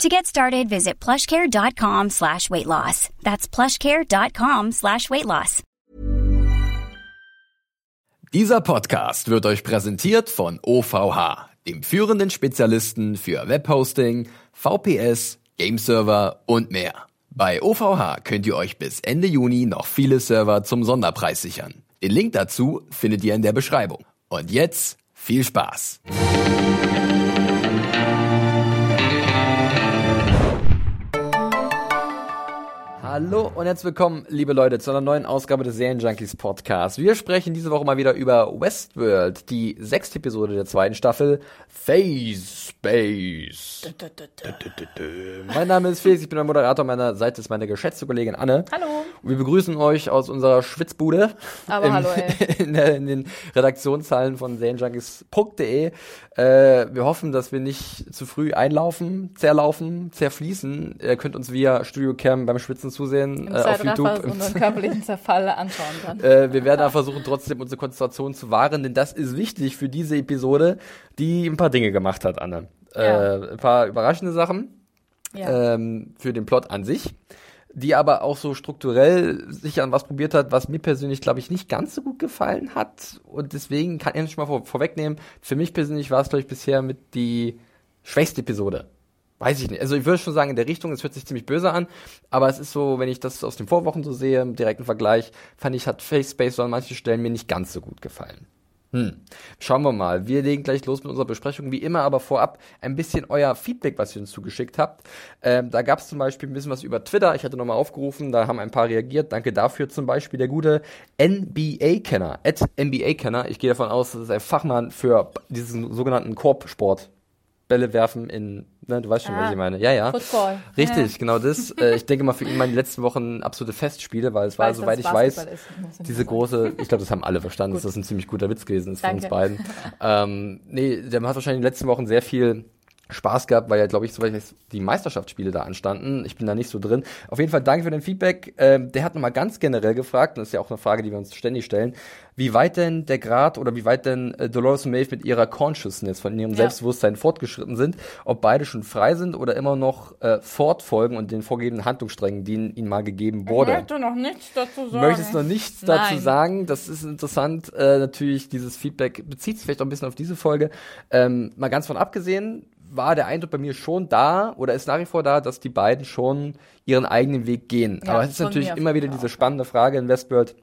To get started, visit plushcare.com slash weight loss. That's plushcare.com slash weight loss. Dieser Podcast wird euch präsentiert von OVH, dem führenden Spezialisten für Webhosting, VPS, Gameserver und mehr. Bei OVH könnt ihr euch bis Ende Juni noch viele Server zum Sonderpreis sichern. Den Link dazu findet ihr in der Beschreibung. Und jetzt viel Spaß! Hallo und herzlich willkommen, liebe Leute, zu einer neuen Ausgabe des Serienjunkies Podcast. Wir sprechen diese Woche mal wieder über Westworld, die sechste Episode der zweiten Staffel, Phase Space. Mein Name ist Felix, ich bin der Moderator. Meiner Seite ist meine geschätzte Kollegin Anne. Hallo. Und wir begrüßen euch aus unserer Schwitzbude. Aber im, hallo, ey. In, in den Redaktionshallen von serienjunkies.de. Äh, wir hoffen, dass wir nicht zu früh einlaufen, zerlaufen, zerfließen. Ihr könnt uns via Studiocam beim Schwitzen zusehen Im äh, auf YouTube. unseren körperlichen Zerfall anschauen kann. Äh, wir werden aber versuchen, trotzdem unsere Konzentration zu wahren, denn das ist wichtig für diese Episode, die ein paar Dinge gemacht hat, Anne. Ja. Äh, ein paar überraschende Sachen Ja. ähm, für den Plot an sich, die aber auch so strukturell sich an was probiert hat, was mir persönlich, glaube ich, nicht ganz so gut gefallen hat. Und deswegen kann ich schon mal vor, vorwegnehmen, für mich persönlich war es, glaube ich, bisher mit die schwächste Episode. Weiß ich nicht. Also ich würde schon sagen, in der Richtung, es hört sich ziemlich böse an, aber es ist so, wenn ich das aus den Vorwochen so sehe, im direkten Vergleich, fand ich, hat Face Space so an manchen Stellen mir nicht ganz so gut gefallen. Hm. Schauen wir mal. Wir legen gleich los mit unserer Besprechung. Wie immer, aber vorab ein bisschen euer Feedback, was ihr uns zugeschickt habt. Ähm, da gab es zum Beispiel ein bisschen was über Twitter. Ich hatte nochmal aufgerufen, da haben ein paar reagiert. Danke dafür zum Beispiel der gute NBA-Kenner, at NBA-Kenner. Ich gehe davon aus, das ist ein Fachmann für diesen sogenannten Korbsport. Bälle werfen in, ne, du weißt schon, Ah, was ich meine. Ja, ja. Football. Richtig, Ja. genau das. Äh, ich denke mal für ihn waren die letzten Wochen absolute Festspiele, weil es war, Weiß, soweit ich weiß, Basketball ich diese große, ich glaube, das haben alle verstanden, dass das ein ziemlich guter Witz gewesen ist von uns Danke. beiden. ähm, nee, der hat wahrscheinlich in den letzten Wochen sehr viel Spaß gehabt, weil ja, glaube ich, soweit die Meisterschaftsspiele da anstanden. Ich bin da nicht so drin. Auf jeden Fall danke für dein Feedback. Ähm, der hat nochmal ganz generell gefragt, und das ist ja auch eine Frage, die wir uns ständig stellen, wie weit denn der Grad oder wie weit denn äh, Dolores und Maeve mit ihrer Consciousness, von ihrem Ja. Selbstbewusstsein fortgeschritten sind, ob beide schon frei sind oder immer noch äh, fortfolgen und den vorgegebenen Handlungssträngen, die ihnen mal gegeben wurde. Ich möchte noch nichts dazu sagen. Möchtest noch nichts dazu Nein. sagen? Das ist interessant. Äh, natürlich, dieses Feedback bezieht sich vielleicht auch ein bisschen auf diese Folge. Ähm, mal ganz von abgesehen, war der Eindruck bei mir schon da oder ist nach wie vor da, dass die beiden schon ihren eigenen Weg gehen. Ja, Aber es ist natürlich immer wieder diese spannende Frage in Westworld.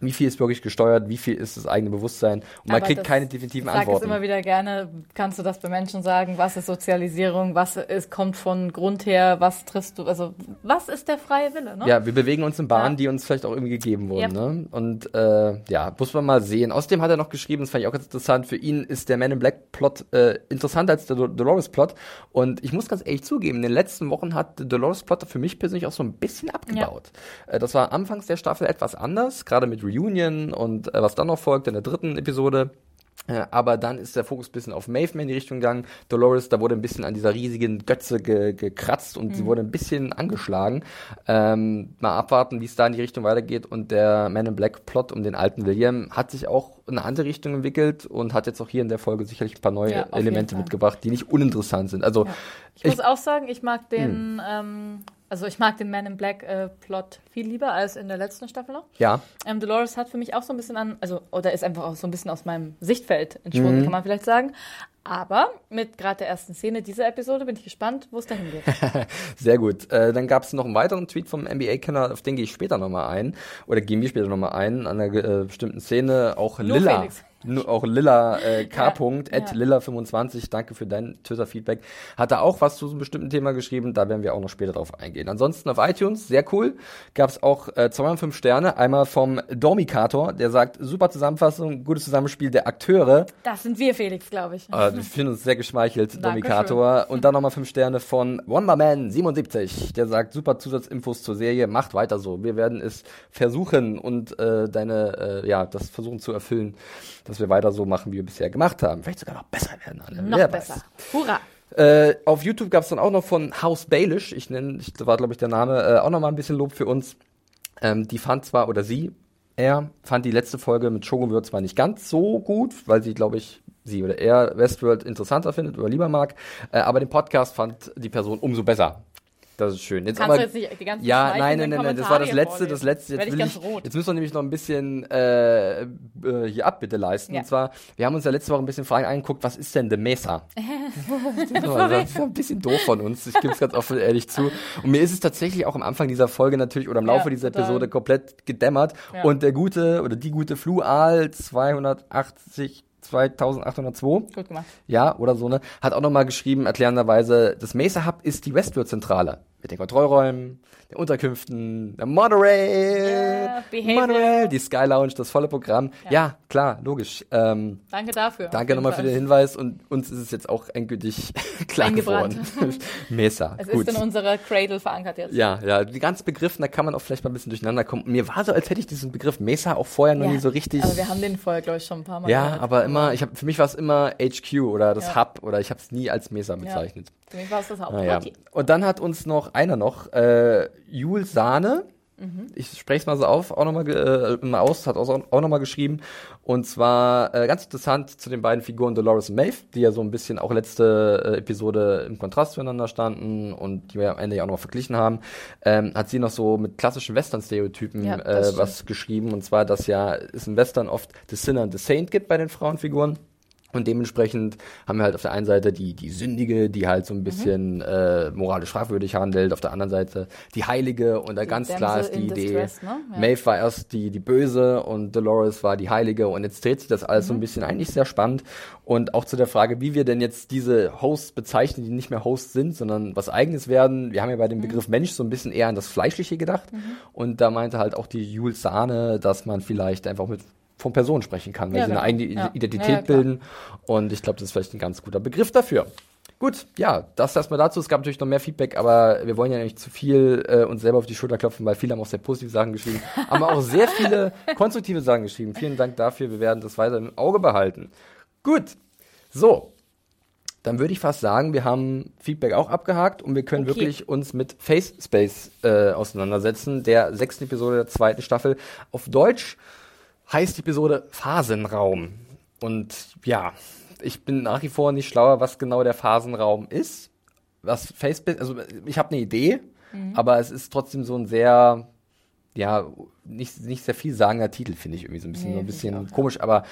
Wie viel ist wirklich gesteuert? Wie viel ist das eigene Bewusstsein? Und man Aber kriegt das- keine definitiven Ich sage es Antworten. immer wieder gerne, kannst du das bei Menschen sagen, was ist Sozialisierung, was ist, kommt von Grund her, was triffst du, also was ist der freie Wille, ne? Ja, wir bewegen uns in Bahnen, Ja. die uns vielleicht auch irgendwie gegeben wurden. Ja. Ne? Und äh, ja, muss man mal sehen. Außerdem hat er noch geschrieben, das fand ich auch ganz interessant, für ihn ist der Man in Black Plot äh, interessanter als der Do- Dolores Plot. Und ich muss ganz ehrlich zugeben, in den letzten Wochen hat der Dolores Plot für mich persönlich auch so ein bisschen abgebaut. Äh, das war anfangs der Staffel etwas anders, gerade mit Reunion und äh, was dann noch folgt in der dritten Episode. Äh, aber dann ist der Fokus ein bisschen auf Maeve in die Richtung gegangen. Dolores, da wurde ein bisschen an dieser riesigen Götze ge gekratzt und sie wurde ein bisschen angeschlagen. Ähm, mal abwarten, wie es da in die Richtung weitergeht. Und der Man in Black Plot um den alten William hat sich auch in eine andere Richtung entwickelt und hat jetzt auch hier in der Folge sicherlich ein paar neue Ja, Elemente mitgebracht, die nicht uninteressant sind. Also Ja. Ich, Ich- muss auch sagen, ich mag Hm. den, ähm, also ich mag den Man in Black äh, Plot viel lieber als in der letzten Staffel noch. ja, Ähm, Dolores hat für mich auch so ein bisschen an, also, oder ist einfach auch so ein bisschen aus meinem Sichtfeld entschwunden, Mhm. kann man vielleicht sagen. Aber mit gerade der ersten Szene dieser Episode bin ich gespannt, wo es dahin geht. Sehr gut. Äh, dann gab es noch einen weiteren Tweet vom NBA-Kenner, auf den gehe ich später nochmal ein. Oder gehen wir später nochmal ein, an einer äh, bestimmten Szene. Auch Nur Lilla. Felix. Nur auch Lilla äh, K. Punkt, Ja. at Lilla25, danke für dein Twitter-Feedback. Hat er auch was zu so einem bestimmten Thema geschrieben, da werden wir auch noch später drauf eingehen. Ansonsten auf iTunes, sehr cool, gab es auch äh, zweimal fünf Sterne. Einmal vom Dormikator, der sagt, super Zusammenfassung, gutes Zusammenspiel der Akteure. Das sind wir, Felix, glaube ich. Äh, wir finden uns sehr geschmeichelt. Domikator. Und dann nochmal fünf Sterne von Wonderman77, der sagt, super Zusatzinfos zur Serie, macht weiter so. Wir werden es versuchen und äh, deine, äh, ja, das versuchen zu erfüllen, dass wir weiter so machen, wie wir bisher gemacht haben. Vielleicht sogar noch besser werden. Alle. Noch Wer besser. Weiß. Hurra. Äh, auf YouTube gab es dann auch noch von House Baelish, ich nenne, ich war glaube ich der Name, äh, auch nochmal ein bisschen Lob für uns. Ähm, die fand zwar, oder sie, er fand die letzte Folge mit Shogun zwar nicht ganz so gut, weil sie, glaube ich, sie oder er Westworld interessanter findet oder lieber mag, äh, aber den Podcast fand die Person umso besser. Das ist schön. Jetzt Kannst aber, du jetzt nicht die ganzen ja, nein, nein, nein, nein, das war das letzte, das letzte. Jetzt, will ich, rot. jetzt müssen wir nämlich noch ein bisschen äh, äh, hier Abbitte leisten. Ja. Und zwar, wir haben uns ja letzte Woche ein bisschen Fragen angeguckt, was ist denn The Mesa? das ist ein bisschen doof von uns, ich gebe es ganz offen ehrlich zu. Und mir ist es tatsächlich auch am Anfang dieser Folge natürlich oder im Laufe Ja, dieser. Episode komplett gedämmert. Ja. Und der gute oder die gute Flual 280 2802 Gut gemacht. ja, oder so, ne, hat auch nochmal geschrieben, erklärenderweise, das Mesa Hub ist die Westworld-Zentrale. Mit den Kontrollräumen, den Unterkünften, der Monorail. Monorail, die Sky Lounge, das volle Programm. Ja, Ja. klar, logisch. Ähm, Danke dafür. danke nochmal für den Hinweis und uns ist es jetzt auch endgültig klar geworden. Mesa, Es gut. ist in unserer Cradle verankert jetzt. Ja, ja, die ganzen Begriffe, da kann man auch vielleicht mal ein bisschen durcheinander kommen. Mir war so, als hätte ich diesen Begriff Mesa auch vorher noch Ja, nie so richtig. Aber wir haben den vorher, glaube ich, schon ein paar Mal ja, gehört. aber immer, ich hab, für mich war es immer HQ oder das Ja. Hub oder ich habe es nie als Mesa bezeichnet. War es das Haupt. Naja. Und dann hat uns noch einer noch, äh, Jules Sahne, Mhm. ich spreche es mal so auf, auch nochmal äh, mal aus, hat auch, auch nochmal geschrieben. Und zwar äh, ganz interessant zu den beiden Figuren Dolores und Maeve, die ja so ein bisschen auch letzte äh, Episode im Kontrast zueinander standen und die wir am Ende ja auch noch verglichen haben, ähm, hat sie noch so mit klassischen Western-Stereotypen Ja, äh, was geschrieben. Und zwar, dass ja es im Western oft The Sinner und The Saint gibt bei den Frauenfiguren. Und dementsprechend haben wir halt auf der einen Seite die, die Sündige, die halt so Mhm. ein bisschen äh, moralisch fragwürdig handelt, auf der anderen Seite die Heilige und da ganz klar ist die Idee, Distress, ne? Ja. Maeve war erst die, die Böse und Dolores war die Heilige und jetzt dreht sich das alles so Mhm. ein bisschen eigentlich sehr spannend und auch zu der Frage, wie wir denn jetzt diese Hosts bezeichnen, die nicht mehr Hosts sind, sondern was eigenes werden. Wir haben ja bei Mhm. dem Begriff Mensch so ein bisschen eher an das Fleischliche gedacht und da meinte halt auch die Jules Sahne, dass man vielleicht einfach mit von Personen sprechen kann, weil Ja, sie eine eigene Ja. Identität Ja, bilden und ich glaube, das ist vielleicht ein ganz guter Begriff dafür. Gut, ja, das erstmal dazu. Es gab natürlich noch mehr Feedback, aber wir wollen ja nicht zu viel äh, uns selber auf die Schulter klopfen, weil viele haben auch sehr positive Sachen geschrieben, haben auch sehr viele konstruktive Sachen geschrieben. Vielen Dank dafür. Wir werden das weiter im Auge behalten. Gut, so. Dann würde ich fast sagen, wir haben Feedback auch abgehakt und wir können Okay. wirklich uns mit Face Space äh, auseinandersetzen, der sechsten Episode der zweiten Staffel. Auf Deutsch heißt die Episode Phasenraum. Und ja, ich bin nach wie vor nicht schlauer, was genau der Phasenraum ist. Was Face also ich habe eine Idee, aber es ist trotzdem so ein sehr ja, nicht, nicht sehr viel sagender Titel, finde ich irgendwie so ein bisschen, Nee, so ein bisschen ja. komisch, aber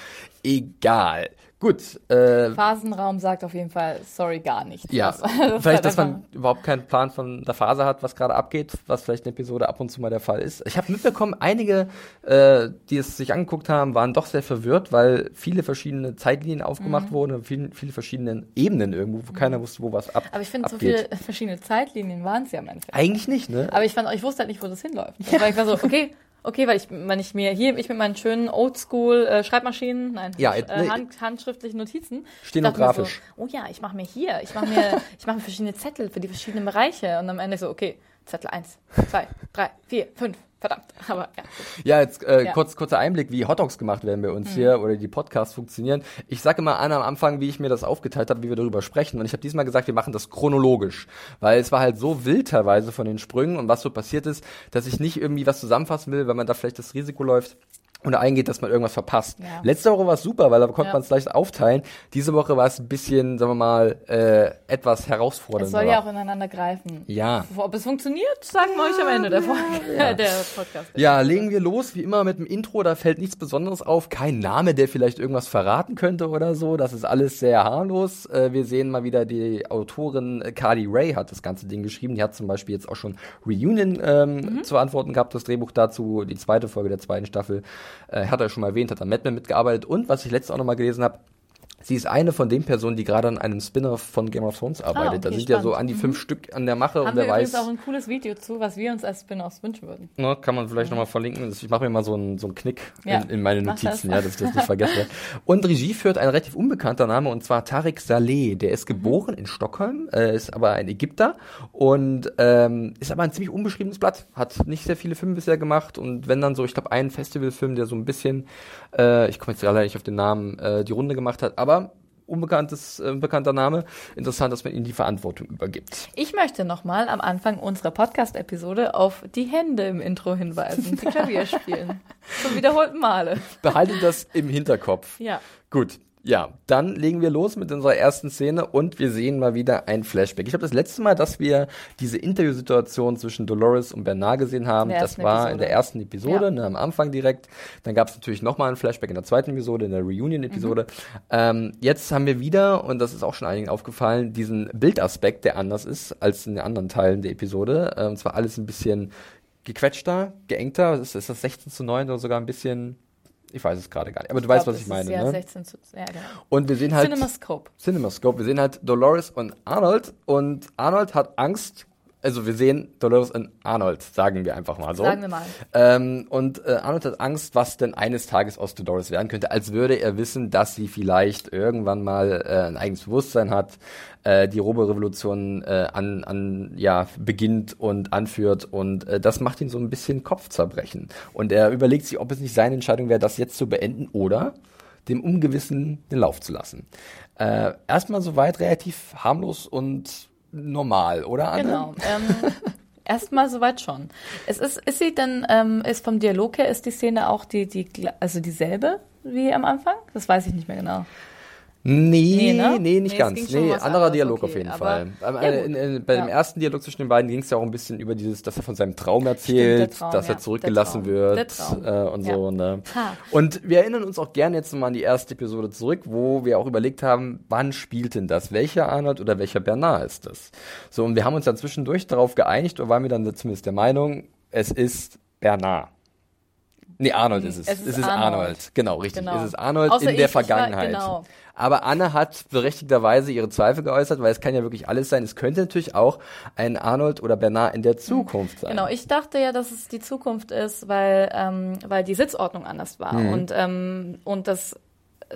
egal. Gut, äh, Phasenraum sagt auf jeden Fall, sorry, gar nicht. ja, Das- das vielleicht, dass man überhaupt keinen Plan von der Phase hat, was gerade abgeht, was vielleicht in der Episode ab und zu mal der Fall ist. Ich habe mitbekommen, einige, äh, die es sich angeguckt haben, waren doch sehr verwirrt, weil viele verschiedene Zeitlinien aufgemacht Mhm. wurden, viele, viele verschiedene Ebenen irgendwo, wo keiner wusste, wo was ab, Aber ich finde, so abgeht. viele verschiedene Zeitlinien waren es ja im Endeffekt. Eigentlich nicht, ne? Aber ich fand, ich wusste halt nicht, wo das hinläuft. Aber ich war so, okay, okay, weil ich, wenn ich mir hier, ich mit meinen schönen Oldschool äh, Schreibmaschinen, nein, Ja, äh, nee. Hand, handschriftlichen Notizen. Stenografisch. So, oh ja, ich mache mir hier, ich mache mir, ich mache mir verschiedene Zettel für die verschiedenen Bereiche und am Ende so, okay, Zettel 1, 2, 3, 4, 5, verdammt. Aber ja. Ja, jetzt äh, Ja. Mhm. kurz kurzer Einblick, wie Hotdogs gemacht werden bei uns hier oder die Podcasts funktionieren. Ich sage immer an am Anfang, wie ich mir das aufgeteilt habe, wie wir darüber sprechen. Und ich habe diesmal gesagt, wir machen das chronologisch, weil es war halt so wild teilweise von den Sprüngen und was so passiert ist, dass ich nicht irgendwie was zusammenfassen will, weil man da vielleicht das Risiko läuft oder eingeht, dass man irgendwas verpasst. Ja. Letzte Woche war es super, weil da konnte Ja. man es leicht aufteilen. Diese Woche war es ein bisschen, sagen wir mal, äh, etwas Es herausfordernder. soll ja auch ineinander greifen. ja. Ob es funktioniert, sagen wir euch am Ende der Folge, der Podcast. Ja, legen wir los, wie immer mit dem Intro, da fällt nichts Besonderes auf, kein Name, der vielleicht irgendwas verraten könnte oder so, das ist alles sehr harmlos. Äh, wir sehen mal wieder, die Autorin äh, Carly Ray hat das ganze Ding geschrieben, die hat zum Beispiel jetzt auch schon Reunion ähm, zu antworten gehabt, das Drehbuch dazu, die zweite Folge der zweiten Staffel. Äh, hat er schon mal erwähnt, hat an Mad Men mitgearbeitet. Und was ich letztes auch noch mal gelesen habe, Sie ist eine von den Personen, die gerade an einem Spin-off von Game of Thrones arbeitet. Ah, okay, da sind spannend. ja so an die Mhm. fünf Stück an der Mache Haben und wir wer übrigens weiß. auch ein cooles Video zu, was wir uns als Spin-offs wünschen würden. Ne, kann man vielleicht nochmal verlinken. Ich mache mir mal so einen, so einen Knick Ja, in, in meine mach das. Notizen, ja, dass ich das nicht vergesse. Und Regie führt ein relativ unbekannter Name und zwar Tarek Saleh. Der Mhm. ist geboren in Stockholm, äh, ist aber ein Ägypter und ähm, ist aber ein ziemlich unbeschriebenes Blatt. Hat nicht sehr viele Filme bisher gemacht und wenn dann so, ich glaube, einen Festivalfilm, der so ein bisschen, äh, ich komme jetzt gerade nicht auf den Namen, äh, die Runde gemacht hat, aber unbekanntes, äh, bekannter Name. Interessant, dass man ihm die Verantwortung übergibt. Ich möchte nochmal am Anfang unserer Podcast-Episode auf die Hände im Intro hinweisen, die Klavier spielen. Zum wiederholten Male. Behaltet das im Hinterkopf. Ja. Gut. Ja, dann legen wir los mit unserer ersten Szene und wir sehen mal wieder ein Flashback. Ich glaube, das letzte Mal, dass wir diese Interviewsituation zwischen Dolores und Bernard gesehen haben, das war Episode. in der ersten Episode, Ja. ne, am Anfang direkt. Dann gab es natürlich nochmal ein Flashback in der zweiten Episode, in der Reunion-Episode. Mhm. Ähm, jetzt haben wir wieder, und das ist auch schon einigen aufgefallen, diesen Bildaspekt, der anders ist als in den anderen Teilen der Episode. Ähm, und zwar alles ein bisschen gequetschter, geengter. Ist, ist das 16 zu 9 oder sogar ein bisschen... Ich weiß es gerade gar nicht, aber du weißt, glaub, was ich das ist meine. Ja, ne? 16 zu, ja, genau. Und wir sehen halt CinemaScope. CinemaScope. Wir sehen halt Dolores und Arnold und Arnold hat Angst. Also wir sehen Dolores und Arnold, sagen wir einfach mal so. Sagen wir mal. Ähm, und äh, Arnold hat Angst, was denn eines Tages aus Dolores werden könnte, als würde er wissen, dass sie vielleicht irgendwann mal äh, ein eigenes Bewusstsein hat, äh, die Roborevolution äh, an, an ja beginnt und anführt und äh, das macht ihn so ein bisschen Kopfzerbrechen. Und er überlegt sich, ob es nicht seine Entscheidung wäre, das jetzt zu beenden oder dem Ungewissen den Lauf zu lassen. Äh, erstmal soweit relativ harmlos und normal, oder Anne? Genau. Ähm, Erstmal soweit schon. Es ist, ist sie denn, ähm, ist vom Dialog her, ist die Szene auch die, die, also dieselbe wie am Anfang? Das weiß ich nicht mehr genau. Nee, Nee, ne? nee, nicht Nee, ganz. Nee, anderer Dialog okay, auf jeden Fall. Ja, in, in, bei dem Ja. ersten Dialog zwischen den beiden ging es ja auch ein bisschen über dieses, dass er von seinem Traum Stimmt, erzählt, der Traum, dass er zurückgelassen Der. Der wird äh, und so. Ne? Ha. Und wir erinnern uns auch gerne jetzt nochmal an die erste Episode zurück, wo wir auch überlegt haben, wann spielt denn das? Welcher Arnold oder welcher Bernard ist das? So, und wir haben uns dann zwischendurch darauf geeinigt, oder waren wir dann zumindest der Meinung, es ist Bernard. Nee, Arnold ist es. Es ist es ist Arnold. Arnold. Genau, richtig. Genau. Es ist Arnold Außer in ich- der ich war- Vergangenheit. genau. Aber Anne hat berechtigterweise ihre Zweifel geäußert, weil es kann ja wirklich alles sein. Es könnte natürlich auch ein Arnold oder Bernard in der Zukunft sein. Genau, ich dachte ja, dass es die Zukunft ist, weil, ähm, weil die Sitzordnung anders war. Mhm. Und, ähm, und das,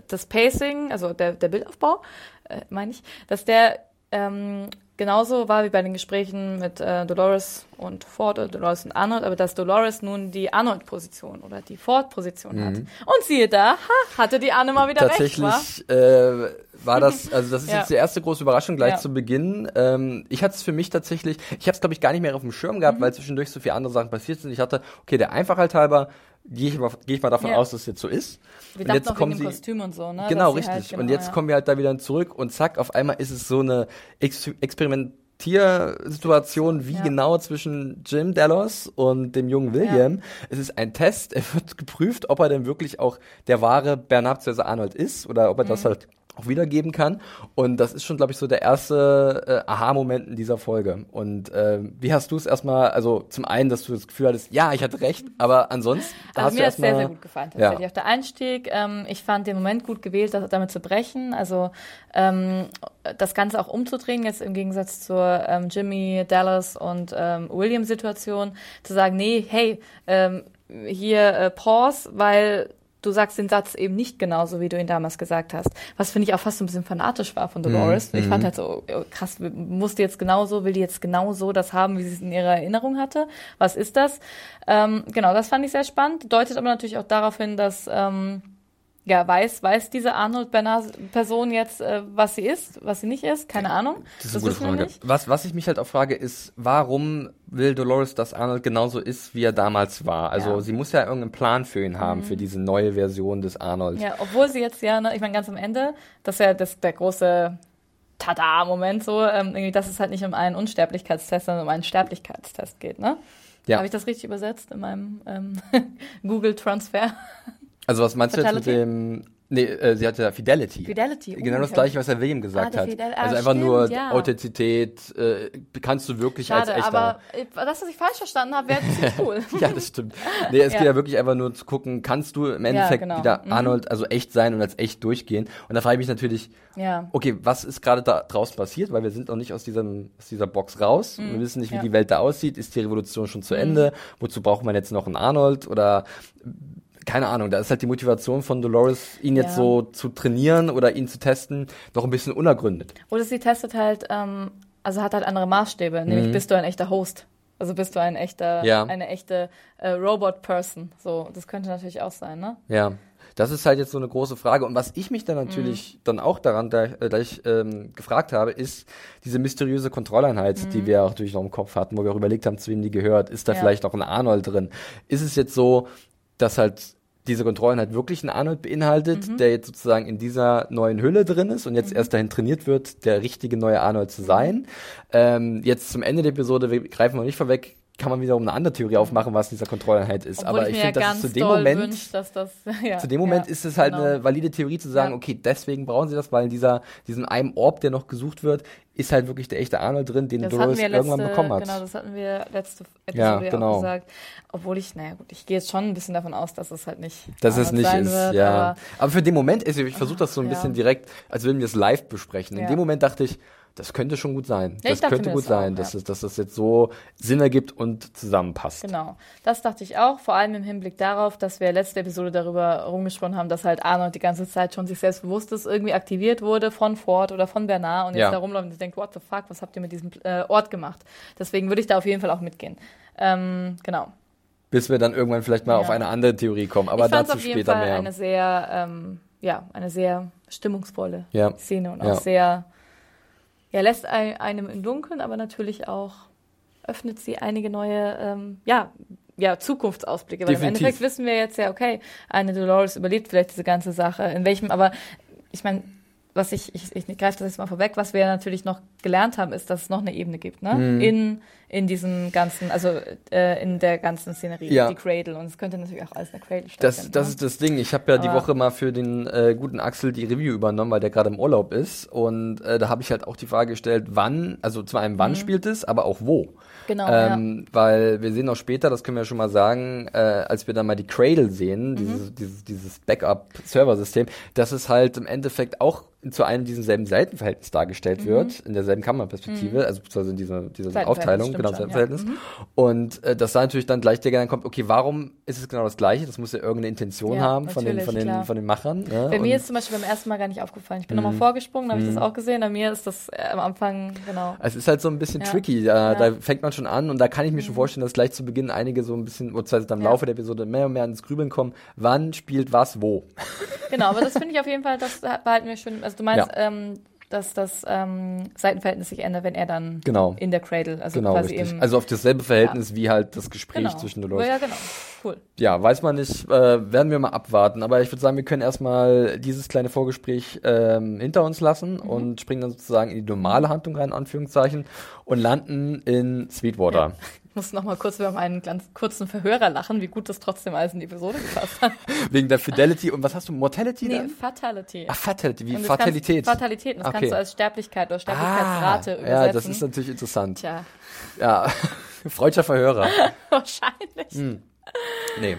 das Pacing, also der, der Bildaufbau, äh, meine ich, dass der ähm, genauso war wie bei den Gesprächen mit äh, Dolores und Ford oder Dolores und Arnold, aber dass Dolores nun die Arnold-Position oder die Ford-Position hat. Und siehe da, ha, hatte die Anne mal wieder recht, wa? Tatsächlich äh, war das, also das ist Ja. jetzt die erste große Überraschung gleich Ja. zu Beginn. Ähm, ich hatte es für mich tatsächlich, ich habe es glaube ich gar nicht mehr auf dem Schirm Mhm. gehabt, weil zwischendurch so viele andere Sachen passiert sind. Ich hatte, okay, der Einfachheit halber gehe ich, mal- gehe ich mal davon Ja. aus, dass es jetzt so ist. Wir und jetzt kommen sie, Kostüm und so, ne? Genau, sie richtig. halt- und genau, jetzt ja. kommen wir halt da wieder zurück und zack, auf einmal ist es so eine Ex Experimentiersituation wie Ja. genau zwischen Jim Dallas und dem jungen William. Es ist ein Test, er wird geprüft, ob er denn wirklich auch der wahre Bernard Cesar Arnold ist oder ob er Mhm. das halt auch wiedergeben kann. Und das ist schon, glaube ich, so der erste äh, Aha-Moment in dieser Folge. Und äh, wie hast du es erstmal, also zum einen, dass du das Gefühl hattest, ja, ich hatte recht, aber ansonsten Also hast mir hat es sehr, sehr gut gefallen tatsächlich. Auch der Einstieg, ähm, ich fand den Moment gut gewählt, das, damit zu brechen, also ähm, das Ganze auch umzudrehen, jetzt im Gegensatz zur ähm, Jimmy, Dallas und ähm, William-Situation, zu sagen, nee, hey, ähm, hier äh, Pause, weil du sagst den Satz eben nicht genauso, wie du ihn damals gesagt hast. Was finde ich auch fast so ein bisschen fanatisch war von Dolores. Ich fand halt so, oh, krass, muss die jetzt genauso, will die jetzt genauso das haben, wie sie es in ihrer Erinnerung hatte? Was ist das? Ähm, genau, das fand ich sehr spannend. Deutet aber natürlich auch darauf hin, dass ähm, ja, weiß, weiß diese Arnold-Bernard-Person jetzt, äh, was sie ist, was sie nicht ist? Keine Ahnung. Das ist eine gute Frage. Was, was ich mich halt auch frage, ist, warum will Dolores, dass Arnold genauso ist, wie er damals war? Also Ja. Mhm. sie muss ja irgendeinen Plan für ihn haben, für diese neue Version des Arnold. Ja, obwohl sie jetzt ja, ne, ich meine, ganz am Ende, das ist ja das, der große Tada-Moment so, ähm, irgendwie, dass es halt nicht um einen Unsterblichkeitstest, sondern um einen Sterblichkeitstest geht, ne? Ja. Habe ich das richtig übersetzt in meinem ähm, Google-Transfer? Also was meinst du jetzt mit Fatality? dem Nee, äh, sie hatte Fidelity. Fidelity. Genau Oh, das ich gleiche, was Herr William gesagt der hat. Fidel- ah, also einfach stimmt, nur ja. Authentizität, äh, kannst du wirklich Schade, als echter. aber äh, das, was ich falsch verstanden habe, wäre ziemlich cool. ja, das stimmt. Nee, es Ja. geht ja wirklich einfach nur zu gucken, kannst du im Endeffekt genau. wieder Mhm. Arnold also echt sein und als echt durchgehen. Und da frage ich mich natürlich, Ja. okay, was ist gerade da draußen passiert? Weil wir sind noch nicht aus, diesem, aus dieser Box raus. Wir wissen nicht, wie Mhm. Ja. Mhm. die Welt da aussieht. Ist die Revolution schon zu Ende? Wozu braucht man jetzt noch einen Arnold? Oder keine Ahnung, da ist halt die Motivation von Dolores, ihn jetzt Ja. so zu trainieren oder ihn zu testen, noch ein bisschen unergründet. Oder sie testet halt, ähm, also hat halt andere Maßstäbe, nämlich bist du ein echter Host. Also bist du ein echter, Mhm. Ja. eine echte äh, Robot-Person. So, das könnte natürlich auch sein, ne? Ja, das ist halt jetzt so eine große Frage. Und was ich mich dann natürlich Mhm. dann auch daran da, äh, gleich ähm, gefragt habe, ist diese mysteriöse Kontrolleinheit, die wir auch natürlich noch im Kopf hatten, wo wir auch überlegt haben, zu wem die gehört. Ist da Mhm. Ja. vielleicht noch ein Arnold drin? Ist es jetzt so, dass halt diese Kontrolleinheit wirklich einen Arnold beinhaltet, Mhm. der jetzt sozusagen in dieser neuen Hülle drin ist und jetzt erst dahin trainiert wird, der richtige neue Arnold Mhm. zu sein. Ähm, jetzt zum Ende der Episode, wir greifen noch nicht vorweg, kann man wiederum eine andere Theorie aufmachen, was in dieser Kontrolleinheit ist. Obwohl Aber ich ich ja finde, das ganz ist zu dem Moment, wünsch, dass das, ja, zu dem Moment ja, ist es halt genau. eine valide Theorie zu sagen, Ja. okay, deswegen brauchen sie das, weil in dieser, diesem einen Orb, der noch gesucht wird, ist halt wirklich der echte Arnold drin, den Das wir letzte, irgendwann bekommen hat. genau, das hatten wir letzte Episode Ja, ja, genau. auch gesagt. Obwohl ich, naja gut, ich gehe jetzt schon ein bisschen davon aus, dass es halt nicht dass es nicht ist, wird, ja. aber Aber, für den Moment ist, ich versuche das so ein Ja. bisschen direkt, als würden wir es live besprechen. In Ja. dem Moment dachte ich, das könnte schon gut sein. Ja, das könnte gut das auch, sein, ja. dass, es, dass das jetzt so Sinn ergibt und zusammenpasst. Genau, das dachte ich auch, vor allem im Hinblick darauf, dass wir letzte Episode darüber rumgesprochen haben, dass halt Arnold die ganze Zeit schon sich selbst bewusst ist, irgendwie aktiviert wurde von Ford oder von Bernard und jetzt Ja. da rumläuft und denkt, what the fuck, was habt ihr mit diesem äh, Ort gemacht? Deswegen würde ich da auf jeden Fall auch mitgehen. Ähm, genau. Bis wir dann irgendwann vielleicht mal Ja. auf eine andere Theorie kommen. Aber ich dazu auf jeden später Fall mehr. eine sehr, ähm, ja, eine sehr stimmungsvolle Ja. Szene und Ja. auch sehr, ja, lässt ein, einem im Dunkeln, aber natürlich auch öffnet sie einige neue, ähm, ja, ja, Zukunftsausblicke. Weil Definitiv. im Endeffekt wissen wir jetzt ja, okay, eine Dolores überlebt vielleicht diese ganze Sache. In welchem, aber ich meine, was ich, ich, ich greife das jetzt mal vorweg, was wir natürlich noch gelernt haben, ist, dass es noch eine Ebene gibt, ne? Mhm. In, in diesem ganzen, also äh, in der ganzen Szenerie, Ja. die Cradle. Und es könnte natürlich auch alles in der Cradle Das, stattfinden. das ne? ist das Ding. Ich habe ja die Aber- Woche mal für den äh, guten Axel die Review übernommen, weil der gerade im Urlaub ist. Und äh, da habe ich halt auch die Frage gestellt, wann, also zum einen, wann spielt es, aber auch wo. Mhm. Genau, ähm, Weil wir sehen auch später, das können wir ja schon mal sagen, äh, als wir dann mal die Cradle sehen, Mhm. dieses, dieses, dieses Backup-Server-System, dass es halt im Endeffekt auch zu einem diesem selben Seitenverhältnis dargestellt wird, in derselben Kammerperspektive, also beziehungsweise in dieser, dieser Mhm. Seitenverhältnis, Aufteilung, genau, schon, ja. Seitenverhältnis. Und äh, dass da natürlich dann gleich der Gedanke kommt, okay, warum ist es genau das Gleiche? Das muss ja irgendeine Intention Ja, haben von den, von den, klar. von den Machern. Ne? Bei Und- mir ist zum Beispiel beim ersten Mal gar nicht aufgefallen. Ich bin Mhm. nochmal vorgesprungen, habe ich das auch gesehen. Bei mir ist das äh, am Anfang, genau. Es ist halt so ein bisschen Ja. tricky. Da, da fängt man schon an und da kann ich mir schon vorstellen, dass gleich zu Beginn einige so ein bisschen, beziehungsweise dann im. Laufe der Episode mehr und mehr ins Grübeln kommen. Wann spielt was wo? Genau, aber das finde ich auf jeden Fall, das behalten wir schön. Also du meinst, Ja. ähm, dass das ähm, Seitenverhältnis sich ändert, wenn er dann Genau. in der Cradle, also Genau, quasi richtig. im Also auf dasselbe Verhältnis wie halt das Gespräch genau. zwischen Dolores. Ja, genau. Cool. Ja, weiß man nicht, äh, werden wir mal abwarten. Aber ich würde sagen, wir können erstmal dieses kleine Vorgespräch ähm, hinter uns lassen Mhm. und springen dann sozusagen in die normale Handlung rein, Anführungszeichen, und landen in Sweetwater. Ich muss noch mal kurz über meinen ganz kurzen Verhörer lachen, wie gut das trotzdem alles in die Episode gepasst hat. Wegen der Fidelity und was hast du? Mortality Nee, dann? Fatality. Ach, Fatality, wie Fatalität. Kannst, Fatalität. Das Okay. kannst du als Sterblichkeit oder Sterblichkeitsrate ah, übersetzen. ja, das ist natürlich interessant. Tja, Ja, freudscher Verhörer. wahrscheinlich. Hm. Nee.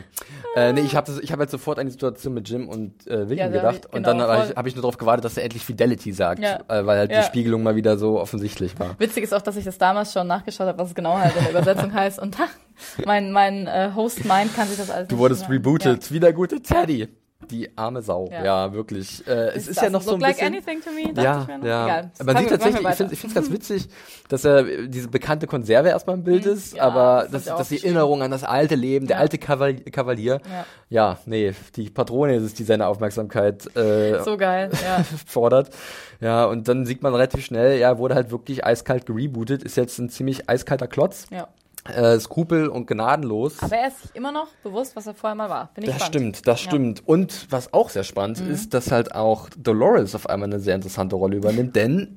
Äh, nee, ich habe ich hab halt sofort an die Situation mit Jim und äh, William Ja, gedacht. ich- und genau, dann habe voll. ich, hab ich nur darauf gewartet, dass er endlich Fidelity sagt. Ja. Äh, weil halt Ja. die Spiegelung mal wieder so offensichtlich war. Witzig ist auch, dass ich das damals schon nachgeschaut habe, was es genau halt in der Übersetzung heißt. Und mein, mein äh, Host Mind kann sich das alles Du wurdest rebootet. Wie der gute Teddy. Die arme Sau. Ja, Ja. wirklich. Äh, es ist, ja noch so ein look like bisschen. anything to me, Ja, ja. Egal. Man sieht tatsächlich, ich finde es ganz witzig, dass er äh, diese bekannte Konserve erstmal im Bild ist, ja, aber das auch dass die. Erinnerung an das alte Leben, der alte Kaval Kavalier, Ja. ja, nee, die Patrone ist es, die seine Aufmerksamkeit äh, So geil, ja. fordert. Ja, und dann sieht man relativ schnell, ja, wurde halt wirklich eiskalt gerebootet, ist jetzt ein ziemlich eiskalter Klotz, ja. Äh, skrupel und gnadenlos. Aber er ist sich immer noch bewusst, was er vorher mal war. Finde ich Das spannend. stimmt, das Ja. stimmt. Und was auch sehr spannend Mhm. ist, dass halt auch Dolores auf einmal eine sehr interessante Rolle übernimmt, denn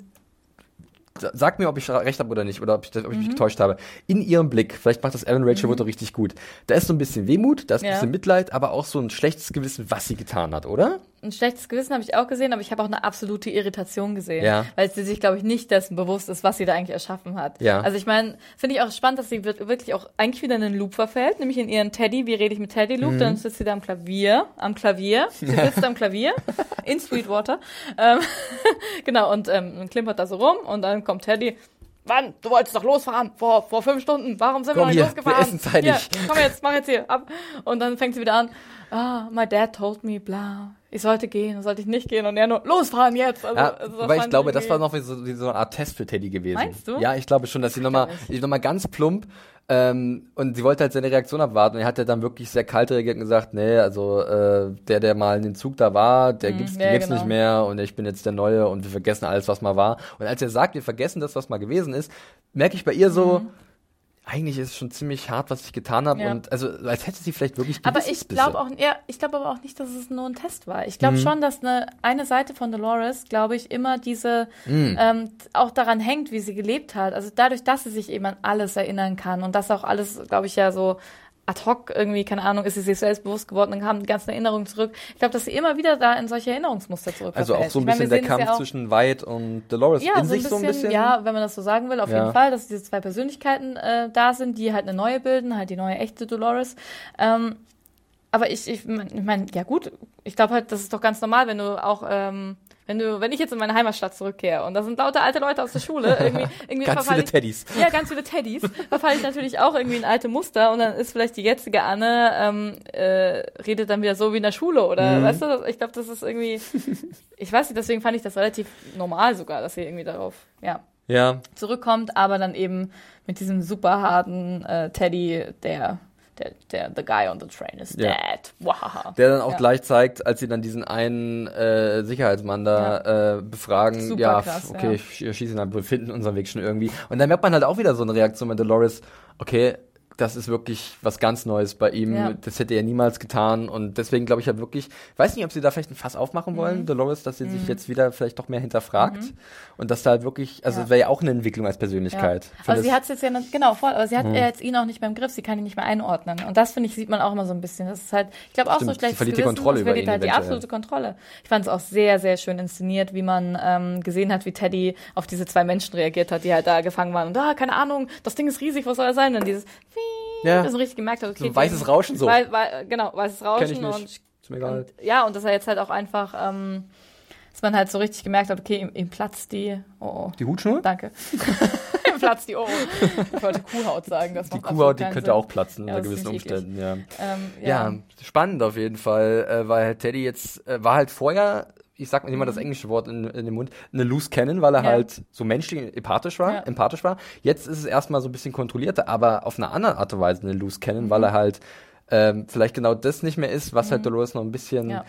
sa- sag mir, ob ich recht habe oder nicht, oder ob ich, ob ich Mhm. mich getäuscht habe. In ihrem Blick, vielleicht macht das Ellen Rachel Wood auch richtig gut. Da ist so ein bisschen Wehmut, da ist ein Ja. bisschen Mitleid, aber auch so ein schlechtes Gewissen, was sie getan hat, oder? Ein schlechtes Gewissen habe ich auch gesehen, aber ich habe auch eine absolute Irritation gesehen. Ja. Weil sie sich, glaube ich, nicht dessen bewusst ist, was sie da eigentlich erschaffen hat. Ja. Also ich meine, finde ich auch spannend, dass sie wirklich auch eigentlich wieder in einen Loop verfällt, nämlich in ihren Teddy, wie rede ich mit Teddy Loop, Mhm. dann sitzt sie da am Klavier, am Klavier, sie sitzt am Klavier in Sweetwater. Ähm, genau, und ähm, klimpert da so rum und dann kommt Teddy. Wann? Du wolltest doch losfahren vor, vor fünf Stunden. Warum sind Komm wir noch nicht losgefahren? wir essen zeitig. Hier, komm jetzt, mach jetzt hier ab. Und dann fängt sie wieder an. Ah, my dad told me, bla. Ich sollte gehen, sollte ich nicht gehen. Und er nur, losfahren jetzt. Also, Ja, also wobei ich glaube, das war noch so, so eine Art Test für Teddy gewesen. Meinst du? Ja, ich glaube schon, dass sie nochmal, noch mal ganz plump, ähm, und sie wollte halt seine Reaktion abwarten. Und er hat ja dann wirklich sehr kalt reagiert und gesagt, nee, also äh, der, der mal in den Zug da war, der gibt's, Mhm. ja, den gibt's genau. nicht mehr und ich bin jetzt der Neue und wir vergessen alles, was mal war. Und als er sagt, wir vergessen das, was mal gewesen ist, merke ich bei ihr so, eigentlich ist es schon ziemlich hart, was ich getan habe. Mhm. Ja. Und also als hätte sie vielleicht wirklich Aber ich glaube auch, ja, ich glaube aber auch nicht, dass es nur ein Test war. Ich glaube schon, dass eine, eine Seite von Dolores, glaube ich, immer diese, ähm, auch daran hängt, wie sie gelebt hat. Also dadurch, dass sie sich eben an alles erinnern kann und das auch alles, glaube ich, ja so ad hoc irgendwie, keine Ahnung, ist sie sich selbst bewusst geworden, dann kamen die ganzen Erinnerungen zurück. Ich glaube, dass sie immer wieder da in solche Erinnerungsmuster zurück Also auch so ein bisschen der Kampf zwischen White und Dolores ja, in so sich bisschen, so ein bisschen. ja, wenn man das so sagen will, auf Ja. jeden Fall, dass diese zwei Persönlichkeiten äh, da sind, die halt eine neue bilden, halt die neue echte Dolores. Ähm, aber ich, ich meine, ja gut, ich glaube halt, das ist doch ganz normal, wenn du auch, ähm, wenn du, wenn ich jetzt in meine Heimatstadt zurückkehre und da sind lauter alte Leute aus der Schule, irgendwie, irgendwie Ganz viele ich, Teddys. ja, ganz viele Teddys. Verfalle ich natürlich auch irgendwie in alte Muster und dann ist vielleicht die jetzige Anne, ähm, äh, redet dann wieder so wie in der Schule oder, Mhm. weißt du, ich glaube, das ist irgendwie, ich weiß nicht, deswegen fand ich das relativ normal sogar, dass sie irgendwie darauf, ja, Ja, zurückkommt, aber dann eben mit diesem super harten äh, Teddy, der, der, der, the guy on the train is Ja. dead. Wahaha. Der dann auch Ja. gleich zeigt, als sie dann diesen einen äh, Sicherheitsmann da äh, befragen, Super ja, krass, okay, ja. ich schieße ihn ab, wir finden unseren Weg schon irgendwie. Und dann merkt man halt auch wieder so eine Reaktion bei Dolores, okay, das ist wirklich was ganz Neues bei ihm. Ja. Das hätte er niemals getan. Und deswegen glaube ich halt wirklich, weiß nicht, ob sie da vielleicht ein Fass aufmachen wollen, Mhm. Dolores, dass sie sich jetzt wieder vielleicht doch mehr hinterfragt. Und dass da halt wirklich, also Ja. es wäre ja auch eine Entwicklung als Persönlichkeit. Ja. Aber sie hat es jetzt ja, genau, voll, aber sie hat ja jetzt ihn auch nicht mehr im Griff, sie kann ihn nicht mehr einordnen. Und das, finde ich, sieht man auch immer so ein bisschen. Das ist halt, ich glaube auch Stimmt, so sie schlecht. verliert die Kontrolle sie über verliert ihn halt die absolute Kontrolle. Ich fand es auch sehr, sehr schön inszeniert, wie man ähm, gesehen hat, wie Teddy auf diese zwei Menschen reagiert hat, die halt da gefangen waren. Und ah, keine Ahnung, das Ding ist riesig, was soll das sein? Und dieses Ja. dass man richtig gemerkt hat, okay. So weißes die- Rauschen so. Wei wei genau, weißes Kenn Rauschen ich nicht. und Ist mir egal. und, ja, und dass er jetzt halt auch einfach, ähm, dass man halt so richtig gemerkt hat, okay, ihm, ihm platzt die, oh, oh, Die Hutschnur? danke. ihm platzt die, oh, oh. Ich wollte Kuhhaut sagen, das Die Kuhhaut, die könnte Sinn. auch platzen Ja, unter gewissen. Umständen, ja. Ähm, Ja, ja. spannend auf jeden Fall, äh, weil Teddy jetzt, äh, war halt vorher, ich sag mal immer das englische Wort in, in den Mund, eine Loose Cannon, weil er Mhm. Ja. halt so menschlich, empathisch war, Ja. empathisch war. Jetzt ist es erstmal so ein bisschen kontrollierter, aber auf eine andere Art und Weise eine Loose Cannon, Mhm. weil er halt ähm, vielleicht genau das nicht mehr ist, was halt Dolores noch ein bisschen Ja.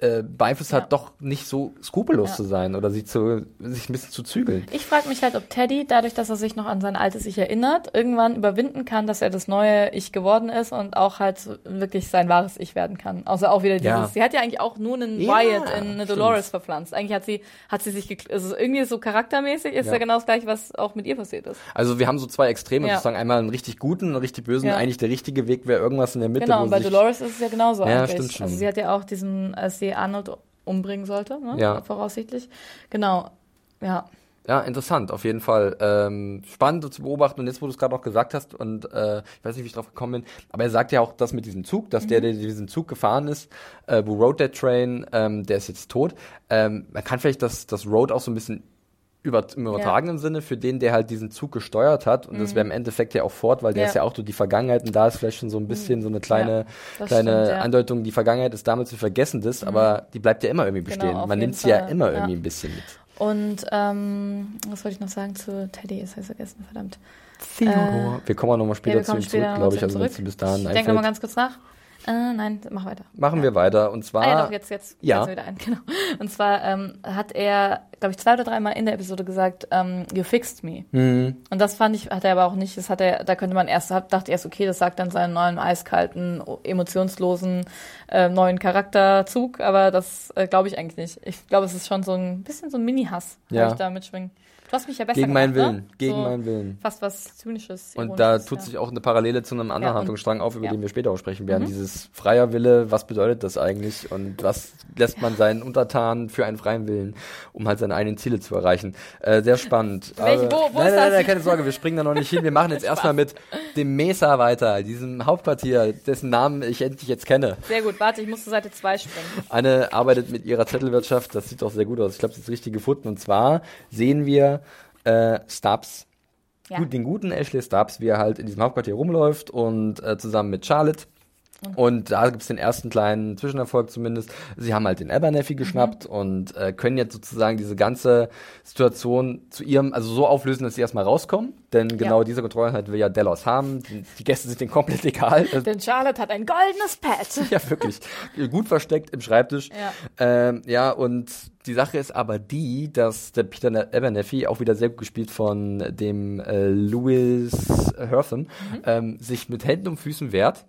Äh, beeinflusst Ja. hat, doch nicht so skrupellos Ja. zu sein oder sie zu, sich ein bisschen zu zügeln. Ich frage mich halt, ob Teddy, dadurch, dass er sich noch an sein altes Ich erinnert, irgendwann überwinden kann, dass er das neue Ich geworden ist und auch halt wirklich sein wahres Ich werden kann. Also auch wieder dieses, Ja. sie hat ja eigentlich auch nur einen Wyatt in eine stimmt. Dolores verpflanzt. Eigentlich hat sie, hat sie sich, also irgendwie so charaktermäßig ist Ja. ja. genau das gleiche, was auch mit ihr passiert ist. Also wir haben so zwei Extreme, sozusagen einmal einen richtig guten, einen richtig bösen. Eigentlich der richtige Weg wäre irgendwas in der Mitte. Genau, und bei Dolores ist es ja genauso Ja, eigentlich. stimmt schon. Also sie hat ja auch diesen, als sie Arnold umbringen sollte, ne? Ja. voraussichtlich. Genau, ja. Ja, interessant, auf jeden Fall. Ähm, spannend zu beobachten. Und jetzt, wo du es gerade auch gesagt hast, und äh, ich weiß nicht, wie ich drauf gekommen bin, aber er sagt ja auch das mit diesem Zug, dass Mhm. der, der diesen Zug gefahren ist, äh, wo Road That Train, ähm, der ist jetzt tot. Ähm, man kann vielleicht das, das Road auch so ein bisschen über, im übertragenen Sinne für den, der halt diesen Zug gesteuert hat. Und das wäre im Endeffekt ja auch Ford, weil der Mhm. Ja. ist ja auch durch die Vergangenheit und da ist vielleicht schon so ein bisschen so eine kleine, das kleine stimmt, ja. Mhm. Andeutung, die Vergangenheit ist damals zu vergessen ist, aber die bleibt ja immer irgendwie bestehen. Genau, Man nimmt sie ja immer ja. irgendwie ein bisschen mit. Und ähm, was wollte ich noch sagen zu Teddy? Habe ich vergessen, verdammt. Theodor. wir kommen auch nochmal später Ja, zu ihm zurück, glaube ich, also zurück. bis dahin Ich denke nochmal ganz kurz nach. Äh, nein, mach weiter. Machen wir weiter. Und zwar, Ah, ja, doch, jetzt, jetzt, Ja. wieder ein, genau. Und zwar ähm, hat er glaube ich, zwei oder dreimal in der Episode gesagt, ähm, you fixed me. Mhm. Und das fand ich, hat er aber auch nicht, das hat er, da könnte man erst, hab- dachte erst, okay, das sagt dann seinen neuen eiskalten, emotionslosen, äh, neuen Charakterzug, aber das äh, glaube ich eigentlich nicht. Ich glaube, es ist schon so ein bisschen so ein Mini-Hass, Ja. ich da mitschwinge. Du hast mich ja besser Gegen meinen gemacht, Willen. Ne? Gegen so meinen Willen. Fast was Zynisches. Und da tut ja. sich auch eine Parallele zu einem anderen Ja, Handlungsstrang auf, über ja. Mhm. den wir später auch sprechen werden. Dieses freier Wille, was bedeutet das eigentlich? Und was lässt man seinen Untertanen für einen freien Willen, um halt seine eigenen Ziele zu erreichen? Äh, sehr spannend. Welche- Aber- wo- wo nein, nein, nein, das? keine Sorge, wir springen da noch nicht hin. Wir machen jetzt erstmal mit dem Mesa weiter, diesem Hauptquartier, dessen Namen ich endlich jetzt kenne. Sehr gut, warte, ich muss zur Seite 2 springen. Anne arbeitet mit ihrer Zettelwirtschaft, das sieht doch sehr gut aus. Ich glaube, das ist richtig gefunden. Und zwar sehen wir äh, Stubbs, Ja. gut, den guten Ashley Stubbs, wie er halt in diesem Hauptquartier rumläuft und äh, zusammen mit Charlotte. Und da gibt's den ersten kleinen Zwischenerfolg zumindest. Sie haben halt den Abernathy geschnappt und äh, können jetzt sozusagen diese ganze Situation zu ihrem, also so auflösen, dass sie erstmal rauskommen. Denn genau Ja. diese Kontrolleinheit will ja Delos haben. Die, die Gäste sind denen komplett egal. Denn Charlotte hat ein goldenes Pad. ja, wirklich. Gut versteckt im Schreibtisch. Ja. Ähm, ja, und die Sache ist aber die, dass der Peter Ne- Abernathy, auch wieder sehr gut gespielt von dem äh, Louis Hertham, Mhm. ähm, sich mit Händen und Füßen wehrt.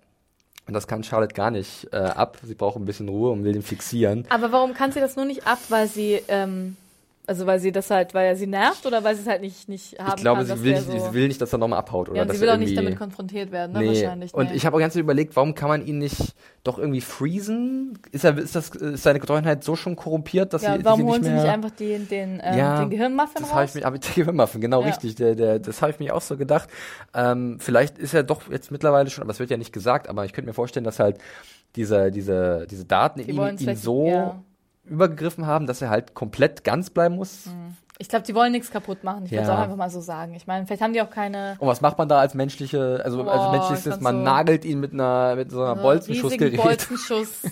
Und das kann Charlotte gar nicht äh, ab. Sie braucht ein bisschen Ruhe und will den fixieren. Aber warum kann sie das nur nicht ab, weil sie, ähm, also weil sie das halt, weil er sie nervt oder weil sie es halt nicht, nicht haben Ich glaube, kann, sie dass will, nicht, so sie will nicht, dass er nochmal abhaut. Oder ja, dass sie will auch nicht damit konfrontiert werden, ne? Nee. Wahrscheinlich. Und nee. ich habe auch ganz überlegt, warum kann man ihn nicht doch irgendwie freezen? Ist, er, ist, das, ist seine Getreuheit so schon korrumpiert, dass ja, sie, warum sie nicht holen sie nicht einfach den, den, ähm, Ja, den Gehirnmuffin Das habe raus? ich mir, aber Gehirnmuffin, genau Ja. richtig. Der, der, das habe ich mir auch so gedacht. Ähm, vielleicht ist er doch jetzt mittlerweile schon, aber es wird ja nicht gesagt, aber ich könnte mir vorstellen, dass halt diese, diese, diese Daten Die ihn vielleicht- so ja. Übergegriffen haben, dass er halt komplett ganz bleiben muss. Ich glaube, die wollen nichts kaputt machen. Ich würde es Ja. auch einfach mal so sagen. Ich meine, vielleicht haben die auch keine Und was macht man da als menschliche, also als Boah, menschliches, kannst man du- nagelt ihn mit einer, mit so einer äh, Bolzenschussgerät Bolzenschuss. ja.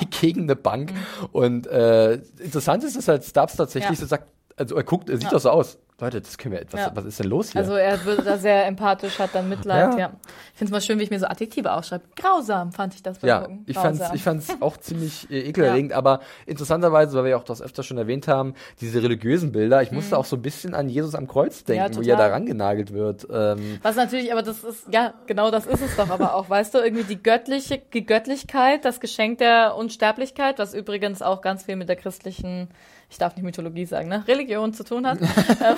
Mhm. gegen eine Bank. Und äh, interessant ist, dass halt Stubbs tatsächlich Ja. so sagt, also er guckt, er sieht Ja. doch so aus. Leute, das können wir etwas, Ja. was ist denn los hier? Also er wird da sehr empathisch, hat dann Mitleid, Ja. ja. Ich finde es mal schön, wie ich mir so Adjektive aufschreibe. Grausam fand ich das beim Ja, Gucken. ich fand's, ich fand's auch ziemlich äh, ekelerregend, aber interessanterweise, weil wir ja auch das öfter schon erwähnt haben, diese religiösen Bilder, ich musste auch so ein bisschen an Jesus am Kreuz denken, Mhm. Ja, wie er da rangenagelt wird. Ähm, Was natürlich, aber das ist, ja, genau das ist es doch aber auch, weißt du, irgendwie die göttliche, die Göttlichkeit, das Geschenk der Unsterblichkeit, was übrigens auch ganz viel mit der christlichen, ich darf nicht Mythologie sagen, ne, Religion zu tun hat. Ähm,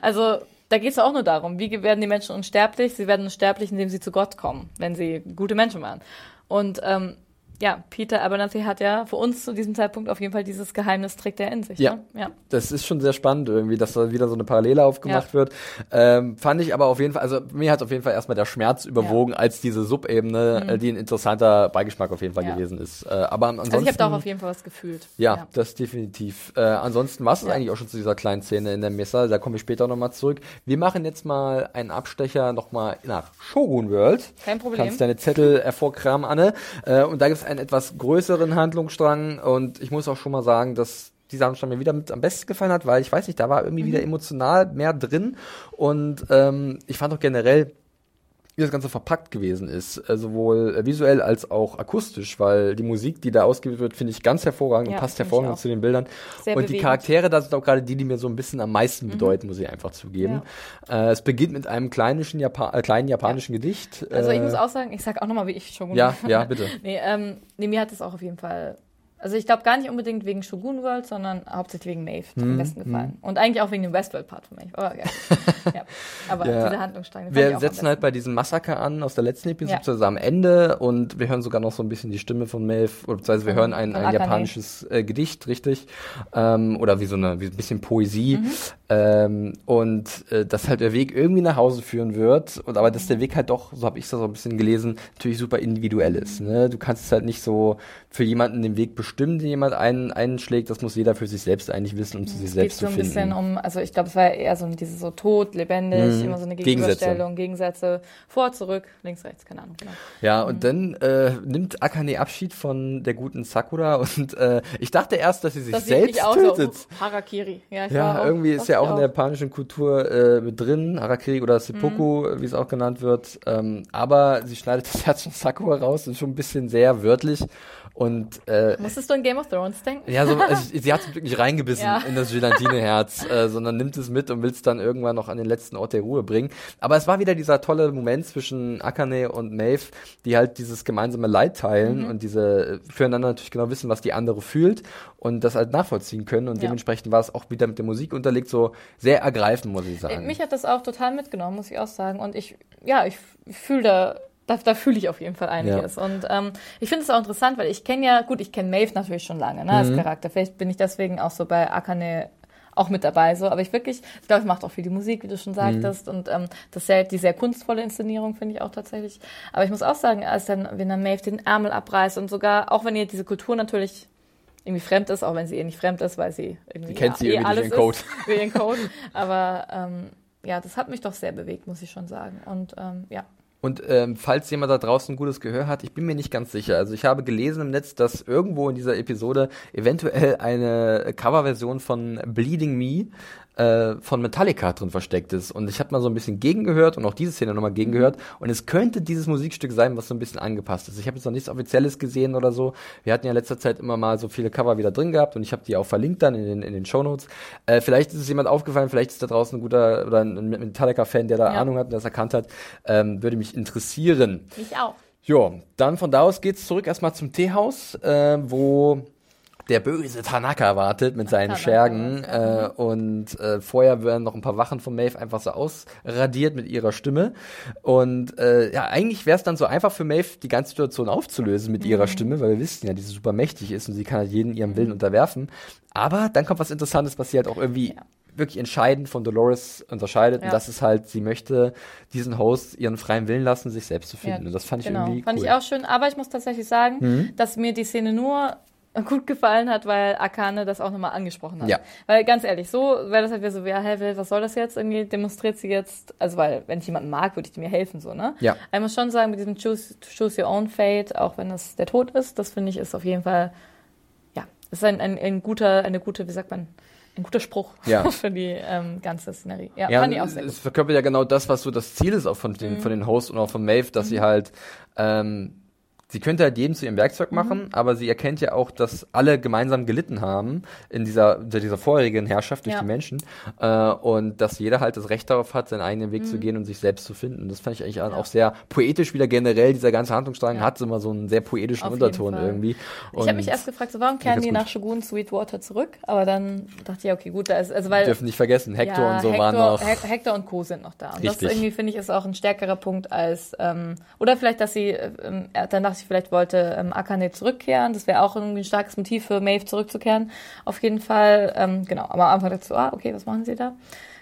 also, da geht es auch nur darum, wie werden die Menschen unsterblich? Sie werden unsterblich, indem sie zu Gott kommen, wenn sie gute Menschen waren. Und ähm, ja, Peter Abernathy hat ja für uns zu diesem Zeitpunkt auf jeden Fall dieses Geheimnis trägt er in sich. Ja. Ne? ja. das ist schon sehr spannend irgendwie, dass da wieder so eine Parallele aufgemacht Ja. wird. Ähm, fand ich aber auf jeden Fall, also mir hat auf jeden Fall erstmal der Schmerz überwogen, als diese Subebene, äh, die ein interessanter Beigeschmack auf jeden Fall Mhm. Ja. gewesen ist. Äh, aber ansonsten, Also ich habe da auch auf jeden Fall was gefühlt. Ja, das definitiv. Äh, ansonsten war es Ja. eigentlich auch schon zu dieser kleinen Szene in der Messe. Da komme ich später nochmal zurück. Wir machen jetzt mal einen Abstecher nochmal nach Shogun World. Kein Problem. Kannst deine Zettel hervorkramen, Anne. Äh, und da gibt es einen etwas größeren Handlungsstrang. Und ich muss auch schon mal sagen, dass dieser Handlungsstrang mir wieder mit am besten gefallen hat, weil ich weiß nicht, da war irgendwie wieder emotional mehr drin. Und ähm, ich fand auch generell, wie das Ganze verpackt gewesen ist, äh, sowohl äh, visuell als auch akustisch, weil die Musik, die da ausgewählt wird, finde ich ganz hervorragend Ja, und passt hervorragend zu den Bildern. Sehr und die bewegend. Charaktere, das sind auch gerade die, die mir so ein bisschen am meisten bedeuten, muss ich einfach zugeben. Äh, es beginnt mit einem kleinen, Japa äh, kleinen japanischen Gedicht. Also ich äh, muss auch sagen, ich sag auch nochmal, wie ich Shogun Ja, ja, bitte. nee, ähm, nee, mir hat es auch auf jeden Fall. Also ich glaube gar nicht unbedingt wegen Shogun World, sondern hauptsächlich wegen Maeve Hm, am besten gefallen. Und eigentlich auch wegen dem Westworld-Part von Maeve. Aber, ja. ja. Aber Ja. dieser Handlungsstrang. Wir setzen halt bei diesem Massaker an aus der letzten Episode, Ja. beziehungsweise am Ende und wir hören sogar noch so ein bisschen die Stimme von Maeve, oder beziehungsweise wir hören ein, ein japanisches äh, Gedicht, richtig, ähm, oder wie so eine, wie ein bisschen Poesie Mhm. ähm, und äh, dass halt der Weg irgendwie nach Hause führen wird und aber dass der Weg halt doch, so habe ich das so ein bisschen gelesen, natürlich super individuell ist. Ne? Du kannst es halt nicht so für jemanden den Weg bestimmen, den jemand einen, einschlägt, das muss jeder für sich selbst eigentlich wissen, um zu sich Es geht selbst so zu ein finden. bisschen um, also ich glaube, es war eher so diese so tot, lebendig, Mhm. immer so eine Gegensätze. Gegenüberstellung, Gegensätze, vor, zurück, links, rechts, keine Ahnung. Genau. Ja, und dann äh, nimmt Akane Abschied von der guten Sakura und äh, ich dachte erst, dass sie sich Das sieht selbst aus tötet. so Harakiri. Ja, Ja, auch- irgendwie ist ja auch in der japanischen Kultur äh, mit drin, Harakiri oder Seppuku, Mhm. wie es auch genannt wird. Ähm, aber sie schneidet das Herz von Sakura raus, ist schon ein bisschen sehr wörtlich. Und äh, Musstest du an Game of Thrones denken? ja, so, also, sie hat es wirklich reingebissen Ja. in das Gelatine-Herz, äh, sondern nimmt es mit und will es dann irgendwann noch an den letzten Ort der Ruhe bringen. Aber es war wieder dieser tolle Moment zwischen Akane und Maeve, die halt dieses gemeinsame Leid teilen Mhm. und diese äh, füreinander natürlich genau wissen, was die andere fühlt und das halt nachvollziehen können. Und Ja. dementsprechend war es auch wieder mit der Musik unterlegt, so sehr ergreifend, muss ich sagen. Mich hat das auch total mitgenommen, muss ich auch sagen. Und ich, ja, ich, ich fühle da, da, da fühle ich auf jeden Fall einiges. Und ähm, ich finde es auch interessant, weil ich kenne ja, gut, ich kenne Maeve natürlich schon lange, ne, als Mhm. Charakter. Vielleicht bin ich deswegen auch so bei Akane auch mit dabei, so. Aber ich wirklich, ich glaube, ich macht auch viel die Musik, wie du schon sagtest. Und ähm, das sehr, die sehr kunstvolle Inszenierung finde ich auch tatsächlich. Aber ich muss auch sagen, als dann, wenn dann Maeve den Ärmel abreißt und sogar, auch wenn ihr diese Kultur natürlich irgendwie fremd ist, auch wenn sie eh nicht fremd ist, weil sie irgendwie Sie kennt sie eh irgendwie durch alles ihren Code. ist, durch ihren Code. Aber ähm, ja, das hat mich doch sehr bewegt, muss ich schon sagen. Und ähm, ja. Und ähm, falls jemand da draußen ein gutes Gehör hat, ich bin mir nicht ganz sicher. Also ich habe gelesen im Netz, dass irgendwo in dieser Episode eventuell eine Coverversion von Bleeding Me äh, von Metallica drin versteckt ist. Und ich habe mal so ein bisschen gegengehört und auch diese Szene nochmal gegengehört. Und es könnte dieses Musikstück sein, was so ein bisschen angepasst ist. Ich habe jetzt noch nichts Offizielles gesehen oder so. Wir hatten ja in letzter Zeit immer mal so viele Cover wieder drin gehabt und ich habe die auch verlinkt dann in den, in den Shownotes. Äh, vielleicht ist es jemand aufgefallen, vielleicht ist da draußen ein guter oder ein Metallica-Fan, der da Ja. Ahnung hat und das erkannt hat. Ähm, würde mich interessieren. Ich auch. Jo, dann von da aus geht's zurück erstmal zum Teehaus, äh, wo der böse Tanaka wartet mit seinen Tanaka Schergen ja. äh, und äh, vorher werden noch ein paar Wachen von Maeve einfach so ausradiert mit ihrer Stimme und äh, ja, eigentlich wäre es dann so einfach für Maeve die ganze Situation aufzulösen mit Mhm. ihrer Stimme, weil wir wissen ja, dass sie super mächtig ist und sie kann halt jeden ihrem Willen unterwerfen, aber dann kommt was Interessantes, was sie halt auch irgendwie Ja. wirklich entscheidend von Dolores unterscheidet Ja. und das ist halt, sie möchte diesen Host ihren freien Willen lassen, sich selbst zu finden und das fand ich genau. irgendwie Fand cool. ich auch schön, aber ich muss tatsächlich sagen, Mhm. dass mir die Szene nur gut gefallen hat, weil Akane das auch nochmal angesprochen hat. Ja. Weil ganz ehrlich, so wäre das halt wieder so, ja, hä, was soll das jetzt? Irgendwie demonstriert sie jetzt, also weil, wenn ich jemanden mag, würde ich mir helfen, so, ne? Ja. Ich muss schon sagen, mit diesem choose, choose your own fate, auch wenn das der Tod ist, das finde ich ist auf jeden Fall, ja, ist ein, ein, ein guter, eine gute, wie sagt man, ein guter Spruch Ja. für die ähm, ganze Szenerie. Ja, Ja, fand ich auch sehr es gut. Mhm. verkörpert ja genau das, was so das Ziel ist auch von den, von den Hosts und auch von Maeve, dass sie halt, ähm, sie könnte halt jeden zu ihrem Werkzeug Mhm. machen, aber sie erkennt ja auch, dass alle gemeinsam gelitten haben in dieser, in dieser vorherigen Herrschaft durch Ja. die Menschen äh, und dass jeder halt das Recht darauf hat, seinen eigenen Weg Mhm. zu gehen und sich selbst zu finden. Das fand ich eigentlich auch sehr poetisch wieder generell. Dieser ganze Handlungsstrang Ja. hat immer so einen sehr poetischen Auf Unterton irgendwie. Ich habe mich erst gefragt, so, warum kehren die nach Shogun Sweetwater zurück? Aber dann dachte ich, ja, okay, gut, da ist, also weil. dürfen nicht vergessen, Hector ja, und so Hector, waren noch. Hec- Hector und Co. sind noch da. Und das Richtig. irgendwie, finde ich, ist auch ein stärkerer Punkt als, ähm, oder vielleicht, dass sie, ähm, äh, dann dachte ich, vielleicht wollte ähm, Akane zurückkehren. Das wäre auch irgendwie ein starkes Motiv für Maeve zurückzukehren. Auf jeden Fall, ähm, genau. Aber am Anfang dachte ich so, ah, okay, was machen sie da?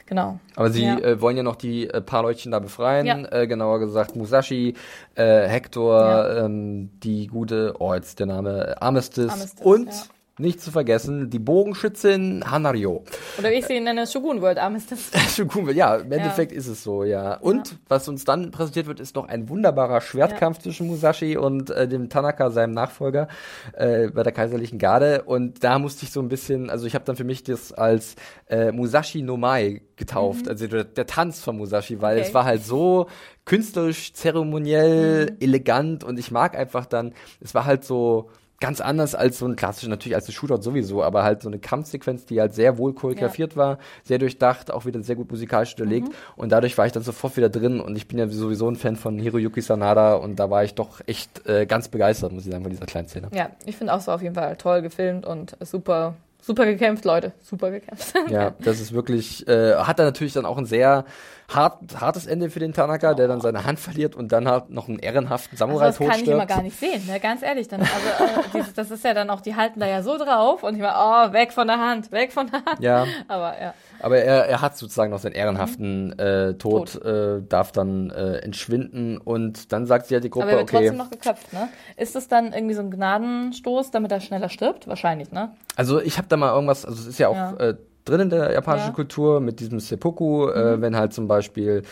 Genau. Aber sie Ja. äh, wollen ja noch die äh, paar Leutchen da befreien. Ja. Äh, genauer gesagt Musashi, äh, Hector, Ja. ähm, die gute, oh jetzt der Name, Armistice, Armistice, und. Nicht zu vergessen, die Bogenschützin Hanario. Oder wie ich sie nenne, Shogun World Armistice. Schon cool. Ja, im Endeffekt ist es so, ja. Und was uns dann präsentiert wird, ist noch ein wunderbarer Schwertkampf zwischen Musashi und äh, dem Tanaka, seinem Nachfolger, äh, bei der kaiserlichen Garde. Und da musste ich so ein bisschen, also ich habe dann für mich das als äh, Musashi no Mai getauft, also der, der Tanz von Musashi, weil Okay. es war halt so künstlerisch, zeremoniell, elegant und ich mag einfach dann, es war halt so ganz anders als so ein klassischer, natürlich als ein Shootout sowieso, aber halt so eine Kampfsequenz, die halt sehr wohl choreografiert war, sehr durchdacht, auch wieder sehr gut musikalisch unterlegt. Und dadurch war ich dann sofort wieder drin und ich bin ja sowieso ein Fan von Hiroyuki Sanada und da war ich doch echt äh, ganz begeistert, muss ich sagen, von dieser kleinen Szene. Ja, ich finde auch so auf jeden Fall toll gefilmt und super, super gekämpft, Leute. Super gekämpft. Ja, das ist wirklich, äh, hat er natürlich dann auch ein sehr hart, hartes Ende für den Tanaka, der dann seine Hand verliert und dann halt noch einen ehrenhaften Also Samurai das kann ich immer gar nicht sehen, ne? ganz ehrlich. Dann, also, äh, dieses, das ist ja dann auch, die halten da ja so drauf und ich war, oh, weg von der Hand, weg von der Hand. Ja, Aber ja, aber er, er hat sozusagen noch seinen ehrenhaften äh, Tod, Tod. Äh, darf dann äh, entschwinden und dann sagt sie halt die Gruppe, aber er wird okay, trotzdem noch geköpft, ne? Ist das dann irgendwie so ein Gnadenstoß, damit er schneller stirbt? Wahrscheinlich, ne? Also ich habe da mal irgendwas, also es ist ja auch Ja. Äh, drin in der japanischen Ja. Mhm. Kultur mit diesem Seppuku, äh, wenn halt zum Beispiel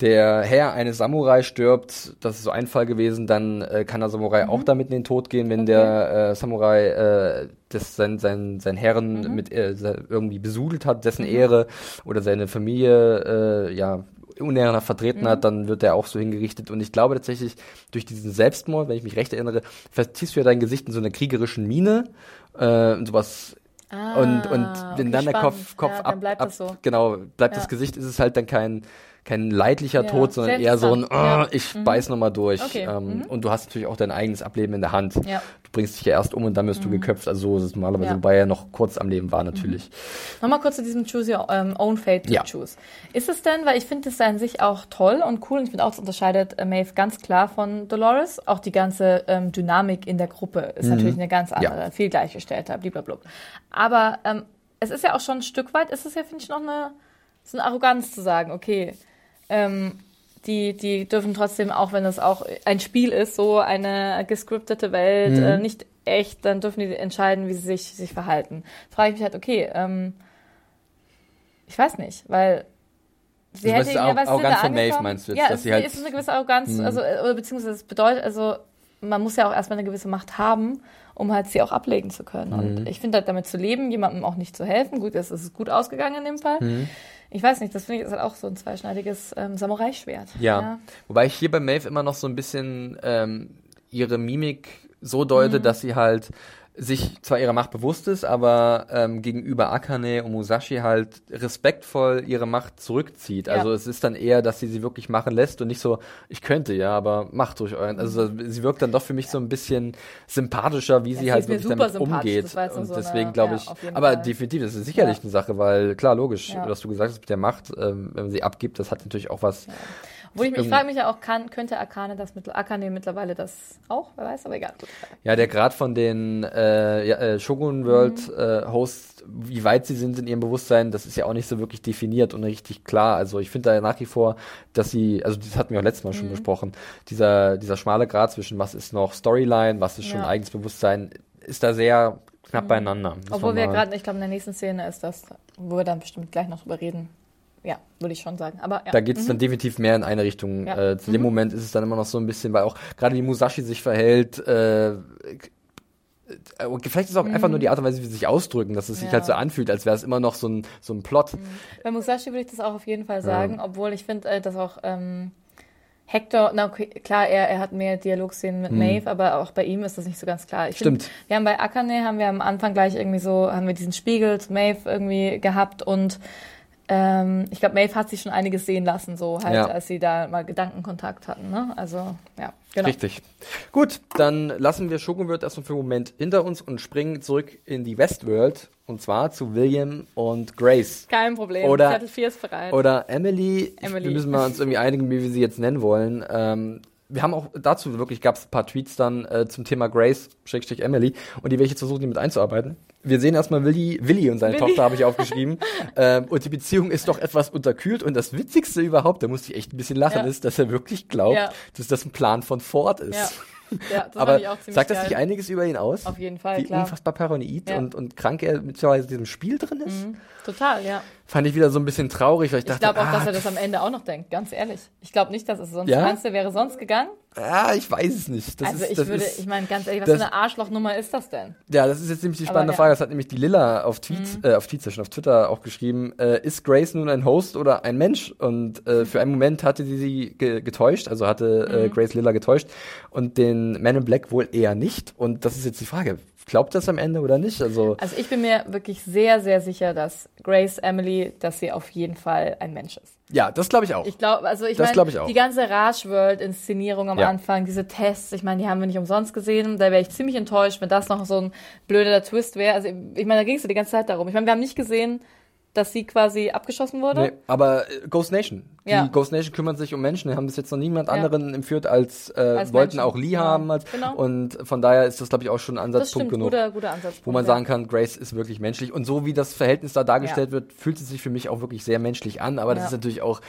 der Herr eines Samurai stirbt, das ist so ein Fall gewesen, dann äh, kann der Samurai auch damit in den Tod gehen, wenn Mhm. Okay. der äh, Samurai äh, das sein, sein, sein Herren Mhm. mit äh, irgendwie besudelt hat, dessen Ehre oder seine Familie äh, ja uneherer vertreten Mhm. hat, dann wird er auch so hingerichtet. Und ich glaube tatsächlich, durch diesen Selbstmord, wenn ich mich recht erinnere, verziehst du ja dein Gesicht in so einer kriegerischen Miene äh, und sowas. Ah, und und wenn okay, dann der Kopf, spannend. Kopf ja, ab, dann bleibt ab das so. genau, bleibt Ja. das Gesicht, ist es halt dann kein kein leidlicher Ja, Tod, sondern eher so ein, interessant. Ja. "Ah, ich beiß nochmal durch. Okay, Ähm, mhm. Und du hast natürlich auch dein eigenes Ableben in der Hand. Ja. Mhm. Du bringst dich ja erst um und dann wirst du geköpft. Also so ist es normalerweise, Ja. wobei er noch kurz am Leben war natürlich. Nochmal kurz zu diesem Choose Your ähm, Own Fate to. Choose. Ist es denn, weil ich finde das an sich auch toll und cool und ich finde auch, es unterscheidet äh, Maeve ganz klar von Dolores. Auch die ganze ähm, Dynamik in der Gruppe ist natürlich eine ganz andere, viel gleichgestellter, blablabla. Aber ähm, es ist ja auch schon ein Stück weit, ist es ja, finde ich, noch eine, so eine Arroganz zu sagen, okay, ähm, die, die dürfen trotzdem, auch wenn es auch ein Spiel ist, so eine gescriptete Welt, Mhm. äh, nicht echt, dann dürfen die entscheiden, wie sie sich, sich verhalten. Frage ich mich halt, okay, ähm, ich weiß nicht, weil sie Also, hätte ja was Arroganz von Maeve, meinst du jetzt, Ja, dass es, sie halt- ist eine gewisse Arroganz, also äh, oder beziehungsweise es bedeutet, also man muss ja auch erstmal eine gewisse Macht haben, um halt sie auch ablegen zu können. Mhm. Und ich finde halt damit zu leben, jemandem auch nicht zu helfen. Gut, es ist gut ausgegangen in dem Fall. Mhm. Ich weiß nicht, das finde ich ist halt auch so ein zweischneidiges ähm, Samurai-Schwert. Ja. Wobei ich hier bei Maeve immer noch so ein bisschen ähm, ihre Mimik so deute, Mhm. dass sie halt sich zwar ihrer Macht bewusst ist, aber ähm, gegenüber Akane und Musashi halt respektvoll ihre Macht zurückzieht. Ja. Also es ist dann eher, dass sie sie wirklich machen lässt und nicht so, ich könnte ja, aber macht durch euren. Also sie wirkt dann doch für mich so ein bisschen sympathischer, wie Ja, sie halt wirklich damit umgeht. Und so deswegen glaube ja, ich, jeden aber Fall. definitiv, das ist sicherlich Ja. eine Sache, weil klar, logisch, Ja. was du gesagt hast mit der Macht, ähm, wenn man sie abgibt, das hat natürlich auch was. Obwohl ich, ich frage mich ja auch, kann, könnte Akane das mit Akane mittlerweile das auch? Wer weiß, aber egal. Gut. Ja, der Grad von den äh, ja, äh, Shogun World Mhm. äh, Hosts, wie weit sie sind in ihrem Bewusstsein, das ist ja auch nicht so wirklich definiert und richtig klar. Also ich finde da nach wie vor, dass sie, also das hatten wir auch letztes Mal Mhm. schon besprochen, dieser, dieser schmale Grad zwischen was ist noch Storyline, was ist schon Ja. Mhm. eigenes Bewusstsein, ist da sehr knapp beieinander. muss Obwohl wir gerade, ich glaube, in der nächsten Szene ist das, wo wir dann bestimmt gleich noch drüber reden. Ja, würde ich schon sagen. Aber ja. Da geht es dann definitiv mehr in eine Richtung. Ja. Äh, zu dem Moment ist es dann immer noch so ein bisschen, weil auch gerade wie Musashi sich verhält, äh, äh, vielleicht ist es auch einfach nur die Art und Weise, wie sie sich ausdrücken, dass es sich Ja. halt so anfühlt, als wäre es immer noch so ein, so ein Plot. Bei Musashi würde ich das auch auf jeden Fall sagen, obwohl ich finde, äh, dass auch ähm, Hector, na okay, klar, er, er hat mehr Dialogszenen mit Maeve, aber auch bei ihm ist das nicht so ganz klar. Ich Stimmt. Find, wir haben bei Akane, haben wir am Anfang gleich irgendwie so, haben wir diesen Spiegel zu Maeve irgendwie gehabt und ähm, ich glaube, Maeve hat sich schon einiges sehen lassen, so halt, Ja. als sie da mal Gedankenkontakt hatten, ne? Also, ja, genau. Richtig. Gut, dann lassen wir Shogun World erstmal für einen Moment hinter uns und springen zurück in die Westworld und zwar zu William und Grace. Kein Problem. Oder- Zettel 4 ist bereit. Oder Emily, Emily. wir müssen mal uns irgendwie einigen, wie wir sie jetzt nennen wollen. Ähm, wir haben auch dazu wirklich, gab es ein paar Tweets dann äh, zum Thema Grace, Schrägstrich Emily, und die werde ich jetzt versuchen, die mit einzuarbeiten. Wir sehen erstmal Willi, Willi und seine Willi. Tochter, habe ich aufgeschrieben. ähm, und die Beziehung ist doch etwas unterkühlt. Und das Witzigste überhaupt, da musste ich echt ein bisschen lachen, Ja. ist, dass er wirklich glaubt, Ja. dass das ein Plan von Ford ist. ja. ja, das Aber ich auch ziemlich sagt das geil. nicht einiges über ihn aus? Auf jeden Fall, Wie klar. unfassbar paranoid Ja. und, und krank er mittlerweile in diesem Spiel drin ist? Total, ja. Fand ich wieder so ein bisschen traurig, weil ich Ich dachte, glaube auch, dass ah, er das am Ende auch noch denkt, ganz ehrlich. Ich glaube nicht, dass es sonst, Ja? meinst du, wäre sonst gegangen? Ah, ich weiß es nicht. Das also ist, ich würde, ist, ich meine, ganz ehrlich, was das- für eine Arschlochnummer ist das denn? Ja, das ist jetzt nämlich die spannende ja. Mhm. Frage. Das hat nämlich die Lilla auf Tweets, äh, auf Tweets, ja schon auf Twitter auch geschrieben. Äh, ist Grace nun ein Host oder ein Mensch? Und äh, für einen Moment hatte sie sie ge getäuscht, also hatte Mhm. äh, Grace Lilla getäuscht und den Man in Black wohl eher nicht. Und das ist jetzt die Frage. Glaubt das am Ende oder nicht? Also Also ich bin mir wirklich sehr, sehr sicher, dass Grace Emily, dass sie auf jeden Fall ein Mensch ist. ja, das glaube ich auch. Ich glaube, also ich meine, die ganze Rage World Inszenierung am Ja. Anfang, diese Tests, ich meine, die haben wir nicht umsonst gesehen. Da wäre ich ziemlich enttäuscht, wenn das noch so ein blöder Twist wäre. Also ich meine, da ging es ja die ganze Zeit darum. Ich meine, wir haben nicht gesehen, dass sie quasi abgeschossen wurde. Nee, aber äh, Ghost Nation. Die Ja. Ghost Nation kümmern sich um Menschen. Die haben bis jetzt noch niemand Ja. anderen entführt als, äh, Als wollten Menschen. auch Lee Genau. haben. Als, Genau. Und von daher ist das, glaube ich, auch schon ein Ansatzpunkt genug. guter, guter Ansatzpunkt. wo man ja. sagen kann, Grace ist wirklich menschlich. Und so wie das Verhältnis da dargestellt wird, fühlt es sich für mich auch wirklich sehr menschlich an. Aber das Ja. ist natürlich auch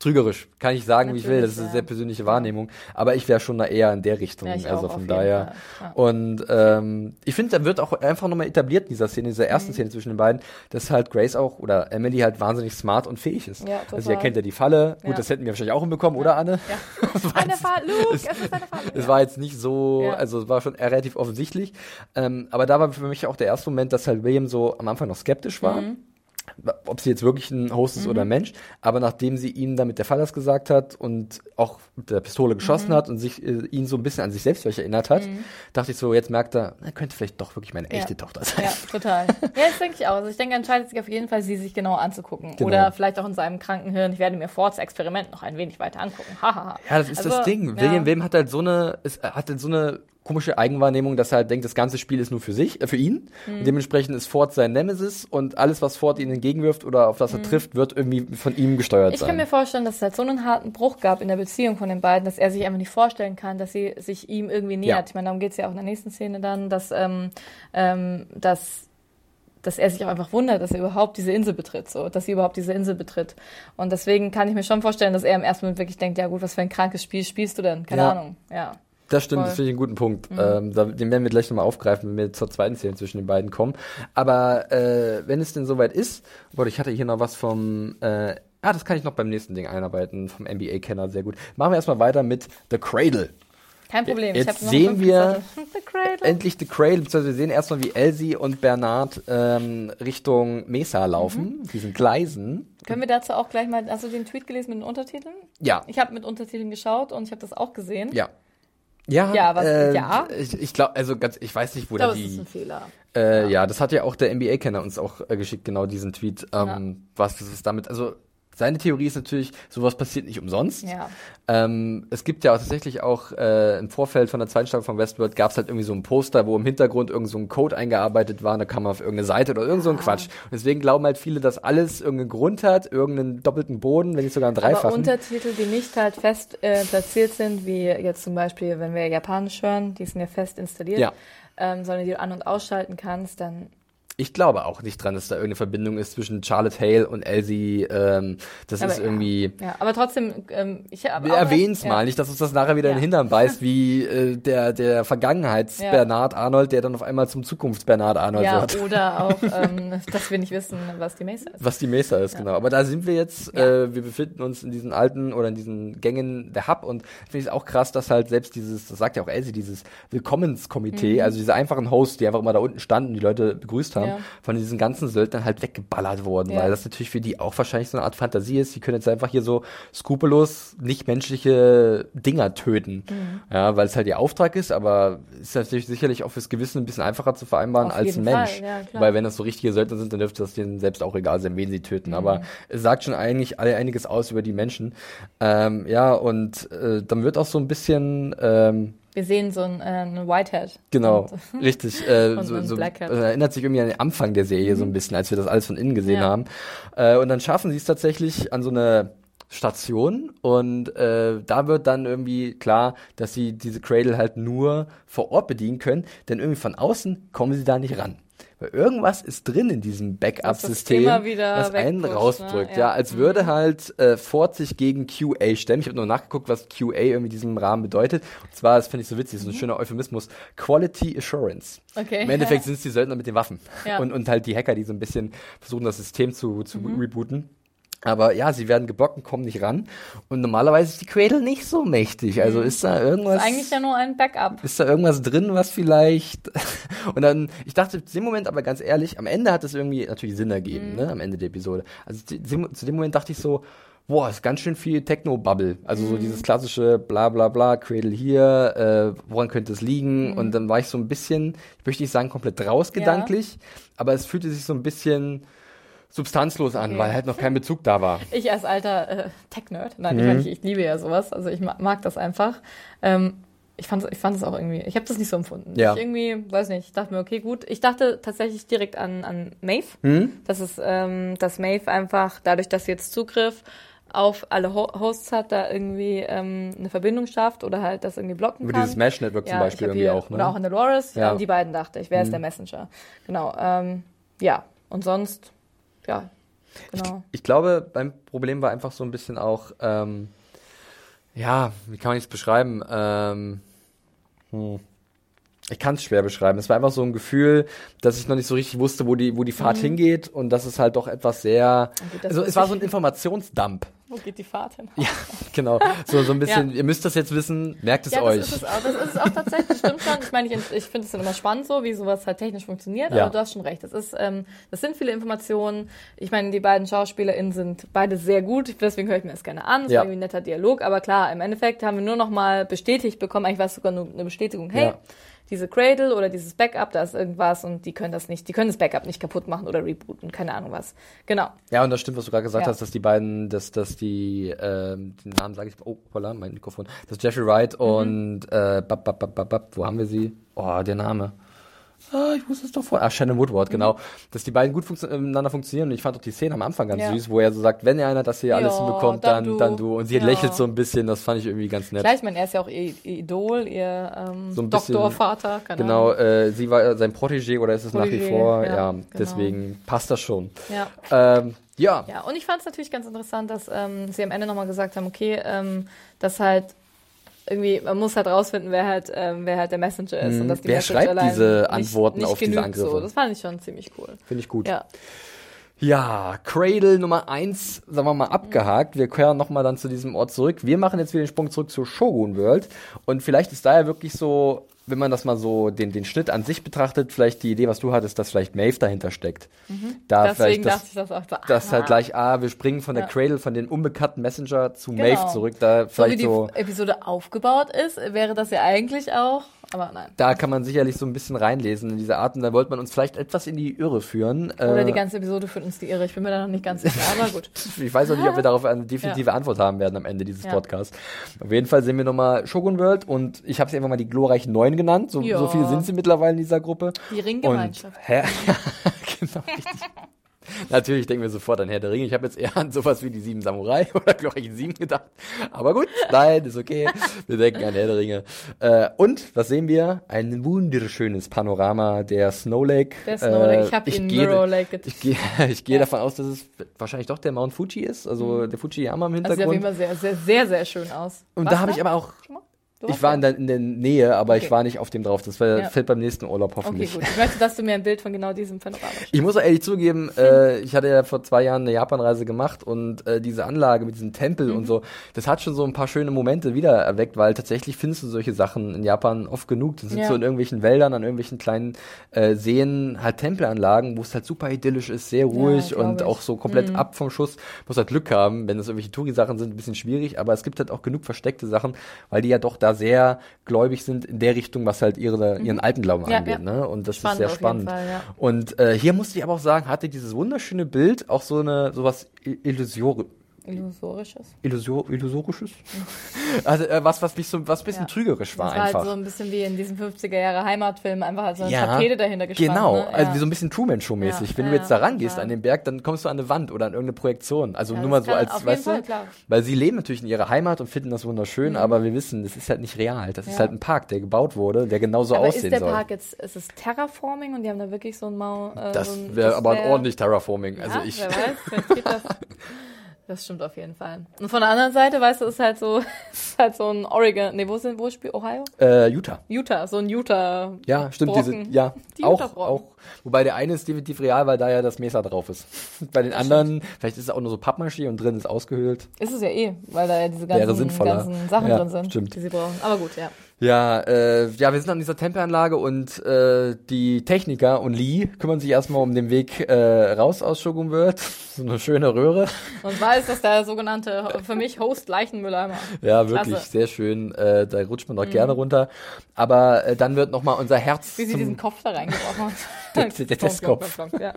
trügerisch. Kann ich sagen, wie ich will. Das ist eine Natürlich, sehr persönliche Wahrnehmung. Aber ich wäre schon da eher in der Richtung. Also von daher. Ja. Und ähm, ich finde, da wird auch einfach nochmal etabliert in dieser Szene, in dieser Mhm. ersten Szene zwischen den beiden, dass halt Grace auch oder Emily halt wahnsinnig smart und fähig ist. Ja, also total. ihr kennt ja die Falle. Gut, Ja. das hätten wir wahrscheinlich auch hinbekommen, oder Anne? Ja. Eine Falle, Luke, es ist eine Falle. es war jetzt nicht so, also es war schon relativ offensichtlich. Ähm, aber da war für mich auch der erste Moment, dass halt William so am Anfang noch skeptisch war. Mhm. Ob sie jetzt wirklich ein Host ist oder ein Mensch, aber nachdem sie ihm damit der Fallas gesagt hat und auch mit der Pistole geschossen hat und sich äh, ihn so ein bisschen an sich selbst vielleicht erinnert hat, dachte ich so, jetzt merkt er, er könnte vielleicht doch wirklich meine echte Ja. Tochter sein. Ja, total. Ja, das denke ich auch. Also ich denke, er entscheidet sich auf jeden Fall, sie sich genau anzugucken. Genau. Oder vielleicht auch in seinem kranken Hirn, ich werde mir Fords Experiment noch ein wenig weiter angucken. Hahaha. Ja, das ist Also, das Ding. ja. William Wilm hat halt so eine, es hat halt so eine komische Eigenwahrnehmung, dass er halt denkt, das ganze Spiel ist nur für sich, äh, für ihn. Mhm. Und dementsprechend ist Ford sein Nemesis und alles, was Ford ihm entgegenwirft oder auf das er trifft, wird irgendwie von ihm gesteuert Mhm. Ich sein. kann mir vorstellen, dass es halt so einen harten Bruch gab in der Beziehung von den beiden, dass er sich einfach nicht vorstellen kann, dass sie sich ihm irgendwie nähert. Ja. Ich meine, darum geht es ja auch in der nächsten Szene dann, dass, ähm, ähm, dass, dass er sich auch einfach wundert, dass er überhaupt diese Insel betritt, so, dass sie überhaupt diese Insel betritt. Und deswegen kann ich mir schon vorstellen, dass er im ersten Moment wirklich denkt, ja gut, was für ein krankes Spiel spielst du denn? Keine Ja. Ahnung. Ja. Das stimmt, Voll. das finde ich einen guten Punkt. Mhm. Ähm, da, den werden wir gleich nochmal aufgreifen, wenn wir zur zweiten Szene zwischen den beiden kommen. Aber äh, wenn es denn soweit ist, warte, ich hatte hier noch was vom, äh, ah, das kann ich noch beim nächsten Ding einarbeiten, vom NBA-Kenner, sehr gut. Machen wir erstmal weiter mit The Cradle. Kein Problem. Jetzt ich hab noch sehen wir. The Cradle. Endlich The Cradle, beziehungsweise wir sehen erstmal, wie Elsie und Bernard ähm, Richtung Mesa laufen, Mhm. diesen Gleisen. Können wir dazu auch gleich mal, hast du den Tweet gelesen mit den Untertiteln? Ja, Ich habe mit Untertiteln geschaut und ich habe das auch gesehen. ja. Ja, Ja, was- äh, ja? Ich, ich glaube, also ganz, ich weiß nicht, wo Ich da glaube, es ist die. ein Fehler. Äh, ja. das hat ja auch der NBA-Kenner uns auch äh, geschickt, genau diesen Tweet. Ähm, Was ist damit? Also seine Theorie ist natürlich, sowas passiert nicht umsonst. Ja. Ähm, es gibt ja auch tatsächlich auch äh, im Vorfeld von der zweiten Staffel von Westworld gab es halt irgendwie so ein Poster, wo im Hintergrund irgend so ein Code eingearbeitet war, und da kam man auf irgendeine Seite oder irgend so Ah. ein Quatsch. Und deswegen glauben halt viele, dass alles irgendeinen Grund hat, irgendeinen doppelten Boden, wenn nicht sogar einen Aber dreifachen. Untertitel, die nicht halt fest äh, platziert sind, wie jetzt zum Beispiel, wenn wir Japanisch hören, die sind ja fest installiert, Ja. ähm, sondern die du an- und ausschalten kannst, dann Ich glaube auch nicht dran, dass da irgendeine Verbindung ist zwischen Charlotte Hale und Elsie. Ähm, das Aber ist ja. irgendwie. ja. Aber trotzdem, ähm, ich aber Wir auch- erwähnen es ja. mal, nicht, dass uns das nachher wieder in den Ja. Hintern beißt, wie äh, der, der Vergangenheits-Bernard Arnold, der dann auf einmal zum Zukunfts-Bernard Arnold Ja, wird. oder auch, ähm, dass wir nicht wissen, was die Mesa ist. Was die Mesa ist, genau. Aber da sind wir jetzt, Ja. äh, wir befinden uns in diesen alten oder in diesen Gängen der Hub und finde ich es auch krass, dass halt selbst dieses, das sagt ja auch Elsie, dieses Willkommenskomitee, also diese einfachen Hosts, die einfach immer da unten standen, die Leute begrüßt haben, Mhm. Ja. von diesen ganzen Söldnern halt weggeballert wurden, Ja. weil das natürlich für die auch wahrscheinlich so eine Art Fantasie ist. Die können jetzt einfach hier so skrupellos nichtmenschliche Dinger töten. Mhm. Ja, weil es halt ihr Auftrag ist, aber ist natürlich sicherlich auch fürs Gewissen ein bisschen einfacher zu vereinbaren Auf als ein Mensch. ja, weil wenn das so richtige Söldner sind, dann dürfte das denen selbst auch egal sein, wen sie töten. Mhm. Aber es sagt schon eigentlich einiges aus über die Menschen. Ähm, ja, und äh, dann wird auch so ein bisschen ähm, Wir sehen so einen, äh, einen Whitehead. Genau, Und, richtig. Äh, Und so, ein so, äh, erinnert sich irgendwie an den Anfang der Serie so ein bisschen, als wir das alles von innen gesehen Ja. haben. Äh, und dann schaffen sie es tatsächlich an so eine Station und äh, da wird dann irgendwie klar, dass sie diese Cradle halt nur vor Ort bedienen können, denn irgendwie von außen kommen sie da nicht ran. Weil irgendwas ist drin in diesem Backup-System, was einen wegpusht, rausdrückt. ne? Ja, Ja. als würde halt äh, Ford sich gegen QA stemmen. Ich habe nur nachgeguckt, was QA irgendwie in diesem Rahmen bedeutet. Und zwar, das finde ich so witzig, so ein schöner Euphemismus, Quality Assurance. Okay. Im Endeffekt sind es die Söldner mit den Waffen. Ja. Und, und halt die Hacker, die so ein bisschen versuchen, das System zu, zu rebooten. Aber ja, sie werden geblockt und kommen nicht ran. Und normalerweise ist die Cradle nicht so mächtig. Also ist da irgendwas. ist eigentlich ja nur ein Backup. Ist da irgendwas drin, was vielleicht. Und dann, ich dachte zu dem Moment aber ganz ehrlich, am Ende hat es irgendwie natürlich Sinn ergeben, ne? Am Ende der Episode. Also zu dem, Moment dachte ich so, boah, ist ganz schön viel Techno-Bubble. Also so dieses klassische bla bla bla, Cradle hier, äh, woran könnte es liegen? Und dann war ich so ein bisschen, ich möchte nicht sagen komplett raus Ja. aber es fühlte sich so ein bisschen substanzlos an, Okay. weil halt noch kein Bezug da war. Ich als alter äh, Tech-Nerd, nein, Mhm. ich, meine, ich, ich liebe ja sowas, also ich mag, mag das einfach. Ähm, ich fand ich fand es auch irgendwie, ich habe das nicht so empfunden. Ja. Ich irgendwie, weiß nicht, ich dachte mir, okay, gut. Ich dachte tatsächlich direkt an, an Maeve. Hm? Das ist, ähm, dass Maeve einfach, dadurch, dass sie jetzt Zugriff auf alle Ho Hosts hat, da irgendwie ähm, eine Verbindung schafft oder halt das irgendwie blocken Über kann. dieses Mesh Network zum Ja, Beispiel ich irgendwie hier, auch, ne? Oder auch in Dolores, Ja. ja. an die beiden dachte ich. Wer ist Mhm. der Messenger? Genau. Ähm, ja, und sonst, ja, genau. Ich glaube, beim Problem war einfach so ein bisschen auch, ähm, ja, wie kann man es beschreiben? Ähm, hm. Ich kann es schwer beschreiben. Es war einfach so ein Gefühl, dass ich noch nicht so richtig wusste, wo die, wo die Fahrt hingeht und dass es halt doch etwas sehr, das also ist es war so ein Informationsdump. Wo geht die Fahrt hin? Ja, genau. So, so ein bisschen, Ja. ihr müsst das jetzt wissen, merkt es Ja, euch. das ist es auch. Das ist es auch tatsächlich, stimmt schon. Ich meine, ich, ich finde es dann immer spannend so, wie sowas halt technisch funktioniert, Ja. aber du hast schon recht. Das ist, ähm, das sind viele Informationen. Ich meine, die beiden SchauspielerInnen sind beide sehr gut, deswegen höre ich mir das gerne an. Es Ja. war irgendwie ein netter Dialog, aber klar, im Endeffekt haben wir nur noch mal bestätigt bekommen, eigentlich war es sogar nur eine Bestätigung, hey. Diese Cradle oder dieses Backup, da ist irgendwas und die können das nicht, die können das Backup nicht kaputt machen oder rebooten, keine Ahnung was. Genau. Ja, und das stimmt, was du gerade gesagt Ja. hast, dass die beiden, dass, dass die, ähm, den Namen sage ich, oh, hoppala, mein Mikrofon, das ist Jeffrey Wright Mhm. und, äh, bap, bap, bap, bap, bap, wo haben wir sie? Oh, der Name. Ah, ich wusste es doch vorher. Ah, Shannon Mhm. Woodward, genau. Dass die beiden gut funktio- miteinander funktionieren. Und ich fand auch die Szene am Anfang ganz Ja. süß, wo er so sagt, wenn er einer das hier alles Ja, hinbekommt, dann dann, du. dann du. Und sie Ja. lächelt so ein bisschen, das fand ich irgendwie ganz nett. Klar, ich meine, er ist ja auch ihr Idol, ihr ähm, So bisschen- Doktorvater, keine Genau, Ahnung. äh, sie war sein Protégé oder ist es nach wie Protégé, vor? ja, Ja, genau. deswegen passt das schon. Ja. Ähm, ja. Ja, und ich fand es natürlich ganz interessant, dass ähm, sie am Ende nochmal gesagt haben, okay, ähm, dass halt irgendwie, man muss halt rausfinden, wer halt, ähm, wer halt der Messenger ist. Mhm. Und dass die Wer Message schreibt diese nicht, Antworten nicht auf diese Angriffe? So. Das fand ich schon ziemlich cool. Finde ich gut. Ja. Ja, Cradle Nummer eins, sagen wir mal, abgehakt. Wir kehren nochmal dann zu diesem Ort zurück. Wir machen jetzt wieder den Sprung zurück zur Shogun World. Und vielleicht ist da ja wirklich so, wenn man das mal so, den, den Schnitt an sich betrachtet, vielleicht die Idee, was du hattest, dass vielleicht Maeve dahinter steckt. Da Deswegen vielleicht das, dachte ich das auch so. das ah, halt gleich, ah, wir springen von der Ja. Cradle, von den unbekannten Messenger zu Genau. Maeve zurück. Da So wie vielleicht die so, Episode aufgebaut ist, wäre das ja eigentlich auch, aber nein. da kann man sicherlich so ein bisschen reinlesen in diese Art. Und da wollte man uns vielleicht etwas in die Irre führen. Oder Äh, die ganze Episode führt uns die Irre. Ich bin mir da noch nicht ganz sicher, aber gut. Ich weiß auch nicht, ob wir darauf eine definitive Antwort haben werden am Ende dieses Ja. Podcasts. Auf jeden Fall sehen wir nochmal Shogun World und ich habe sie einfach mal die glorreichen Neun genannt. So, Ja. so viel sind sie mittlerweile in dieser Gruppe. Die Ringgemeinschaft. Und genau, richtig. Natürlich denken wir sofort an Herr der Ringe. Ich habe jetzt eher an sowas wie die Sieben Samurai oder glorreichen Sieben gedacht. Aber gut, nein, ist okay. Wir denken an Herr der Ringe. Äh, und was sehen wir? Ein wunderschönes Panorama der Snow Lake. Der Snow Lake. Äh, Ich habe ihn Mirror Lake getippt. ich gehe, ich gehe davon aus, dass es wahrscheinlich doch der Mount Fuji ist, also der Fujiyama im Das sieht auf jeden Hintergrund. Fall sehr, sehr, sehr, sehr schön aus. Und Warst da habe ich aber auch, ich war in der, in der Nähe, aber ich Okay. war nicht auf dem drauf. Das wär, Ja. fällt beim nächsten Urlaub Okay, hoffentlich. gut. Ich möchte, dass du mir ein Bild von genau diesem Panorama schickst. Ich muss auch ehrlich zugeben, äh, ich hatte ja vor zwei Jahren eine Japanreise gemacht und äh, diese Anlage mit diesem Tempel und so, das hat schon so ein paar schöne Momente wieder erweckt, weil tatsächlich findest du solche Sachen in Japan oft genug. Das sind Ja. so in irgendwelchen Wäldern, an irgendwelchen kleinen äh, Seen, halt Tempelanlagen, wo es halt super idyllisch ist, sehr ruhig glaub und ich. auch so komplett ab vom Schuss. Muss halt Glück haben, wenn das irgendwelche Touri-Sachen sind, ein bisschen schwierig, aber es gibt halt auch genug versteckte Sachen, weil die ja doch da sehr gläubig sind in der Richtung, was halt ihre, ihren alten Glauben Mhm. Ja, angeht. ja. Ne? Und das Spannend ist sehr spannend. Fall, ja. Und äh, hier musste ich aber auch sagen, hatte dieses wunderschöne Bild auch so eine sowas I- Illusior Illusorisches. Illusor illusorisches. also äh, was was mich so was bisschen Ja. trügerisch war Das war einfach. halt so ein bisschen wie in diesem 50er Jahre Heimatfilm, einfach halt so eine Ja, Tapete dahinter gespannt. Genau, ne? also Ja. wie so ein bisschen Truman Show mäßig. Wenn du jetzt da rangehst an den Berg, dann kommst du an eine Wand oder an irgendeine Projektion. Also nur mal so als, weißt Fall, du, klar. Mhm. weil sie leben natürlich in ihrer Heimat und finden das wunderschön, aber wir wissen, das ist halt nicht real. Das ist halt ein Park, der gebaut wurde, der genauso aber ist aussehen der soll. Park jetzt, ist es Terraforming und die haben da wirklich so ein Mau... Äh, so das ein, wäre aber wär- ordentlich Terraforming. Ja, also ich wer weiß, vielleicht geht das. Das stimmt auf jeden Fall. Und von der anderen Seite, weißt du, ist halt so, ist halt so ein Oregon, nee, wo sind, wo spielt Ohio? äh, Utah. Utah, so ein Utah. Ja, stimmt, Brocken. diese, ja, Die auch, auch, wobei der eine ist definitiv real, weil da ja das Mesa drauf ist. Bei den anderen, vielleicht ist es auch nur so Pappmaché und drin ist ausgehöhlt. Ist es ja eh, weil da ja diese ganzen, ganzen Sachen Ja, drin sind, stimmt. die sie brauchen. Aber gut, ja. Ja, äh, ja, wir sind an dieser Tempelanlage und äh, die Techniker und Lee kümmern sich erstmal um den Weg äh, raus aus Shogun World. So eine schöne Röhre. Und ist das der sogenannte, für mich Host Leichenmülleimer. Ja, wirklich, Klasse. sehr schön. Äh, da rutscht man doch gerne runter. Aber äh, dann wird nochmal unser Herz Wie sie diesen Kopf da reingebrochen hat. Der- Testkopf. Ja.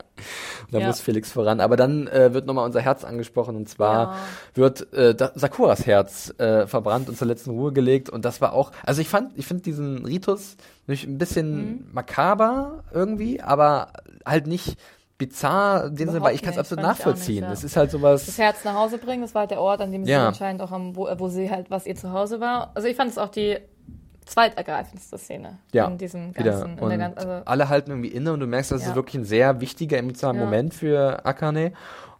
Da Ja. muss Felix voran. Aber dann äh, wird nochmal unser Herz angesprochen und zwar Ja. wird äh, da, Sakuras Herz äh, verbrannt und zur letzten Ruhe gelegt und das war auch, also ich fand, ich finde diesen Ritus ein bisschen Mhm. makaber irgendwie, aber halt nicht bizarr, dem Sinne, weil ich kann es absolut nachvollziehen. nicht, ja. Es ist halt sowas. das Herz nach Hause bringen, das war halt der Ort, an dem sie Ja. anscheinend auch am, wo, wo sie halt, was ihr Zuhause war. Also ich fand es auch die zweitergreifendste Szene Ja, in diesem ganzen, in ganzen, also alle halten irgendwie inne und du merkst, das Ja. ist wirklich ein sehr wichtiger emotionaler Ja. Moment für Akane.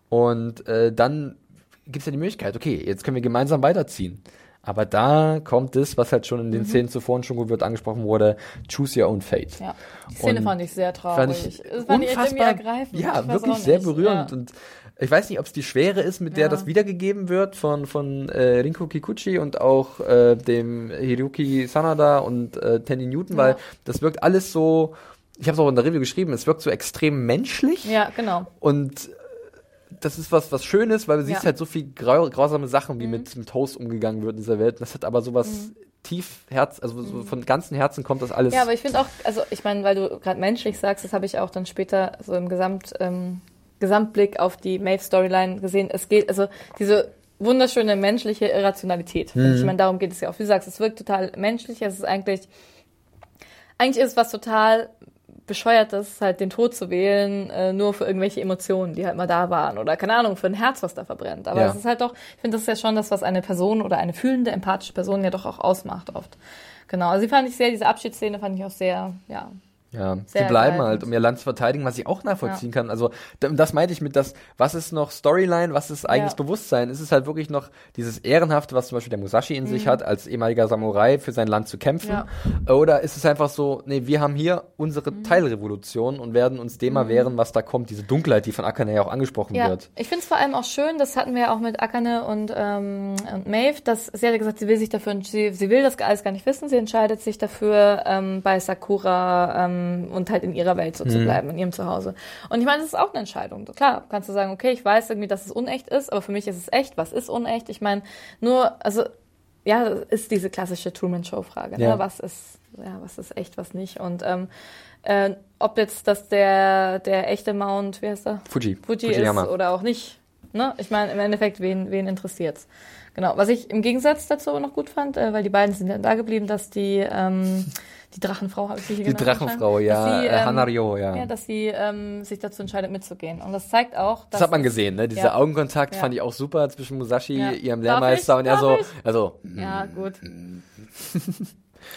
Und äh, dann gibt es ja die Möglichkeit, okay, jetzt können wir gemeinsam weiterziehen. Aber da kommt das, was halt schon in den mhm. Szenen zuvor schon gut wird angesprochen wurde, choose your own fate. Ja. Die Szene und fand ich sehr traurig. Fand ich, das fand ich irgendwie ergreifend. Ja, wirklich sehr berührend ja. und ich weiß nicht, ob es die Schwere ist, mit der ja. das wiedergegeben wird von, von äh, Rinko Kikuchi und auch äh, dem Hiroki Sanada und äh, Tenny Newton, ja. weil das wirkt alles so, ich habe es auch in der Review geschrieben, es wirkt so extrem menschlich. Ja, genau. Und das ist was, was Schönes, weil du ja. siehst halt so viel grau grausame Sachen, wie mhm. mit, mit Toast umgegangen wird in dieser Welt. Das hat aber sowas mhm. tief Herz, also so mhm. von ganzem Herzen kommt das alles. Ja, aber ich finde auch, also ich meine, weil du gerade menschlich sagst, das habe ich auch dann später so im Gesamt, ähm, Gesamtblick auf die Maeve-Storyline gesehen. Es geht, also diese wunderschöne menschliche Irrationalität. Mhm. Ich meine, darum geht es ja auch. Wie du sagst, es wirkt total menschlich. Es ist eigentlich, eigentlich ist es was total bescheuertes, halt den Tod zu wählen, äh, nur für irgendwelche Emotionen, die halt mal da waren. Oder keine Ahnung, für ein Herz, was da verbrennt. Aber es ist halt doch, ich finde, das ist ja schon das, was eine Person oder eine fühlende, empathische Person ja doch auch ausmacht oft. Genau. Also die fand ich sehr, diese Abschiedsszene fand ich auch sehr, ja, ja, Sehr sie bleiben halt, um ihr Land zu verteidigen, was ich auch nachvollziehen ja. kann. Also das meinte ich mit das, was ist noch Storyline, was ist eigentlich ja. Bewusstsein? Ist es halt wirklich noch dieses Ehrenhafte, was zum Beispiel der Musashi in mhm. sich hat, als ehemaliger Samurai für sein Land zu kämpfen? Ja. Oder ist es einfach so, nee, wir haben hier unsere mhm. Teilrevolution und werden uns dem mal mhm. wehren, was da kommt, diese Dunkelheit, die von Akane ja auch angesprochen wird. Ich finde es vor allem auch schön, das hatten wir ja auch mit Akane und, ähm, und Maeve, dass sie hat gesagt, sie will sich dafür, sie, sie will das alles gar nicht wissen, sie entscheidet sich dafür, ähm, bei Sakura ähm, und halt in ihrer Welt so mhm. zu bleiben, in ihrem Zuhause. Und ich meine, das ist auch eine Entscheidung. Klar, kannst du sagen, okay, ich weiß irgendwie, dass es unecht ist, aber für mich ist es echt. Was ist unecht? Ich meine, nur, also, ja, ist diese klassische Truman-Show-Frage. Ne? Ja. Was ist, ja, was ist echt, was nicht? Und ähm, äh, ob jetzt das der, der echte Mount, wie heißt er? Fuji. Fuji Fujiyama. ist oder auch nicht. Ne? Ich meine, im Endeffekt, wen, wen interessiert's? Genau. Was ich im Gegensatz dazu noch gut fand, äh, weil die beiden sind ja da geblieben, dass die ähm, die Drachenfrau habe ich sie hier Die Drachenfrau, ja, sie, äh, ähm, Hanario, ja. Ja, dass sie ähm, sich dazu entscheidet mitzugehen. Und das zeigt auch, dass. Das hat man gesehen, ne? Dieser ja. Augenkontakt ja. fand ich auch super zwischen Musashi, ja. ihrem Lehrmeister, und er so, also. Ja, gut.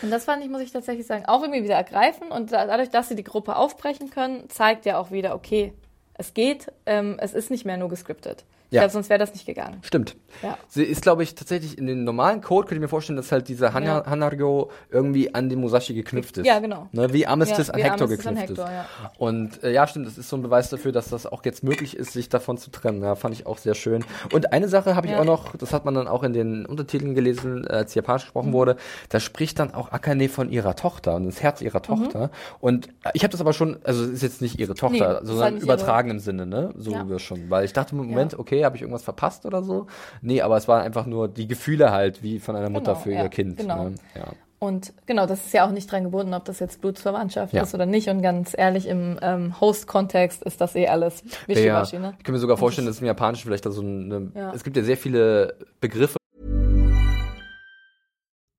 Und das fand ich, muss ich tatsächlich sagen, auch irgendwie wieder ergreifen. Und dadurch, dass sie die Gruppe aufbrechen können, zeigt ja auch wieder, okay, es geht, ähm, es ist nicht mehr nur gescriptet. Ja. glaube, sonst wäre das nicht gegangen. Stimmt. Ja. Sie ist, glaube ich, tatsächlich in den normalen Code, könnte ich mir vorstellen, dass halt dieser Han ja. Hanaryo irgendwie an den Musashi geknüpft ist. Ja, genau. Ne, wie Amethyst ja, an Hector Amethyst geknüpft Hector, ist. Ja. Und äh, ja, stimmt, das ist so ein Beweis dafür, dass das auch jetzt möglich ist, sich davon zu trennen. Ja, fand ich auch sehr schön. Und eine Sache habe ich auch noch, das hat man dann auch in den Untertiteln gelesen, äh, als Japanisch gesprochen mhm. wurde, da spricht dann auch Akane von ihrer Tochter und das Herz ihrer. Tochter. Mhm. Und ich habe das aber schon, also es ist jetzt nicht ihre Tochter, nee, sondern übertragen im Sinne, ne? So ja. schon. Weil ich dachte im Moment, okay, habe ich irgendwas verpasst? oder so. Nee, aber es waren einfach nur die Gefühle halt, wie von einer Mutter genau, für ja, ihr Kind. Genau. Ne? Ja. Und genau, das ist ja auch nicht dran gebunden, ob das jetzt Blutsverwandtschaft ja. ist oder nicht. Und ganz ehrlich, im ähm, Host-Kontext ist das eh alles Wischiwaschi. Ja, ne? Ich kann mir sogar vorstellen, dass es im Japanischen vielleicht da so eine. Ja. Es gibt ja sehr viele Begriffe.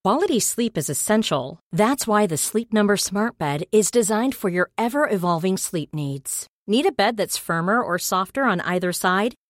Quality sleep is essential. That's why the Sleep Number Smart Bed is designed for your ever-evolving sleep needs. Need a bed that's firmer or softer on either side?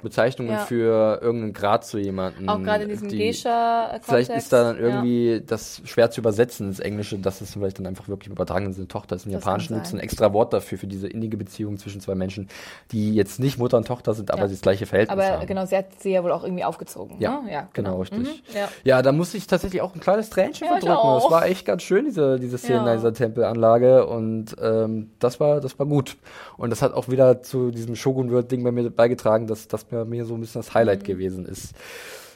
Bezeichnungen ja. für irgendeinen Grad zu jemandem. Auch gerade in diesem Geisha-Kontext. Vielleicht ist da dann irgendwie ja. das schwer zu übersetzen ins Englische, dass es vielleicht dann einfach wirklich im übertragenen Sinne Tochter ist. Im das Japanischen gibt es ein extra Wort dafür, für diese innige Beziehung zwischen zwei Menschen, die jetzt nicht Mutter und Tochter sind, aber ja. das gleiche Verhältnis aber haben. Aber genau, sie hat sie ja wohl auch irgendwie aufgezogen. Ja, ne? ja genau. genau, richtig. Mhm. Ja. ja, da musste ich tatsächlich auch ein kleines Tränchen ja, verdrücken. Es war echt ganz schön, diese, diese Szene in dieser Tempelanlage und ähm, das war, das war gut. Und das hat auch wieder zu diesem Shogun-Word-Ding bei mir beigetragen, dass das bei mir so ein bisschen das Highlight mhm. gewesen ist.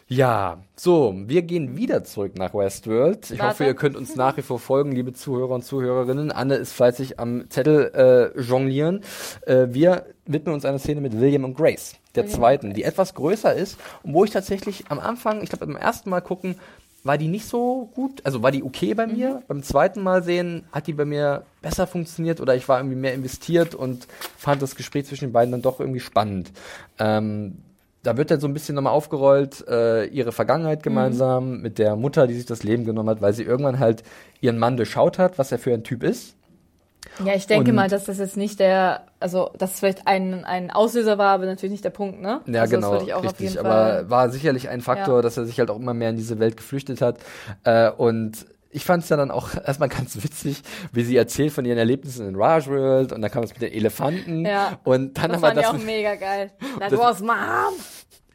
Ja, so, wir gehen wieder zurück nach Westworld. Ich Warte. hoffe, ihr könnt uns nach wie vor folgen, liebe Zuhörer und Zuhörerinnen. Anne ist fleißig am Zettel äh, jonglieren. Äh, wir widmen uns einer Szene mit William und Grace, der William zweiten, die etwas größer ist und wo ich tatsächlich am Anfang, ich glaube beim ersten Mal gucken, war die nicht so gut, also war die okay bei mir. Mhm. Beim zweiten Mal sehen hat die bei mir besser funktioniert oder ich war irgendwie mehr investiert und fand das Gespräch zwischen den beiden dann doch irgendwie spannend. Ähm, da wird dann so ein bisschen nochmal aufgerollt, äh, ihre Vergangenheit gemeinsam mhm. mit der Mutter, die sich das Leben genommen hat, weil sie irgendwann halt ihren Mann durchschaut hat, was er für ein Typ ist. Ja, ich denke und, mal, dass das jetzt nicht der, also dass es vielleicht ein, ein Auslöser war, aber natürlich nicht der Punkt, ne? Ja, also, genau, richtig. aber war sicherlich ein Faktor, ja. dass er sich halt auch immer mehr in diese Welt geflüchtet hat. Äh, und ich fand es ja dann auch erstmal ganz witzig, wie sie erzählt von ihren Erlebnissen in Raj World und dann kam es mit den Elefanten ja. und dann das aber das ja auch mega geil. That was mom.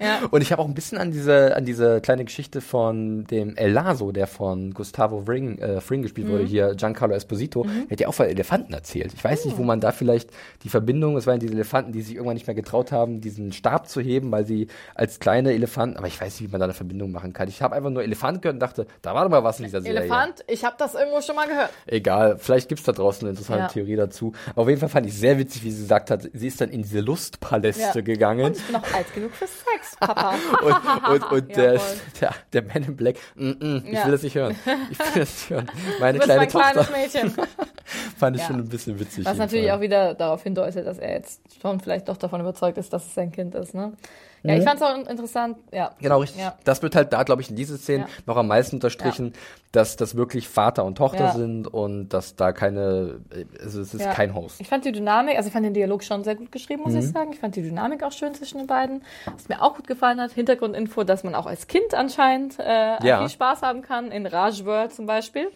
Ja. Und ich habe auch ein bisschen an diese, an diese kleine Geschichte von dem El Lazo, der von Gustavo Fring, äh, Fring gespielt mhm. wurde, hier Giancarlo Esposito, mhm. der hat ja auch von Elefanten erzählt. Ich weiß oh. nicht, wo oh. man da vielleicht die Verbindung, es waren diese Elefanten, die sich irgendwann nicht mehr getraut haben, diesen Stab zu heben, weil sie als kleine Elefanten, aber ich weiß nicht, wie man da eine Verbindung machen kann. Ich habe einfach nur Elefant gehört und dachte, da war doch mal was in dieser Serie. Elefant, ich habe das irgendwo schon mal gehört. Egal, vielleicht gibt's da draußen eine interessante ja. Theorie dazu. Aber auf jeden Fall fand ich sehr witzig, wie sie gesagt hat, sie ist dann in diese Lustpaläste ja. gegangen. Und ich bin noch alt genug für Sex, Papa. und, und, und der, der, der Man in Black, mm, mm, ich will das nicht hören. Ich will das nicht hören. Meine du bist kleine mein Tochter. kleines Mädchen. Fand ich schon ein bisschen witzig. Was natürlich Fall. auch wieder darauf hindeutet, dass er jetzt schon vielleicht doch davon überzeugt ist, dass es sein Kind ist, ne? Ja, ich mhm. fand es auch interessant, ja. Genau, richtig. Ja. Das wird halt da, glaube ich, in diesen Szenen ja. noch am meisten unterstrichen, ja. dass das wirklich Vater und Tochter sind und dass da keine, also es ist kein Host. Ich fand die Dynamik, also ich fand den Dialog schon sehr gut geschrieben, muss mhm. ich sagen. Ich fand die Dynamik auch schön zwischen den beiden. Was mir auch gut gefallen hat, Hintergrundinfo, dass man auch als Kind anscheinend äh, viel Spaß haben kann, in Raj World zum Beispiel.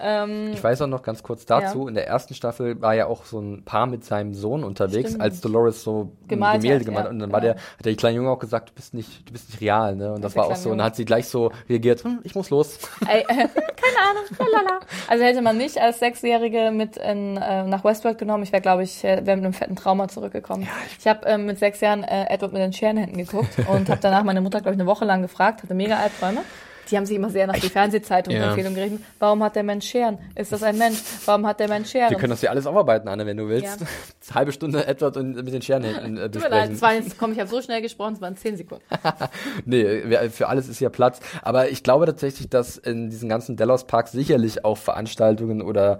Ähm, ich weiß auch noch ganz kurz dazu, ja. in der ersten Staffel war ja auch so ein Paar mit seinem Sohn unterwegs, Stimmt. als Dolores so gemalt Gemälde hat, gemalt hat. Und dann war der, hat der kleine Junge auch gesagt, du bist nicht, du bist nicht real, ne? Und das, das war auch so. Und dann hat sie gleich so reagiert, hm, ich muss los. Ey, äh, keine Ahnung, lalala. Also hätte man nicht als Sechsjährige mit in, äh, nach Westworld genommen, ich wäre, glaube ich, wäre mit einem fetten Trauma zurückgekommen. Ja, ich ich habe ähm, mit sechs Jahren äh, Edward mit den Scherenhänden geguckt und habe danach meine Mutter, glaube ich, eine Woche lang gefragt, hatte mega Albträume. Die haben sich immer sehr nach die Fernsehzeitung-Empfehlung ja. gerichtet. Warum hat der Mensch Scheren? Ist das ein Mensch? Warum hat der Mensch Scheren? Wir können das ja alles aufarbeiten, Anne, wenn du willst. Ja. Halbe Stunde Edward und mit den Scheren äh, Tut mir leid, es war jetzt, komm, ich habe so schnell gesprochen, es waren zehn Sekunden. nee, für alles ist ja Platz. Aber ich glaube tatsächlich, dass in diesen ganzen Delos Parks sicherlich auch Veranstaltungen oder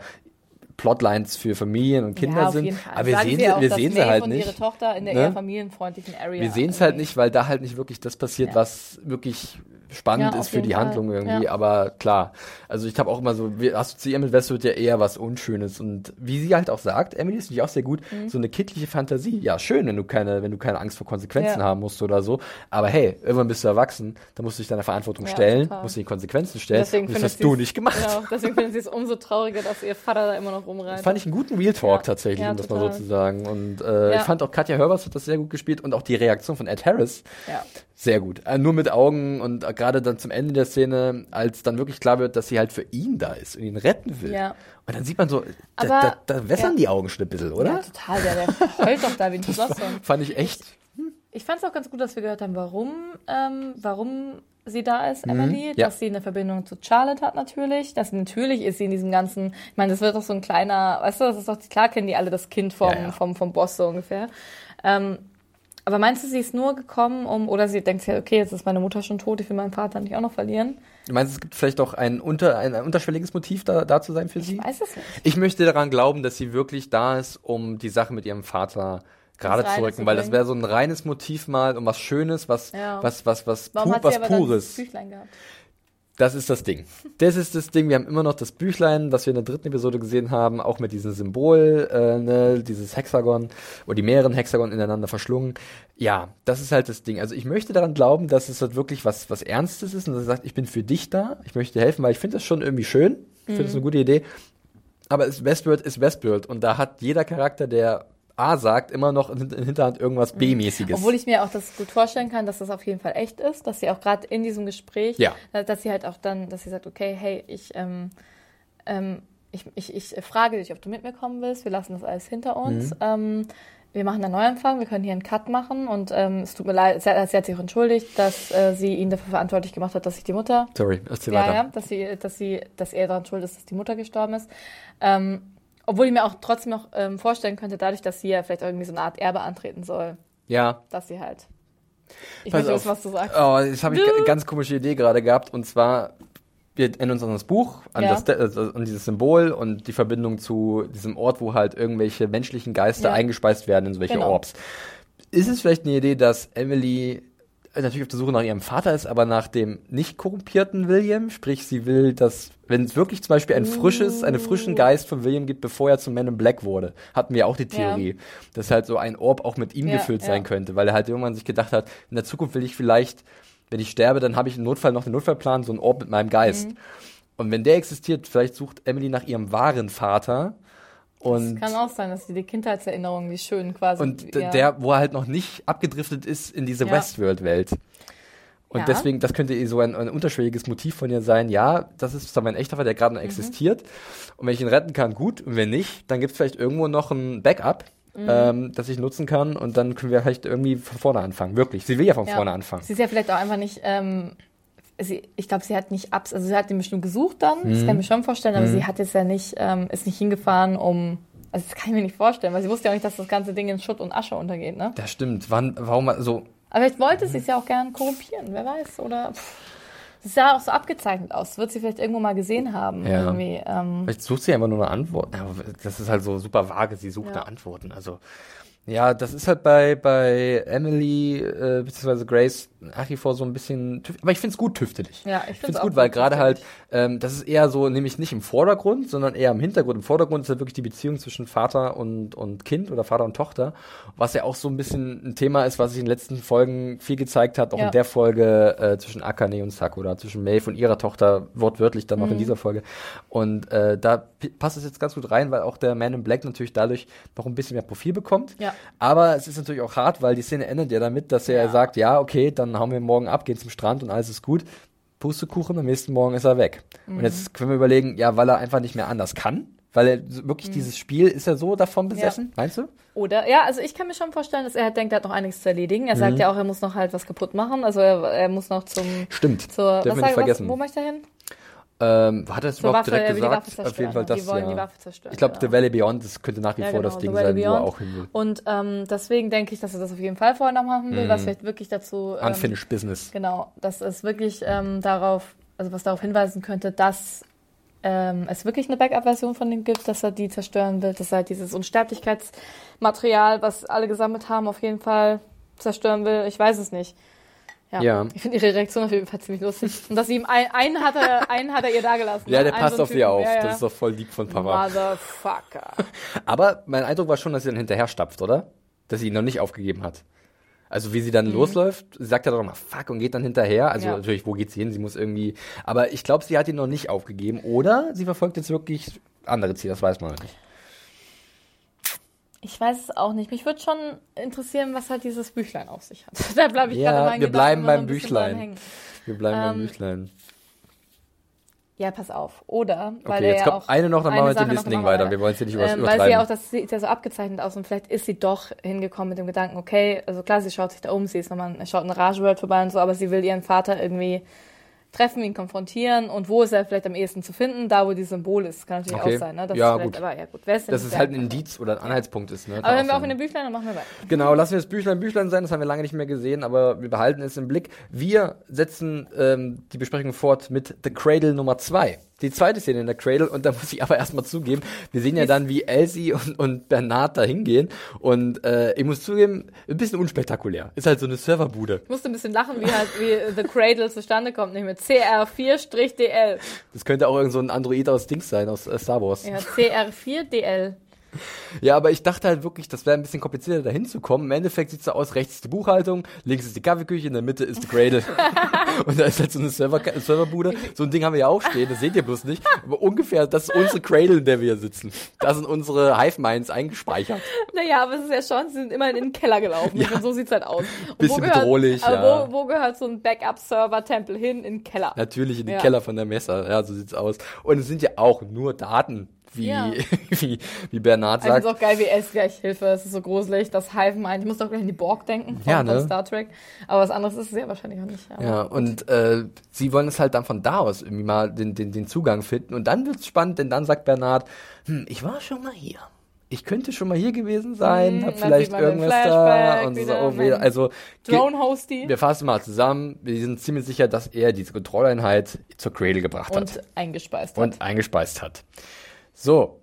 Plotlines für Familien und Kinder ja, sind. Aber wir sehen, sie, wir sehen sie halt nicht. Ihre Tochter in der ne? eher familienfreundlichen Area. Wir sehen es halt nicht, weil da halt nicht wirklich das passiert, ja. was wirklich spannend ja, ist für die Fall. Handlung irgendwie, ja. aber klar. Also ich habe auch immer so, wir assoziieren mit Westworld ja eher was Unschönes und wie sie halt auch sagt, Emily ist nicht auch sehr gut, mhm. so eine kindliche Fantasie. Ja, schön, wenn du keine, wenn du keine Angst vor Konsequenzen ja. haben musst oder so. Aber hey, irgendwann bist du erwachsen, dann musst du dich deiner Verantwortung stellen, total. musst du die Konsequenzen stellen. Deswegen und das hast du nicht gemacht. Genau, deswegen finden sie es umso trauriger, dass ihr Vater da immer noch rumreitet. Das fand ich einen guten Real Talk tatsächlich, um das mal so zu sagen. Und äh, ich fand auch Katja Hörbers hat das sehr gut gespielt und auch die Reaktion von Ed Harris. Sehr gut. Äh, nur mit Augen und äh, gerade dann zum Ende der Szene, als dann wirklich klar wird, dass sie halt für ihn da ist und ihn retten will. Ja. Und dann sieht man so, da, da, da wässern ja. die Augen schon ein bisschen, oder? Ja, total. Der, der heult doch da wie ein Schloss. Fand ich echt. Ich fand es auch ganz gut, dass wir gehört haben, warum, ähm, warum sie da ist, mhm, Emily, ja. dass sie eine Verbindung zu Charlotte hat natürlich, dass natürlich ist sie in diesem ganzen, ich meine, das wird doch so ein kleiner, weißt du, das ist doch, klar kennen die alle das Kind vom, ja, ja. vom, vom Boss so ungefähr. Ähm, aber meinst du, sie ist nur gekommen, um, oder sie denkt ja, okay, jetzt ist meine Mutter schon tot, ich will meinen Vater nicht auch noch verlieren? Du meinst, es gibt vielleicht auch ein, unter, ein, ein unterschwelliges Motiv da, da zu sein für sie? Ich weiß es nicht. Ich möchte daran glauben, dass sie wirklich da ist, um die Sache mit ihrem Vater gerade zu rücken, weil das wäre so ein reines Motiv mal um was Schönes, was, ja. was, was, was, Warum pu was Pures. Dann Büchlein gehabt? Das ist das Ding. Das ist das Ding. Wir haben immer noch das Büchlein, das wir in der dritten Episode gesehen haben, auch mit diesem Symbol, äh, ne, dieses Hexagon oder die mehreren Hexagon ineinander verschlungen. Ja, das ist halt das Ding. Also ich möchte daran glauben, dass es halt wirklich was, was Ernstes ist und dass er sagt, ich bin für dich da, ich möchte dir helfen, weil ich finde das schon irgendwie schön. Ich finde das mhm. eine gute Idee. Aber es, Westworld ist Westworld und da hat jeder Charakter, der A sagt, immer noch in, in Hinterhand irgendwas B-mäßiges. Obwohl ich mir auch das gut vorstellen kann, dass das auf jeden Fall echt ist, dass sie auch gerade in diesem Gespräch, ja. dass sie halt auch dann, dass sie sagt, okay, hey, ich, ähm, ähm, ich, ich, ich frage dich, ob du mit mir kommen willst, wir lassen das alles hinter uns. Mhm. Ähm, wir machen einen Neuanfang, wir können hier einen Cut machen und ähm, es tut mir leid, sie hat, sie hat sich auch entschuldigt, dass äh, sie ihn dafür verantwortlich gemacht hat, dass sich die Mutter. Sorry, erzähl ja, weiter. Ja, dass sie, dass sie, dass er daran schuld ist, dass die Mutter gestorben ist. Ähm, obwohl ich mir auch trotzdem noch ähm, vorstellen könnte, dadurch, dass sie ja vielleicht irgendwie so eine Art Erbe antreten soll. Ja. Dass sie halt. Ich weiß nicht, was du sagst. Oh, jetzt habe ich eine ganz komische Idee gerade gehabt. Und zwar, wir erinnern uns an das Buch, an, ja. das, äh, an dieses Symbol und die Verbindung zu diesem Ort, wo halt irgendwelche menschlichen Geister ja. eingespeist werden in solche genau. Orbs. Ist es vielleicht eine Idee, dass Emily natürlich auf der Suche nach ihrem Vater ist, aber nach dem nicht korrumpierten William. Sprich, sie will, dass, wenn es wirklich zum Beispiel ein frisches, einen frischen Geist von William gibt, bevor er zum Man in Black wurde, hatten wir auch die Theorie, Ja. dass halt so ein Orb auch mit ihm Ja, gefüllt ja. sein könnte, weil er halt irgendwann sich gedacht hat, in der Zukunft will ich vielleicht, wenn ich sterbe, dann habe ich im Notfall noch den Notfallplan, so ein Orb mit meinem Geist. Mhm. Und wenn der existiert, vielleicht sucht Emily nach ihrem wahren Vater. Und Kann auch sein, dass die Kindheitserinnerungen, die schönen quasi. und ja. der, wo er halt noch nicht abgedriftet ist in diese Ja. Westworld-Welt. Und Ja. deswegen, das könnte eh so ein, ein unterschwelliges Motiv von ihr sein. Ja, das ist zwar mein echter Vater, der gerade Mhm. noch existiert. Und wenn ich ihn retten kann, gut. Und wenn nicht, dann gibt es vielleicht irgendwo noch ein Backup, Mhm. ähm, das ich nutzen kann. Und dann können wir vielleicht irgendwie von vorne anfangen. Wirklich. Sie will ja von vorne anfangen. Sie ist ja vielleicht auch einfach nicht. Ähm, sie, ich glaube, sie hat nicht abs, also sie hat den bestimmt gesucht dann. Das kann ich mir schon vorstellen, aber sie hat jetzt ja nicht, ähm, ist nicht hingefahren, um. Also das kann ich mir nicht vorstellen, weil sie wusste ja auch nicht, dass das ganze Ding in Schutt und Asche untergeht, ne? Das stimmt. Wann, warum, also, Aber vielleicht wollte sie es ja auch gern korrumpieren, wer weiß, oder. Sie sah auch so abgezeichnet aus. Wird sie vielleicht irgendwo mal gesehen haben. Ja. Irgendwie. Ähm, Vielleicht sucht sie einfach nur eine Antwort. Ja, das ist halt so super vage. Sie sucht Ja. nach Antworten. Also, ja, das ist halt bei, bei Emily, äh, beziehungsweise Grace nach wie vor so ein bisschen, aber ich find's gut tüftelig. Ja, ich ich find's find's auch gut, weil gerade halt, ähm, das ist eher so, nämlich nicht im Vordergrund, sondern eher im Hintergrund. Im Vordergrund ist halt wirklich die Beziehung zwischen Vater und, und Kind oder Vater und Tochter, was ja auch so ein bisschen ein Thema ist, was sich in den letzten Folgen viel gezeigt hat, auch Ja. in der Folge äh, zwischen Akane und Sakura, zwischen Maeve und ihrer Tochter, wortwörtlich dann noch Mhm. in dieser Folge. Und äh, da passt es jetzt ganz gut rein, weil auch der Man in Black natürlich dadurch noch ein bisschen mehr Profil bekommt. Ja. Aber es ist natürlich auch hart, weil die Szene endet ja damit, dass er Ja. sagt, ja, okay, dann hauen wir morgen ab, gehen zum Strand und alles ist gut. Pustekuchen, am nächsten Morgen ist er weg. Mhm. Und jetzt können wir überlegen, ja, weil er einfach nicht mehr anders kann. Weil er wirklich dieses Spiel, ist er so davon besessen, meinst du? Oder, ja, also ich kann mir schon vorstellen, dass er halt denkt, er hat noch einiges zu erledigen. Er sagt ja auch, er muss noch halt was kaputt machen. Also er, er muss noch zum, Stimmt. zur, Dürfen wir nicht vergessen. wo möchte er hin? Ähm, hat er es Zur überhaupt Waffe, direkt die gesagt? Auf jeden Fall ne? das, die wollen ja. die Waffe zerstören. Ich glaube, genau. The Valley Beyond, das könnte nach wie Ja, vor genau, das Ding sein, wo er Beyond. auch hin will. Und ähm, deswegen denke ich, dass er das auf jeden Fall vorher noch machen will, was vielleicht wirklich dazu. Ähm, Unfinished Business. Genau, dass es wirklich ähm, darauf, also was darauf hinweisen könnte, dass ähm, es wirklich eine Backup-Version von dem gibt, dass er die zerstören will, dass er halt dieses Unsterblichkeitsmaterial, was alle gesammelt haben, auf jeden Fall zerstören will. Ich weiß es nicht. Ja. Ja. Ich finde ihre Reaktion auf jeden Fall ziemlich lustig. Und dass sie ihm ein, einen hat er, einen hat er ihr da gelassen. Ja, ne? der Einen passt so auf sie auf. Ja, ja. Das ist doch voll lieb von Papa. Motherfucker. Aber mein Eindruck war schon, dass sie dann hinterher stapft, oder? Dass sie ihn noch nicht aufgegeben hat. Also wie sie dann losläuft, sie sagt ja doch mal fuck und geht dann hinterher. Also Mhm. Ja. natürlich, wo geht sie hin? Sie muss irgendwie. Aber ich glaube, sie hat ihn noch nicht aufgegeben. Oder sie verfolgt jetzt wirklich andere Ziele, das weiß man noch nicht. Ich weiß es auch nicht. Mich würde schon interessieren, was halt dieses Büchlein auf sich hat. Da bleibe ich Ja, gerade meinen wir bleiben beim Büchlein. Wir bleiben beim Ähm, Büchlein. Ja, pass auf. Oder, weil Okay, jetzt ja kommt auch eine noch, dann machen wir mit dem Ding machen weiter. Wir wollen es hier nicht Ähm, weil sie übertreiben. ja auch, das sieht ja so abgezeichnet aus und vielleicht ist sie doch hingekommen mit dem Gedanken, okay, also klar, sie schaut sich da um, sie ist nochmal, schaut in Rage World vorbei und so, aber sie will ihren Vater irgendwie treffen, ihn konfrontieren und wo ist er vielleicht am ehesten zu finden? Da, wo dieses Symbol ist. Kann natürlich Okay. auch sein, ne? Das Ja, gut. Aber ja, gut. Wer ist denn Dass das es halt ein? Indiz oder ein Anhaltspunkt ist. Ne? Aber wenn wir auch in den Büchlein, dann machen wir weiter. Genau, lassen wir das Büchlein Büchlein sein, das haben wir lange nicht mehr gesehen, aber wir behalten es im Blick. Wir setzen ähm, die Besprechung fort mit The Cradle Nummer 2. Die zweite Szene in der Cradle und da muss ich aber erstmal zugeben, wir sehen ja dann, wie Elsie und, und Bernard da hingehen und äh, ich muss zugeben, ein bisschen unspektakulär. Ist halt so eine Serverbude. Ich musste ein bisschen lachen, wie halt wie The Cradle zustande kommt, nicht mit CR4-DL. Das könnte auch irgend so ein Android aus Dings sein, aus äh, Star Wars. Ja, CR4DL. Ja, aber ich dachte halt wirklich, das wäre ein bisschen komplizierter, da hinzukommen. Im Endeffekt sieht's so aus, rechts ist die Buchhaltung, links ist die Kaffeeküche, in der Mitte ist die Cradle. und da ist halt so eine Server Serverbude. So ein Ding haben wir ja auch stehen, das seht ihr bloß nicht. Aber ungefähr, das ist unsere Cradle, in der wir hier sitzen. Da sind unsere Hive-Minds eingespeichert. Naja, aber es ist ja schon, sie sind immerhin in den Keller gelaufen. Finde, so sieht's halt aus. Und Bisschen gehört, bedrohlich, aber ja. wo, wo gehört so ein Backup-Server-Tempel hin? In den Keller. Natürlich in den Ja. Keller von der Messe. Ja, so sieht's aus. Und es sind ja auch nur Daten, wie, Ja. wie, wie Bernard Ich finde sagt. es auch geil, wie es gleich Hilfe. Es ist so gruselig, das Hive meint. Ich muss doch gleich an die Borg denken von, Ja, ne? von Star Trek. Aber was anderes ist es ja wahrscheinlich auch nicht. Ja, und äh, sie wollen es halt dann von da aus irgendwie mal den, den, den Zugang finden. Und dann wird's spannend, denn dann sagt Bernard, hm, ich war schon mal hier. Ich könnte schon mal hier gewesen sein, Hm, hab dann vielleicht irgendwas da und so. Oh, mein also ge- Drone-Hosty wir fassen mal zusammen. Wir sind ziemlich sicher, dass er diese Kontrolleinheit zur Cradle gebracht hat und eingespeist hat. und eingespeist hat. So,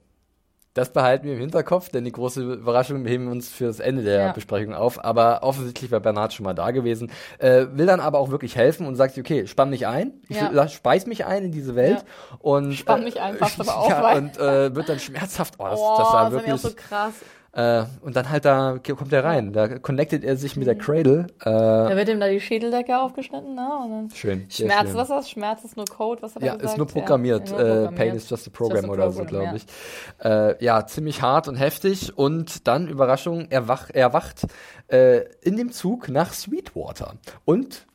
Das behalten wir im Hinterkopf, denn die große Überraschung heben wir uns fürs Ende der Ja. Besprechung auf. Aber offensichtlich war Bernhard schon mal da gewesen. Äh, will dann aber auch wirklich helfen und sagt, okay, spann mich ein. Ich Ja. speis mich ein in diese Welt. Und, Spann mich ein, passt aber auch ja. Und äh, wird dann schmerzhaft. Oh, das, Oh, das war das wirklich. so krass. Äh, und dann halt da kommt er rein. Da connectet er sich mit der Cradle. Äh, Da wird ihm da die Schädeldecke aufgeschnitten, ne? Und dann schön. Schmerz, schön. was ist das? Schmerz ist nur Code, was hat er Ja, gesagt? ist nur programmiert. Ja, nur äh, programmiert. Pain is just a program Just a oder so, program, glaube ja. ich. Äh, ja, ziemlich hart und heftig. Und dann, Überraschung, er, wach, er wacht äh, in dem Zug nach Sweetwater. Und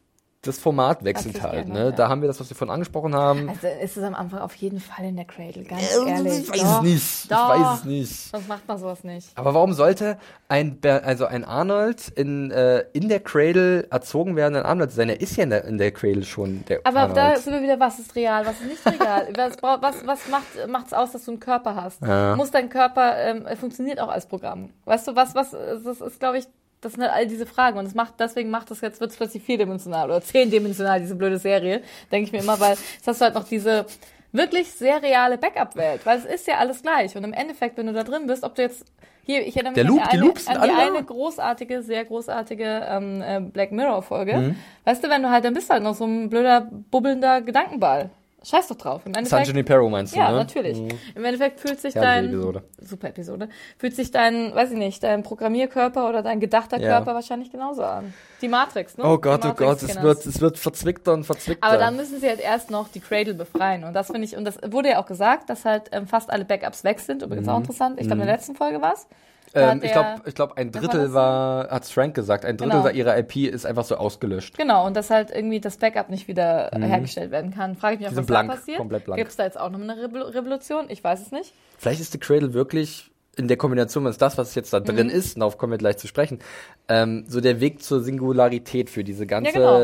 das Format wechselt sich halt. geändert, Ne? ja. Da haben wir das, was wir vorhin angesprochen haben. Also ist es am Anfang auf jeden Fall in der Cradle, ganz Äh, ehrlich. ich weiß Doch, es nicht. Doch. Ich weiß es nicht. Sonst macht man sowas nicht. Aber warum sollte ein, Ber also ein Arnold in, äh, in der Cradle erzogen werden, ein Arnold sein? Er ist ja in der, in der Cradle schon der Aber Arnold. da sind wir wieder, was ist real, was ist nicht real? was was, was macht macht's aus, dass du einen Körper hast? Ja. Muss dein Körper, ähm, funktioniert auch als Programm? Weißt du, was, was, das ist, glaube ich, das sind halt all diese Fragen und das macht, deswegen macht das jetzt, wird es plötzlich vierdimensional oder zehndimensional, diese blöde Serie, denke ich mir immer, weil jetzt hast du halt noch diese wirklich sehr reale Backup-Welt, weil es ist ja alles gleich und im Endeffekt, wenn du da drin bist, ob du jetzt hier, ich erinnere mich Der an Loop, die die, eine, sind an die eine großartige, sehr großartige ähm, äh, Black Mirror-Folge. Mhm. Weißt du, wenn du halt, dann bist du halt noch so ein blöder, bubbelnder Gedankenball. Scheiß doch drauf. Im San Endeffekt, Junipero meinst du, ja, ne? natürlich. Im Endeffekt fühlt sich Herrliche dein, Episode. super Episode, fühlt sich dein, weiß ich nicht, dein Programmierkörper oder dein gedachter Ja. Körper wahrscheinlich genauso an. Die Matrix, ne? Oh Gott, oh Gott, es wird, es wird verzwickter und verzwickter. Aber dann müssen sie halt erst noch die Cradle befreien. Und das finde ich, und das wurde ja auch gesagt, dass halt ähm, fast alle Backups weg sind. Übrigens auch interessant. Ich glaube, in der letzten Folge war es. Mhm. ähm, ich glaube, ich glaub, ein Drittel war das war, hat Frank gesagt, ein Drittel Genau. war ihrer IP ist einfach so ausgelöscht. Genau, und dass halt irgendwie das Backup nicht wieder hergestellt werden kann. Frage ich mich auch, Die was blank, da passiert. komplett blank. Gibt es da jetzt auch noch eine Revol- Revolution? Ich weiß es nicht. Vielleicht ist die Cradle wirklich in der Kombination, es das, was jetzt da drin Mhm. ist, darauf kommen wir gleich zu sprechen, ähm, so der Weg zur Singularität für diese ganze genau.